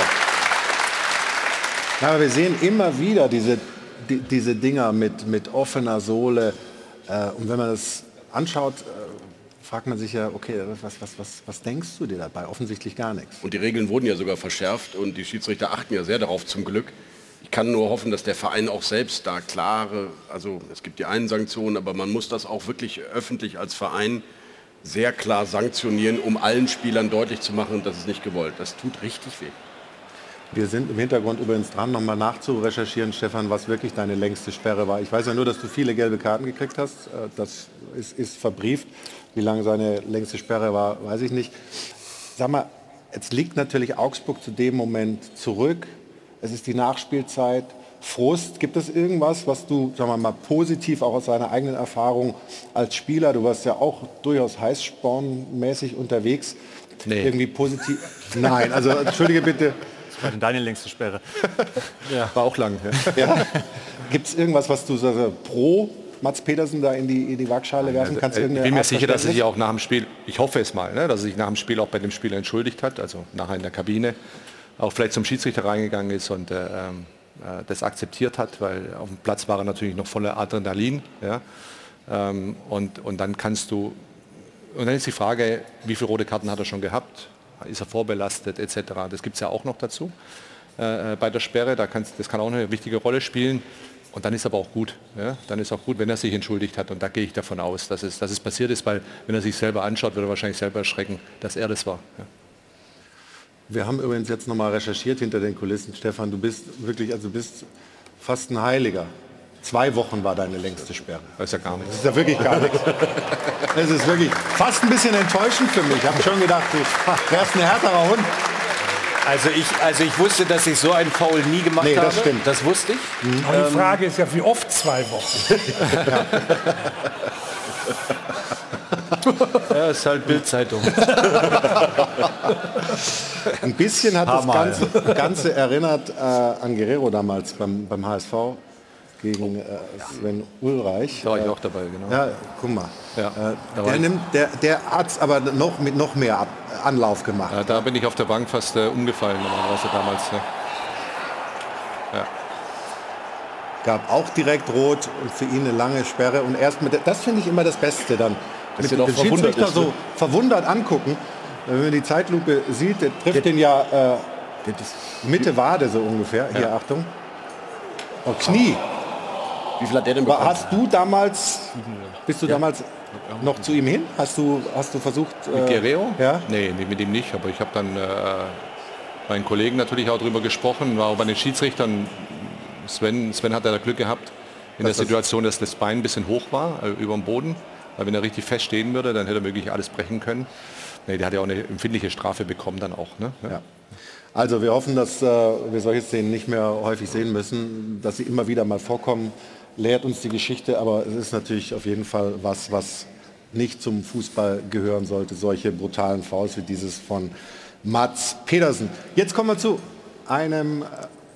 S1: Ja, aber wir sehen immer wieder diese, die, diese Dinger mit, mit offener Sohle. Äh, und wenn man das anschaut, äh, fragt man sich ja, okay, was, was, was, was denkst du dir dabei? Offensichtlich gar nichts.
S6: Und die Regeln wurden ja sogar verschärft und die Schiedsrichter achten ja sehr darauf zum Glück. Ich kann nur hoffen, dass der Verein auch selbst da klare, also es gibt die einen Sanktionen, aber man muss das auch wirklich öffentlich als Verein sehr klar sanktionieren, um allen Spielern deutlich zu machen, das ist nicht gewollt. Das tut richtig weh.
S1: Wir sind im Hintergrund übrigens dran, nochmal nachzurecherchieren, Stefan, was wirklich deine längste Sperre war. Ich weiß ja nur, dass du viele gelbe Karten gekriegt hast. Äh, Das ist, ist verbrieft. Wie lange seine längste Sperre war, weiß ich nicht. Sag mal, jetzt liegt natürlich Augsburg zu dem Moment zurück. Es ist die Nachspielzeit. Frust, gibt es irgendwas, was du, sagen wir mal, positiv auch aus deiner eigenen Erfahrung als Spieler, du warst ja auch durchaus heißspornmäßig unterwegs,
S2: Nee.
S1: irgendwie positiv? Nein, also entschuldige bitte,
S8: Was war denn deine längste Sperre?
S2: War auch lang. Ja.
S1: Ja. Gibt es irgendwas, was du so, so pro Mats Petersen da in die, in die Waagschale werfen kannst?
S2: Äh, Ich bin mir sicher, dass er sich auch nach dem Spiel, ich hoffe es mal, ne, dass er sich nach dem Spiel auch bei dem Spiel entschuldigt hat, also nachher in der Kabine, auch vielleicht zum Schiedsrichter reingegangen ist und äh, ähm, äh, das akzeptiert hat, weil auf dem Platz war er natürlich noch voller Adrenalin. Ja, ähm, und, und dann kannst du, und dann ist die Frage, wie viele rote Karten hat er schon gehabt? Ist er vorbelastet etc.? Das gibt es ja auch noch dazu äh, bei der Sperre. Da kann's, das kann auch eine wichtige Rolle spielen. Und dann ist aber auch gut. Ja? Dann ist auch gut, wenn er sich entschuldigt hat. Und da gehe ich davon aus, dass es, dass es passiert ist, weil wenn er sich selber anschaut, wird er wahrscheinlich selber erschrecken, dass er das war. Ja.
S1: Wir haben übrigens jetzt nochmal recherchiert hinter den Kulissen, Stefan. Du bist wirklich, also du bist fast ein Heiliger. Zwei Wochen war deine längste Sperre.
S2: Das ist ja gar nichts.
S1: Das ist ja wirklich gar nichts. Es ist wirklich fast ein bisschen enttäuschend für mich. Ich habe schon gedacht, du wärst ein härterer Hund.
S10: Also ich, also ich wusste, dass ich so einen Foul nie gemacht
S1: Nee, das
S10: habe.
S1: stimmt.
S10: Das wusste ich.
S7: Aber die
S10: Ähm,
S7: Frage ist ja, wie oft zwei Wochen?
S10: Ja, ist halt Bildzeitung.
S1: Ein bisschen hat
S10: Hammer,
S1: das Ganze, Ganze erinnert äh, an Guerrero damals beim, beim HSV gegen äh, Sven Ulreich.
S2: Da war ich auch dabei, genau.
S1: Ja, guck mal.
S2: Ja,
S1: Äh, der, nimmt, der, der hat es aber noch mit noch mehr Ab Anlauf gemacht.
S2: Ja, da bin ich auf der Bank fast äh, umgefallen, normalerweise damals. Ja. Ja.
S1: Gab auch direkt rot und für ihn eine lange Sperre. Und erst mit der, das finde ich immer das Beste dann.
S6: Dass
S1: mit dem Schiedsrichter
S6: ist,
S1: so
S6: ne?
S1: verwundert angucken. Wenn man die Zeitlupe sieht, der trifft den ja äh, Mitte Wade so ungefähr. Hier, Achtung. Oh, Knie.
S6: Wie viel hat der denn bekommen?
S1: hast du damals, bist du damals noch zu ihm hin? Hast du, hast du versucht...
S2: Mit
S1: äh,
S2: Guerrero?
S1: Ja.
S2: Nee, mit ihm nicht. Aber ich habe dann äh, meinen Kollegen natürlich auch darüber gesprochen, war auch bei den Schiedsrichtern. Sven, Sven hat ja Glück gehabt in
S1: Dass
S2: der
S1: das-
S2: Situation, dass das Bein ein bisschen hoch war, äh, über dem Boden. Weil wenn er richtig fest stehen würde, dann hätte er wirklich alles brechen können. Nee, der hat ja auch eine empfindliche Strafe bekommen dann auch. Ne? Ja.
S1: Also wir hoffen, dass äh, wir solche Szenen nicht mehr häufig sehen müssen, dass sie immer wieder mal vorkommen. Lehrt uns die Geschichte, aber es ist natürlich auf jeden Fall was, was nicht zum Fußball gehören sollte. Solche brutalen Fouls wie dieses von Mats Pedersen. Jetzt kommen wir zu einem äh,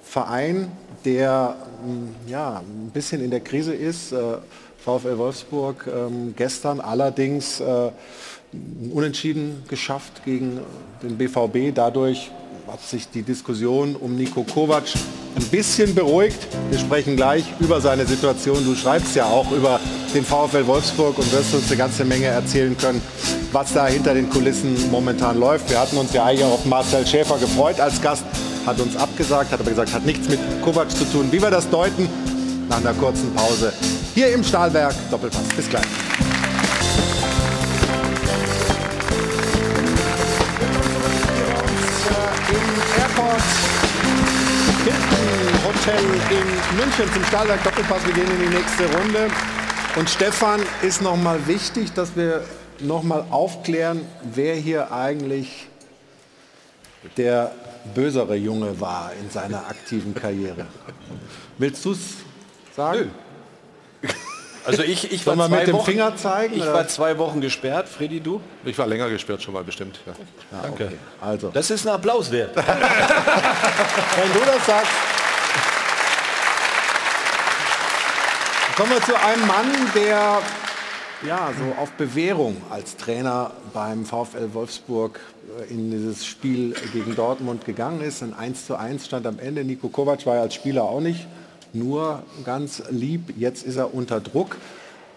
S1: Verein, der mh, ja, ein bisschen in der Krise ist. Äh, VfL Wolfsburg ähm, gestern allerdings äh, unentschieden geschafft gegen den BVB. Dadurch hat sich die Diskussion um Nico Kovac ein bisschen beruhigt. Wir sprechen gleich über seine Situation. Du schreibst ja auch über den VfL Wolfsburg und wirst uns eine ganze Menge erzählen können, was da hinter den Kulissen momentan läuft. Wir hatten uns ja eigentlich auf Marcel Schäfer gefreut als Gast, hat uns abgesagt, hat aber gesagt, hat nichts mit Kovac zu tun. Wie wir das deuten, nach einer kurzen Pause hier im Stahlwerk Doppelpass. Bis gleich. Hilton Hotel in München zum Stahlwerk Doppelpass. Wir gehen in die nächste Runde. Und Stefan, ist noch mal wichtig, dass wir noch mal aufklären, wer hier eigentlich der bösere Junge war in seiner aktiven Karriere. Willst du es sagen?
S10: Also ich, ich war zwei
S1: mit dem
S10: Wochen,
S1: Finger zeigen,
S10: Ich
S1: oder?
S10: war zwei Wochen gesperrt. Freddy, du?
S2: Ich war länger gesperrt schon mal bestimmt. Ja.
S10: Danke.
S1: Also.
S10: Das ist ein Applaus wert.
S1: Wenn du das sagst. Kommen wir zu einem Mann, der ja, so auf Bewährung als Trainer beim VfL Wolfsburg äh, in dieses Spiel gegen Dortmund gegangen ist. Ein 1 zu 1 stand am Ende. Nico Kovac war ja als Spieler auch nicht nur ganz lieb. Jetzt ist er unter Druck.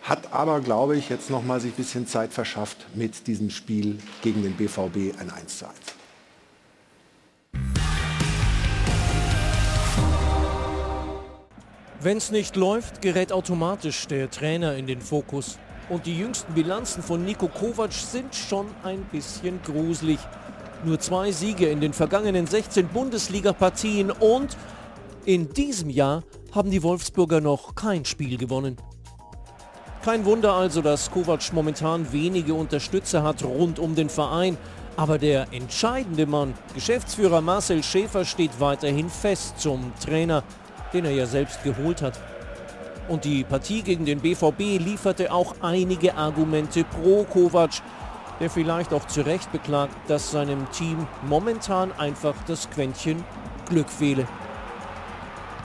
S1: Hat aber, glaube ich, jetzt noch mal sich ein bisschen Zeit verschafft mit diesem Spiel gegen den BVB ein 1 zu 1.
S23: Wenn's nicht läuft, gerät automatisch der Trainer in den Fokus. Und die jüngsten Bilanzen von Nico Kovac sind schon ein bisschen gruselig. Nur zwei Siege in den vergangenen 16 Bundesliga-Partien und in diesem Jahr haben die Wolfsburger noch kein Spiel gewonnen. Kein Wunder also, dass Kovac momentan wenige Unterstützer hat rund um den Verein. Aber der entscheidende Mann, Geschäftsführer Marcel Schäfer, steht weiterhin fest zum Trainer, den er ja selbst geholt hat. Und die Partie gegen den BVB lieferte auch einige Argumente pro Kovac, der vielleicht auch zu Recht beklagt, dass seinem Team momentan einfach das Quäntchen Glück fehle.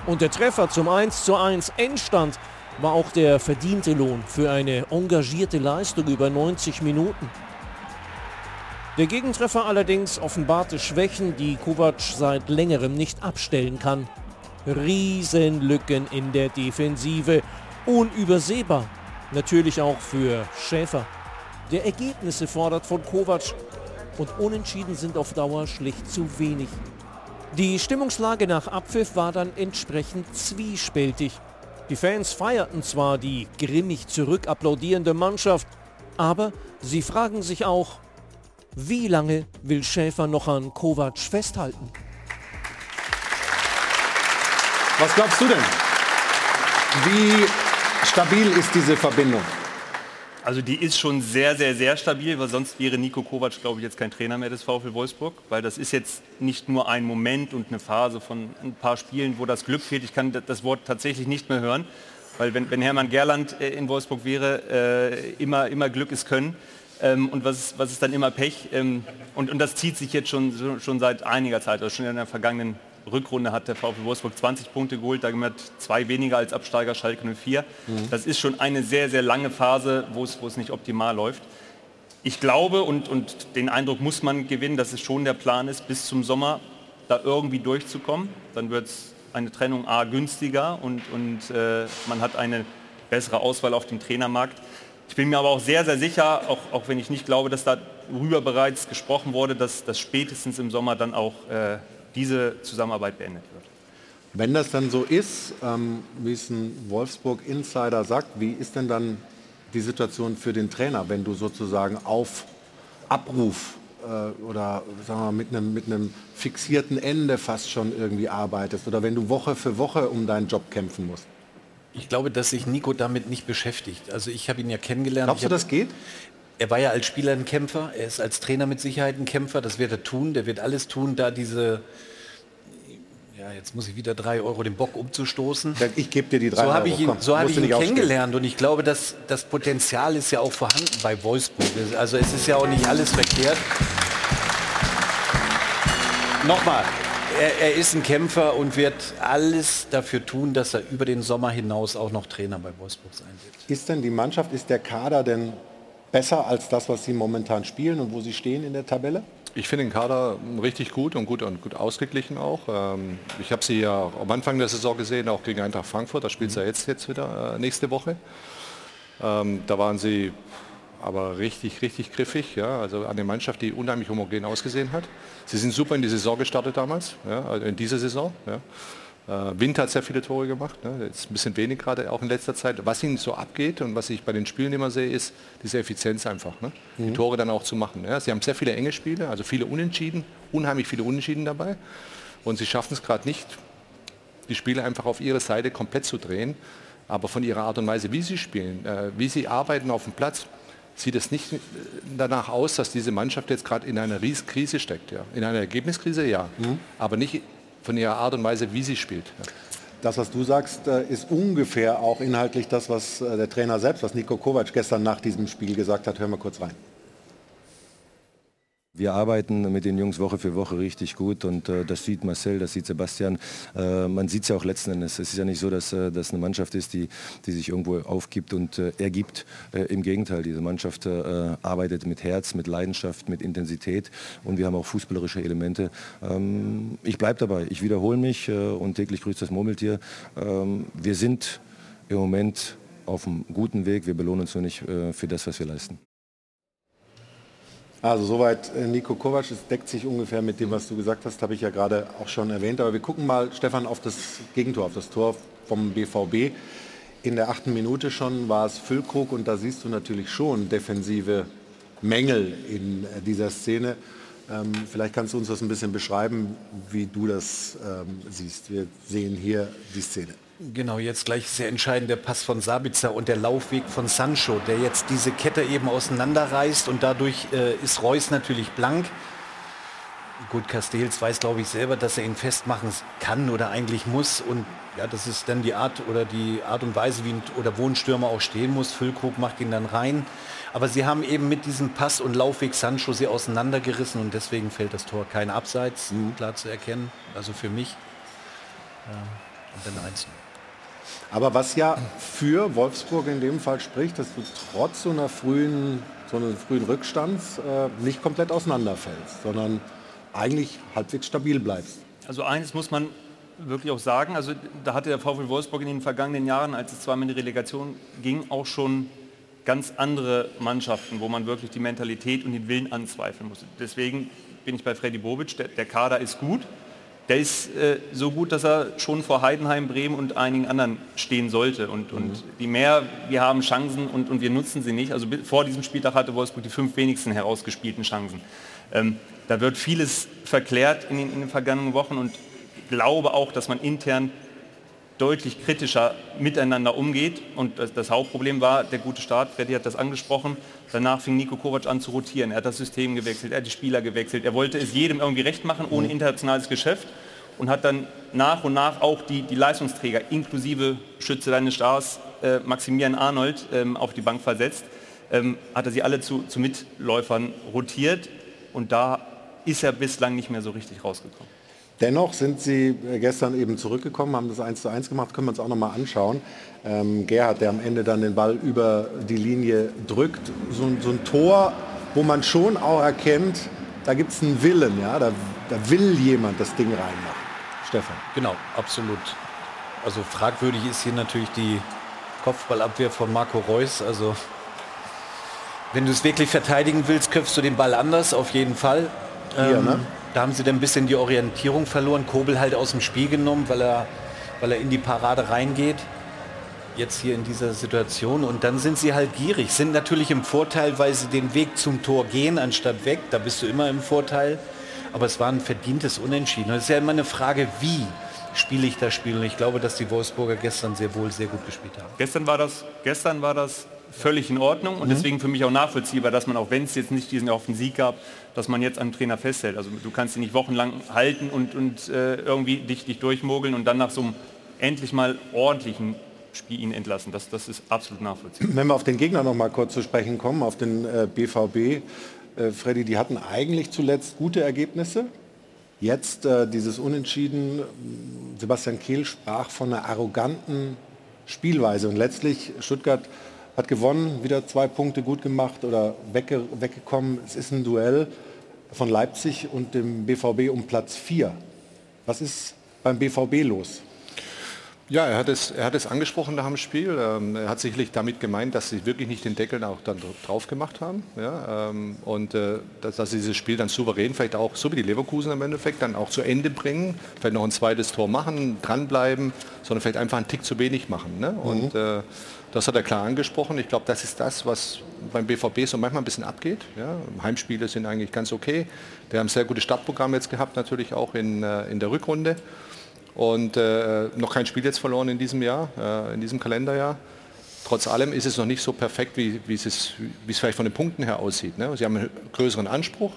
S23: Und der Treffer zum 1 zu 1 Endstand war auch der verdiente Lohn für eine engagierte Leistung über 90 Minuten. Der Gegentreffer allerdings offenbarte Schwächen, die Kovac seit längerem nicht abstellen kann. Riesenlücken in der Defensive. Unübersehbar. Natürlich auch für Schäfer. Der Ergebnisse fordert von Kovac und Unentschieden sind auf Dauer schlicht zu wenig. Die Stimmungslage nach Abpfiff war dann entsprechend zwiespältig. Die Fans feierten zwar die grimmig zurückapplaudierende Mannschaft, aber sie fragen sich auch, wie lange will Schäfer noch an Kovac festhalten?
S1: Was glaubst du denn? Wie stabil ist diese Verbindung?
S8: Also die ist schon sehr, sehr, sehr stabil, weil sonst wäre Nico Kovac, glaube ich, jetzt kein Trainer mehr des VfL Wolfsburg, weil das ist jetzt nicht nur ein Moment und eine Phase von ein paar Spielen, wo das Glück fehlt. Ich kann das Wort tatsächlich nicht mehr hören, weil wenn, wenn Hermann Gerland äh, in Wolfsburg wäre, äh, immer, immer Glück ist Können. Ähm, und was ist, was ist dann immer Pech? Ähm, und, und das zieht sich jetzt schon, schon seit einiger Zeit, also schon in der vergangenen Rückrunde hat der VfL Wolfsburg 20 Punkte geholt, damit zwei weniger als Absteiger Schalke 04.
S24: Mhm.
S8: Das ist schon eine sehr, sehr lange Phase, wo es, wo es nicht optimal läuft. Ich glaube und, und den Eindruck muss man gewinnen, dass es schon der Plan ist, bis zum Sommer da irgendwie durchzukommen. Dann wird es eine Trennung A günstiger und, und äh, man hat eine bessere Auswahl auf dem Trainermarkt. Ich bin mir aber auch sehr, sehr sicher, auch, auch wenn ich nicht glaube, dass darüber bereits gesprochen wurde, dass, dass spätestens im Sommer dann auch äh, diese Zusammenarbeit beendet wird.
S1: Wenn das dann so ist, ähm, wie es ein Wolfsburg-Insider sagt, wie ist denn dann die Situation für den Trainer, wenn du sozusagen auf Abruf äh, oder sagen wir mal, mit, einem, mit einem fixierten Ende fast schon irgendwie arbeitest oder wenn du Woche für Woche um deinen Job kämpfen musst?
S10: Ich glaube, dass sich Nico damit nicht beschäftigt. Also ich habe ihn ja kennengelernt.
S1: Glaubst
S10: Ich
S1: du,
S10: hab-
S1: das geht?
S10: Er war ja als Spieler ein Kämpfer, er ist als Trainer mit Sicherheit ein Kämpfer, das wird er tun, der wird alles tun, da diese, ja jetzt muss ich wieder drei Euro den Bock umzustoßen.
S1: Ich gebe dir die drei
S10: So habe
S1: Euro,
S10: ich ihn,
S1: komm,
S10: so habe ich ihn kennengelernt und ich glaube, dass das Potenzial ist ja auch vorhanden bei Wolfsburg. Also es ist ja auch nicht alles verkehrt. Nochmal, er, er ist ein Kämpfer und wird alles dafür tun, dass er über den Sommer hinaus auch noch Trainer bei Wolfsburg sein wird.
S1: Ist denn die Mannschaft, ist der Kader denn besser als das, was sie momentan spielen und wo sie stehen in der Tabelle?
S2: Ich finde den Kader richtig gut und gut und gut ausgeglichen auch. Ähm, ich habe sie ja am Anfang der Saison gesehen, auch gegen Eintracht Frankfurt. Da spielt sie ja jetzt, jetzt wieder äh, nächste Woche. Ähm, da waren sie aber richtig, richtig griffig. Ja? Also eine Mannschaft, die unheimlich homogen ausgesehen hat. Sie sind super in die Saison gestartet damals, ja? also in dieser Saison. Ja? Äh, Wind hat sehr viele Tore gemacht, ne? ist ein bisschen wenig gerade auch in letzter Zeit. Was ihnen so abgeht und was ich bei den Spielen immer sehe, ist diese Effizienz einfach, ne? die
S1: Mhm.
S2: Tore dann auch zu machen. Ja? Sie haben sehr viele enge Spiele, also viele Unentschieden, unheimlich viele Unentschieden dabei. Und sie schaffen es gerade nicht, die Spiele einfach auf ihre Seite komplett zu drehen. Aber von ihrer Art und Weise, wie sie spielen, äh, wie sie arbeiten auf dem Platz, sieht es nicht äh, danach aus, dass diese Mannschaft jetzt gerade in einer Riesenkrise steckt. Ja. In einer Ergebniskrise, ja. Aber nicht von ihrer Art und Weise, wie sie spielt.
S1: Das, was du sagst, äh, ist ungefähr auch inhaltlich das, was äh, der Trainer selbst, was Niko Kovac gestern nach diesem Spiel gesagt hat. Hören wir kurz rein.
S24: Wir arbeiten mit den Jungs Woche für Woche richtig gut und äh, das sieht Marcel, das sieht Sebastian. Äh, man sieht es ja auch letzten Endes. Es ist ja nicht so, dass äh, das eine Mannschaft ist, die, die sich irgendwo aufgibt und äh, ergibt. Äh, Im Gegenteil, diese Mannschaft äh, arbeitet mit Herz, mit Leidenschaft, mit Intensität und wir haben auch fußballerische Elemente. Ähm, ich bleibe dabei, ich wiederhole mich und täglich grüßt das Murmeltier. Ähm, wir sind im Moment auf einem guten Weg, wir belohnen uns nur nicht für das, was wir leisten.
S1: Also soweit äh, Nico Kovac, es deckt sich ungefähr mit dem, was du gesagt hast, habe ich ja gerade auch schon erwähnt. Aber wir gucken mal, Stefan, auf das Gegentor, auf das Tor vom BVB. In der achten Minute schon war es Füllkrug und da siehst du natürlich schon defensive Mängel in äh, dieser Szene. Ähm, vielleicht kannst du uns das ein bisschen beschreiben, wie du das ähm, siehst. Wir sehen hier die Szene.
S10: Genau, jetzt gleich sehr entscheidend der Pass von Sabitzer und der Laufweg von Sancho, der jetzt diese Kette eben auseinanderreißt und dadurch äh, ist Reus natürlich blank. Gut, Castells weiß, glaube ich, selber, dass er ihn festmachen kann oder eigentlich muss. Und ja, das ist dann die Art oder die Art und Weise, wie ein, oder wo ein Stürmer auch stehen muss. Füllkrug macht ihn dann rein. Aber sie haben eben mit diesem Pass und Laufweg Sancho sie auseinandergerissen und deswegen fällt das Tor kein Abseits, klar zu erkennen. Also für mich. Ja, und dann eins.
S1: Aber was ja für Wolfsburg in dem Fall spricht, dass du trotz so einer frühen, so eines frühen Rückstands äh, nicht komplett auseinanderfällst, sondern eigentlich halbwegs stabil bleibst.
S8: Also eines muss man wirklich auch sagen, also da hatte der VfL Wolfsburg in den vergangenen Jahren, als es zweimal in die Relegation ging, auch schon ganz andere Mannschaften, wo man wirklich die Mentalität und den Willen anzweifeln muss. Deswegen bin ich bei Freddy Bobic, der, der Kader ist gut. Der ist äh, so gut, dass er schon vor Heidenheim, Bremen und einigen anderen stehen sollte. Und, und die mehr, wir haben Chancen und, und wir nutzen sie nicht. Also vor diesem Spieltag hatte Wolfsburg die fünf wenigsten herausgespielten Chancen. Ähm, da wird vieles verklärt in den, in den vergangenen Wochen und ich glaube auch, dass man intern deutlich kritischer miteinander umgeht. Und das, das Hauptproblem war der gute Start, Freddy hat das angesprochen. Danach fing Nico Kovac an zu rotieren. Er hat das System gewechselt, er hat die Spieler gewechselt. Er wollte es jedem irgendwie recht machen, ohne internationales Geschäft. Und hat dann nach und nach auch die, die Leistungsträger, inklusive Schütze deines Stars, äh, Maximilian Arnold, ähm, auf die Bank versetzt. Ähm, hat er sie alle zu, zu Mitläufern rotiert. Und da ist er bislang nicht mehr so richtig rausgekommen.
S1: Dennoch sind sie äh, gestern eben zurückgekommen, haben das 1 zu 1 gemacht, können wir uns auch nochmal anschauen. Ähm, Gerhard, der am Ende dann den Ball über die Linie drückt, so, ein- so ein Tor, wo man schon auch erkennt, da gibt es einen Willen, ja? da, da will jemand das Ding reinmachen. Stefan.
S10: Genau, absolut. Also fragwürdig ist hier natürlich die Kopfballabwehr von Marco Reus. Also wenn du es wirklich verteidigen willst, köpfst du den Ball anders, auf jeden Fall.
S1: Hier, ne?
S10: Da haben sie dann ein bisschen die Orientierung verloren. Kobel halt aus dem Spiel genommen, weil er, weil er in die Parade reingeht. Jetzt hier in dieser Situation. Und dann sind sie halt gierig, sind natürlich im Vorteil, weil sie den Weg zum Tor gehen, anstatt weg. Da bist du immer im Vorteil. Aber es war ein verdientes Unentschieden. Und es ist ja immer eine Frage, wie spiele ich das Spiel. Und ich glaube, dass die Wolfsburger gestern sehr wohl sehr gut gespielt haben.
S8: Gestern war das, gestern war das völlig in Ordnung und
S10: Mhm.
S8: deswegen für mich auch nachvollziehbar, dass man auch wenn es jetzt nicht diesen erhofften Sieg gab, dass man jetzt am Trainer festhält. Also du kannst ihn nicht wochenlang halten und, und äh, irgendwie dich, dich durchmogeln und dann nach so einem endlich mal ordentlichen Spiel ihn entlassen. Das, das ist absolut nachvollziehbar.
S1: Wenn wir auf den Gegner noch mal kurz zu sprechen kommen, auf den äh, BVB, äh, Freddy, die hatten eigentlich zuletzt gute Ergebnisse. Jetzt äh, dieses Unentschieden, Sebastian Kehl sprach von einer arroganten Spielweise und letztlich Stuttgart hat gewonnen, wieder zwei Punkte gut gemacht oder wegge weggekommen. Es ist ein Duell von Leipzig und dem BVB um Platz 4. Was ist beim BVB los?
S2: Ja, er hat es, er hat es angesprochen nach dem Spiel. Ähm, er hat sicherlich damit gemeint, dass sie wirklich nicht den Deckel auch dann drauf gemacht haben. Ja, ähm, und äh, dass, dass, sie dieses Spiel dann souverän, vielleicht auch so wie die Leverkusen im Endeffekt, dann auch zu Ende bringen, vielleicht noch ein zweites Tor machen, dranbleiben, sondern vielleicht einfach einen Tick zu wenig machen. Ne? Mhm. Und äh, das hat er klar angesprochen. Ich glaube, das ist das, was beim BVB so manchmal ein bisschen abgeht. Ja, Heimspiele sind eigentlich ganz okay. Der haben sehr gutes Startprogramm jetzt gehabt, natürlich auch in, äh, in der Rückrunde. Und äh, noch kein Spiel jetzt verloren in diesem Jahr, äh, in diesem Kalenderjahr. Trotz allem ist es noch nicht so perfekt, wie, wie, es, ist, wie es vielleicht von den Punkten her aussieht. Ne? Sie haben einen größeren Anspruch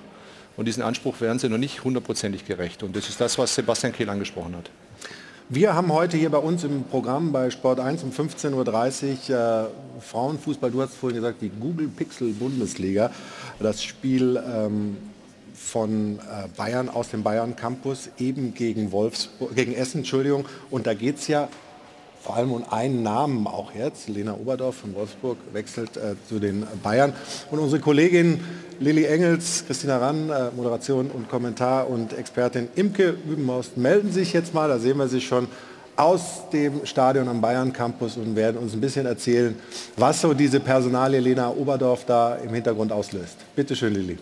S2: und diesen Anspruch werden sie noch nicht hundertprozentig gerecht. Und das ist das, was Sebastian Kehl angesprochen hat.
S1: Wir haben heute hier bei uns im Programm bei Sport 1 um 15.30 Uhr äh, Frauenfußball, du hast vorhin gesagt, die Google Pixel Bundesliga. Das Spiel ähm, von äh, Bayern aus dem Bayern Campus eben gegen, Wolfsburg, gegen Essen. Entschuldigung. Und da geht es ja vor allem um einen Namen auch jetzt. Lena Oberdorf von Wolfsburg wechselt äh, zu den Bayern. Und unsere Kollegin Lilly Engels, Christina Rann, äh, Moderation und Kommentar und Expertin Imke Übenmaust melden sich jetzt mal. Da sehen wir sie schon aus dem Stadion am Bayern Campus und werden uns ein bisschen erzählen, was so diese Personalie Lena Oberdorf da im Hintergrund auslöst. Bitte schön, Lilly.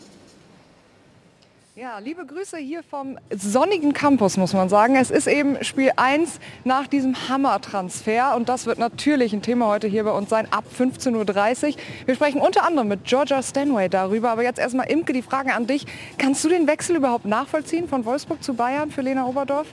S25: Ja, liebe Grüße hier vom sonnigen Campus, muss man sagen. Es ist eben Spiel 1 nach diesem Hammer-Transfer und das wird natürlich ein Thema heute hier bei uns sein, ab 15.30 Uhr. Wir sprechen unter anderem mit Georgia Stanway darüber, aber jetzt erstmal Imke, die Frage an dich. Kannst du den Wechsel überhaupt nachvollziehen von Wolfsburg zu Bayern für Lena Oberdorf?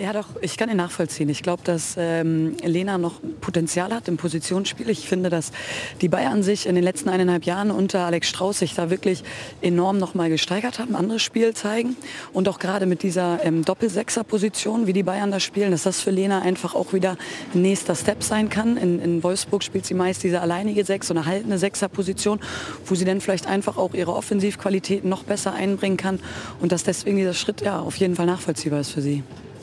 S26: Ja, doch, ich kann ihn nachvollziehen. Ich glaube, dass ähm, Lena noch Potenzial hat im Positionsspiel. Ich finde, dass die Bayern sich in den letzten eineinhalb Jahren unter Alex Strauß sich da wirklich enorm noch mal gesteigert haben, anderes Spiel zeigen. Und auch gerade mit dieser ähm, Doppelsechser-Position, wie die Bayern da spielen, dass das für Lena einfach auch wieder ein nächster Step sein kann. In, in Wolfsburg spielt sie meist diese alleinige Sechs- so eine haltende Sechser-Position, wo sie dann vielleicht einfach auch ihre Offensivqualitäten noch besser einbringen kann. Und dass deswegen dieser Schritt ja auf jeden Fall nachvollziehbar ist für sie.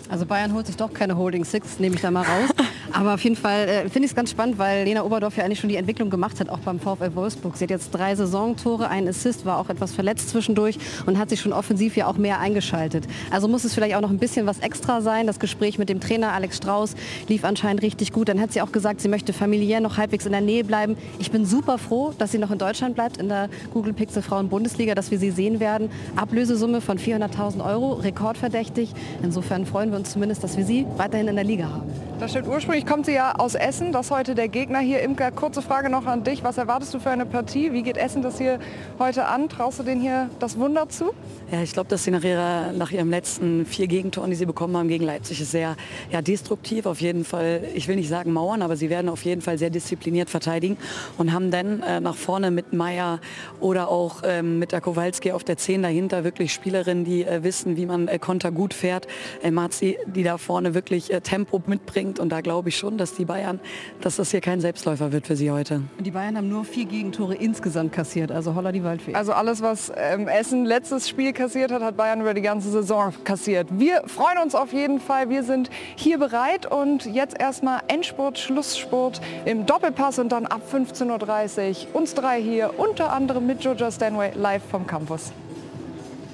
S27: Also Bayern holt sich doch keine Holding Six, nehme ich da mal raus. Aber auf jeden Fall äh, finde ich es ganz spannend, weil Lena Oberdorf ja eigentlich schon die Entwicklung gemacht hat, auch beim VfL Wolfsburg. Sie hat jetzt drei Saisontore, ein Assist, war auch etwas verletzt zwischendurch und hat sich schon offensiv ja auch mehr eingeschaltet. Also muss es vielleicht auch noch ein bisschen was extra sein. Das Gespräch mit dem Trainer Alex Strauß lief anscheinend richtig gut. Dann hat sie auch gesagt, sie möchte familiär noch halbwegs in der Nähe bleiben. Ich bin super froh, dass sie noch in Deutschland bleibt, in der Google Pixel Frauen Bundesliga, dass wir sie sehen werden. Ablösesumme von 400.000 Euro, rekordverdächtig. Insofern freuen wir uns zumindest, dass wir sie weiterhin in der Liga haben.
S25: Das stimmt. Ursprünglich kommt sie ja aus Essen. Das ist heute der Gegner hier. Imker, kurze Frage noch an dich. Was erwartest du für eine Partie? Wie geht Essen das hier heute an? Traust du denen hier das Wunder zu?
S26: Ja, ich glaube, dass sie nach, ihrer, nach ihrem letzten vier Gegentoren, die sie bekommen haben gegen Leipzig, ist sehr ja, destruktiv. Auf jeden Fall, ich will nicht sagen Mauern, aber sie werden auf jeden Fall sehr diszipliniert verteidigen und haben dann äh, nach vorne mit Meier oder auch ähm, mit der Kowalski auf der 10 dahinter wirklich Spielerinnen, die äh, wissen, wie man äh, Konter gut fährt. Äh, Marzi, die da vorne wirklich äh, Tempo mitbringt und da glaube ich schon, dass die Bayern, dass das hier kein Selbstläufer wird für sie heute.
S27: Die Bayern haben nur vier Gegentore insgesamt kassiert, also holla die Waldfee.
S25: Also alles, was ähm, Essen letztes Spiel kassiert hat, hat Bayern über die ganze Saison kassiert. Wir freuen uns auf jeden Fall. Wir sind hier bereit und jetzt erstmal Endspurt, Schlussspurt im Doppelpass und dann ab 15.30 Uhr uns drei hier, unter anderem mit Georgia Stanway live vom Campus.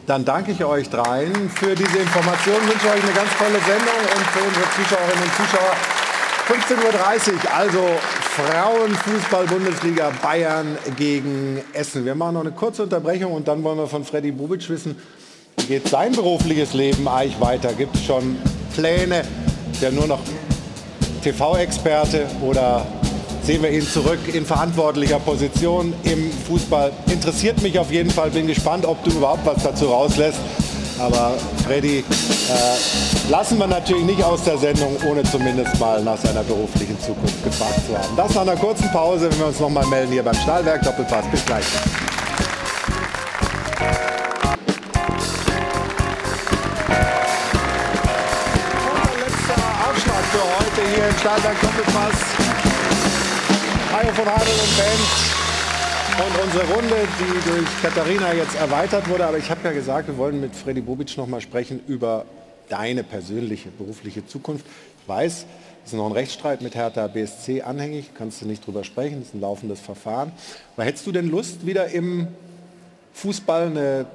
S1: Dann danke ich euch dreien für diese Informationen, wünsche euch eine ganz tolle Sendung und für unsere Zuschauerinnen und Zuschauer 15.30 Uhr, also Frauenfußball-Bundesliga Bayern gegen Essen. Wir machen noch eine kurze Unterbrechung und dann wollen wir von Freddy Bubic wissen, wie geht sein berufliches Leben eigentlich weiter? Gibt es schon Pläne? Ist er nur noch TV-Experte oder sehen wir ihn zurück in verantwortlicher Position im Fußball? Interessiert mich auf jeden Fall, bin gespannt, ob du überhaupt was dazu rauslässt. Aber Freddy äh, lassen wir natürlich nicht aus der Sendung, ohne zumindest mal nach seiner beruflichen Zukunft gefragt zu haben. Das nach einer kurzen Pause, wenn wir uns noch mal melden hier beim Stahlwerk Doppelpass. Bis gleich. für heute hier im Stahlberg Doppelpass. Hajo von Adel und Band Und unsere Runde, die durch Katharina jetzt erweitert wurde, aber ich habe ja gesagt, wir wollen mit Freddy Bobic noch mal sprechen über deine persönliche berufliche Zukunft. Ich weiß, es ist noch ein Rechtsstreit mit Hertha BSC anhängig, kannst du nicht drüber sprechen, das ist ein laufendes Verfahren. Aber hättest du denn Lust, wieder im Fußball eine,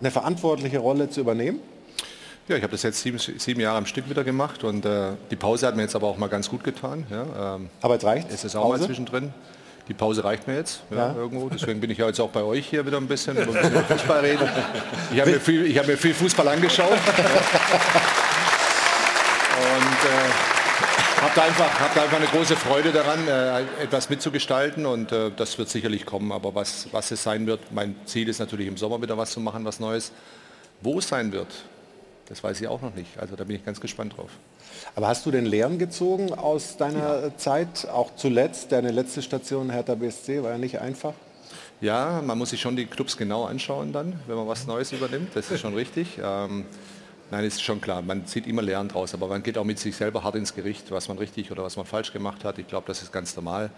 S1: eine verantwortliche Rolle zu übernehmen?
S2: Ja, ich habe das jetzt sieben, sieben, Jahre am Stück wieder gemacht und äh, die Pause hat mir jetzt aber auch mal ganz gut getan. Ja, ähm,
S1: aber es reicht?
S2: Es ist auch Pause? mal zwischendrin. Die Pause reicht mir jetzt ja, ja. irgendwo. Deswegen bin ich ja jetzt auch bei euch hier wieder ein bisschen, ein bisschen über Fußball reden. Ich habe mir, viel, hab mir viel Fußball angeschaut. und äh, habe da, einfach, hab da einfach eine große Freude daran, äh, etwas mitzugestalten und äh, das wird sicherlich kommen. Aber was, was es sein wird, mein Ziel ist natürlich im Sommer wieder was zu machen, was Neues. Wo es sein wird, das weiß ich auch noch nicht. Also da bin ich ganz gespannt drauf.
S1: Aber hast du denn Lehren gezogen aus deiner ja. Zeit, auch zuletzt? Deine letzte Station Hertha BSC war ja nicht einfach.
S2: Ja, man muss sich schon die Clubs genau anschauen dann, wenn man was Neues übernimmt. Das ist schon richtig. Ähm, nein, ist schon klar. Man zieht immer Lehren draus, aber man geht auch mit sich selber hart ins Gericht, was man richtig oder was man falsch gemacht hat. Ich glaube, das ist ganz normal.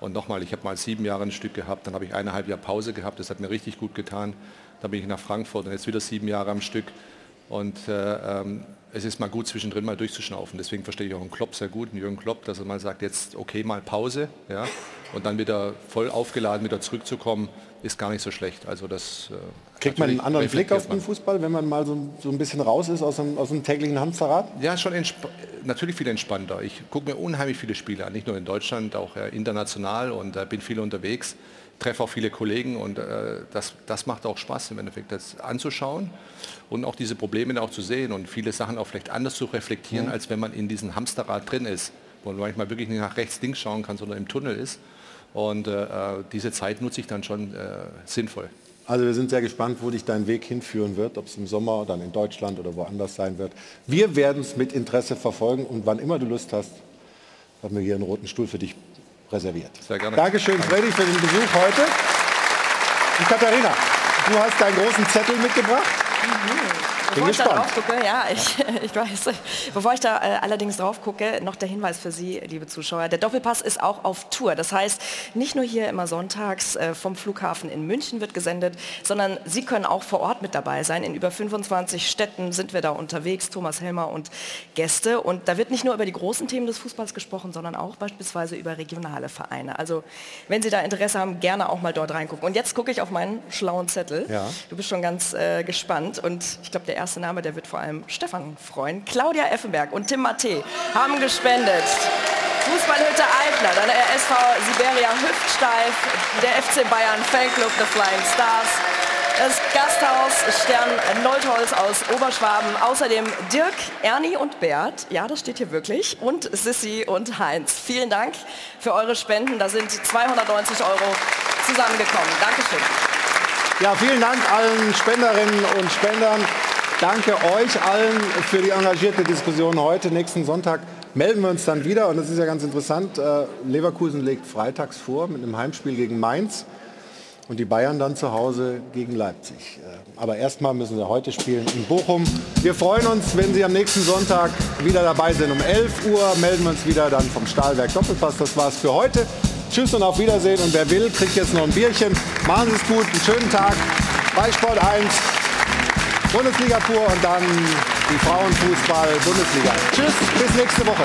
S2: Und nochmal, ich habe mal sieben Jahre ein Stück gehabt, dann habe ich eineinhalb Jahre Pause gehabt. Das hat mir richtig gut getan. Dann bin ich nach Frankfurt und jetzt wieder sieben Jahre am Stück. Und äh, ähm, es ist mal gut zwischendrin mal durchzuschnaufen. Deswegen verstehe ich auch einen Klopp sehr gut, einen Jürgen Klopp, dass er mal sagt, jetzt okay, mal Pause, ja, und dann wieder voll aufgeladen wieder zurückzukommen, ist gar nicht so schlecht. Also das
S1: äh, kriegt man einen anderen Blick auf den Fußball, wenn man mal so, so ein bisschen raus ist aus dem, aus dem täglichen Hamsterrad?
S2: Ja, schon natürlich viel entspannter. Ich gucke mir unheimlich viele Spiele an, nicht nur in Deutschland, auch äh, international und äh, bin viel unterwegs treffe auch viele Kollegen und äh, das, das macht auch Spaß im Endeffekt, das anzuschauen und auch diese Probleme auch zu sehen und viele Sachen auch vielleicht anders zu reflektieren, mhm. als wenn man in diesem Hamsterrad drin ist, wo man manchmal wirklich nicht nach rechts, links schauen kann, sondern im Tunnel ist. Und äh, diese Zeit nutze ich dann schon äh, sinnvoll.
S1: Also wir sind sehr gespannt, wo dich dein Weg hinführen wird, ob es im Sommer dann in Deutschland oder woanders sein wird. Wir werden es mit Interesse verfolgen und wann immer du Lust hast, haben wir hier einen roten Stuhl für dich reserviert. Sehr gerne. Dankeschön, Freddy, für den Besuch heute. Und Katharina, du hast deinen großen Zettel mitgebracht.
S3: Mhm. Bevor ich da drauf gucke, ja, ich, ich weiß. Bevor ich da äh, allerdings drauf gucke, noch der Hinweis für Sie, liebe Zuschauer. Der Doppelpass ist auch auf Tour. Das heißt, nicht nur hier immer sonntags äh, vom Flughafen in München wird gesendet, sondern Sie können auch vor Ort mit dabei sein. In über 25 Städten sind wir da unterwegs, Thomas Helmer und Gäste. Und da wird nicht nur über die großen Themen des Fußballs gesprochen, sondern auch beispielsweise über regionale Vereine. Also wenn Sie da Interesse haben, gerne auch mal dort reingucken. Und jetzt gucke ich auf meinen schlauen Zettel. Ja. Du bist schon ganz äh, gespannt. Und ich glaube, der erste Name, der wird vor allem Stefan freuen. Claudia Effenberg und Tim Matte haben gespendet. Fußballhütte Eitler, dann der SV Siberia Hüftsteif, der FC Bayern Fanclub The Flying Stars, das Gasthaus Stern Neutholz aus Oberschwaben, außerdem Dirk, Ernie und Bert, ja das steht hier wirklich, und Sissi und Heinz. Vielen Dank für eure Spenden, da sind 290 Euro zusammengekommen. Dankeschön.
S1: Ja, vielen Dank allen Spenderinnen und Spendern. Danke euch allen für die engagierte Diskussion heute. Nächsten Sonntag melden wir uns dann wieder. Und das ist ja ganz interessant. Äh, Leverkusen legt freitags vor mit einem Heimspiel gegen Mainz und die Bayern dann zu Hause gegen Leipzig. Äh, aber erstmal müssen sie heute spielen in Bochum. Wir freuen uns, wenn Sie am nächsten Sonntag wieder dabei sind. Um 11 Uhr melden wir uns wieder dann vom Stahlwerk Doppelpass. Das war's für heute. Tschüss und auf Wiedersehen. Und wer will, kriegt jetzt noch ein Bierchen. Machen Sie es gut. Einen schönen Tag bei Sport 1. Bundesliga pur und dann die Frauenfußball Bundesliga. Tschüss, bis nächste Woche.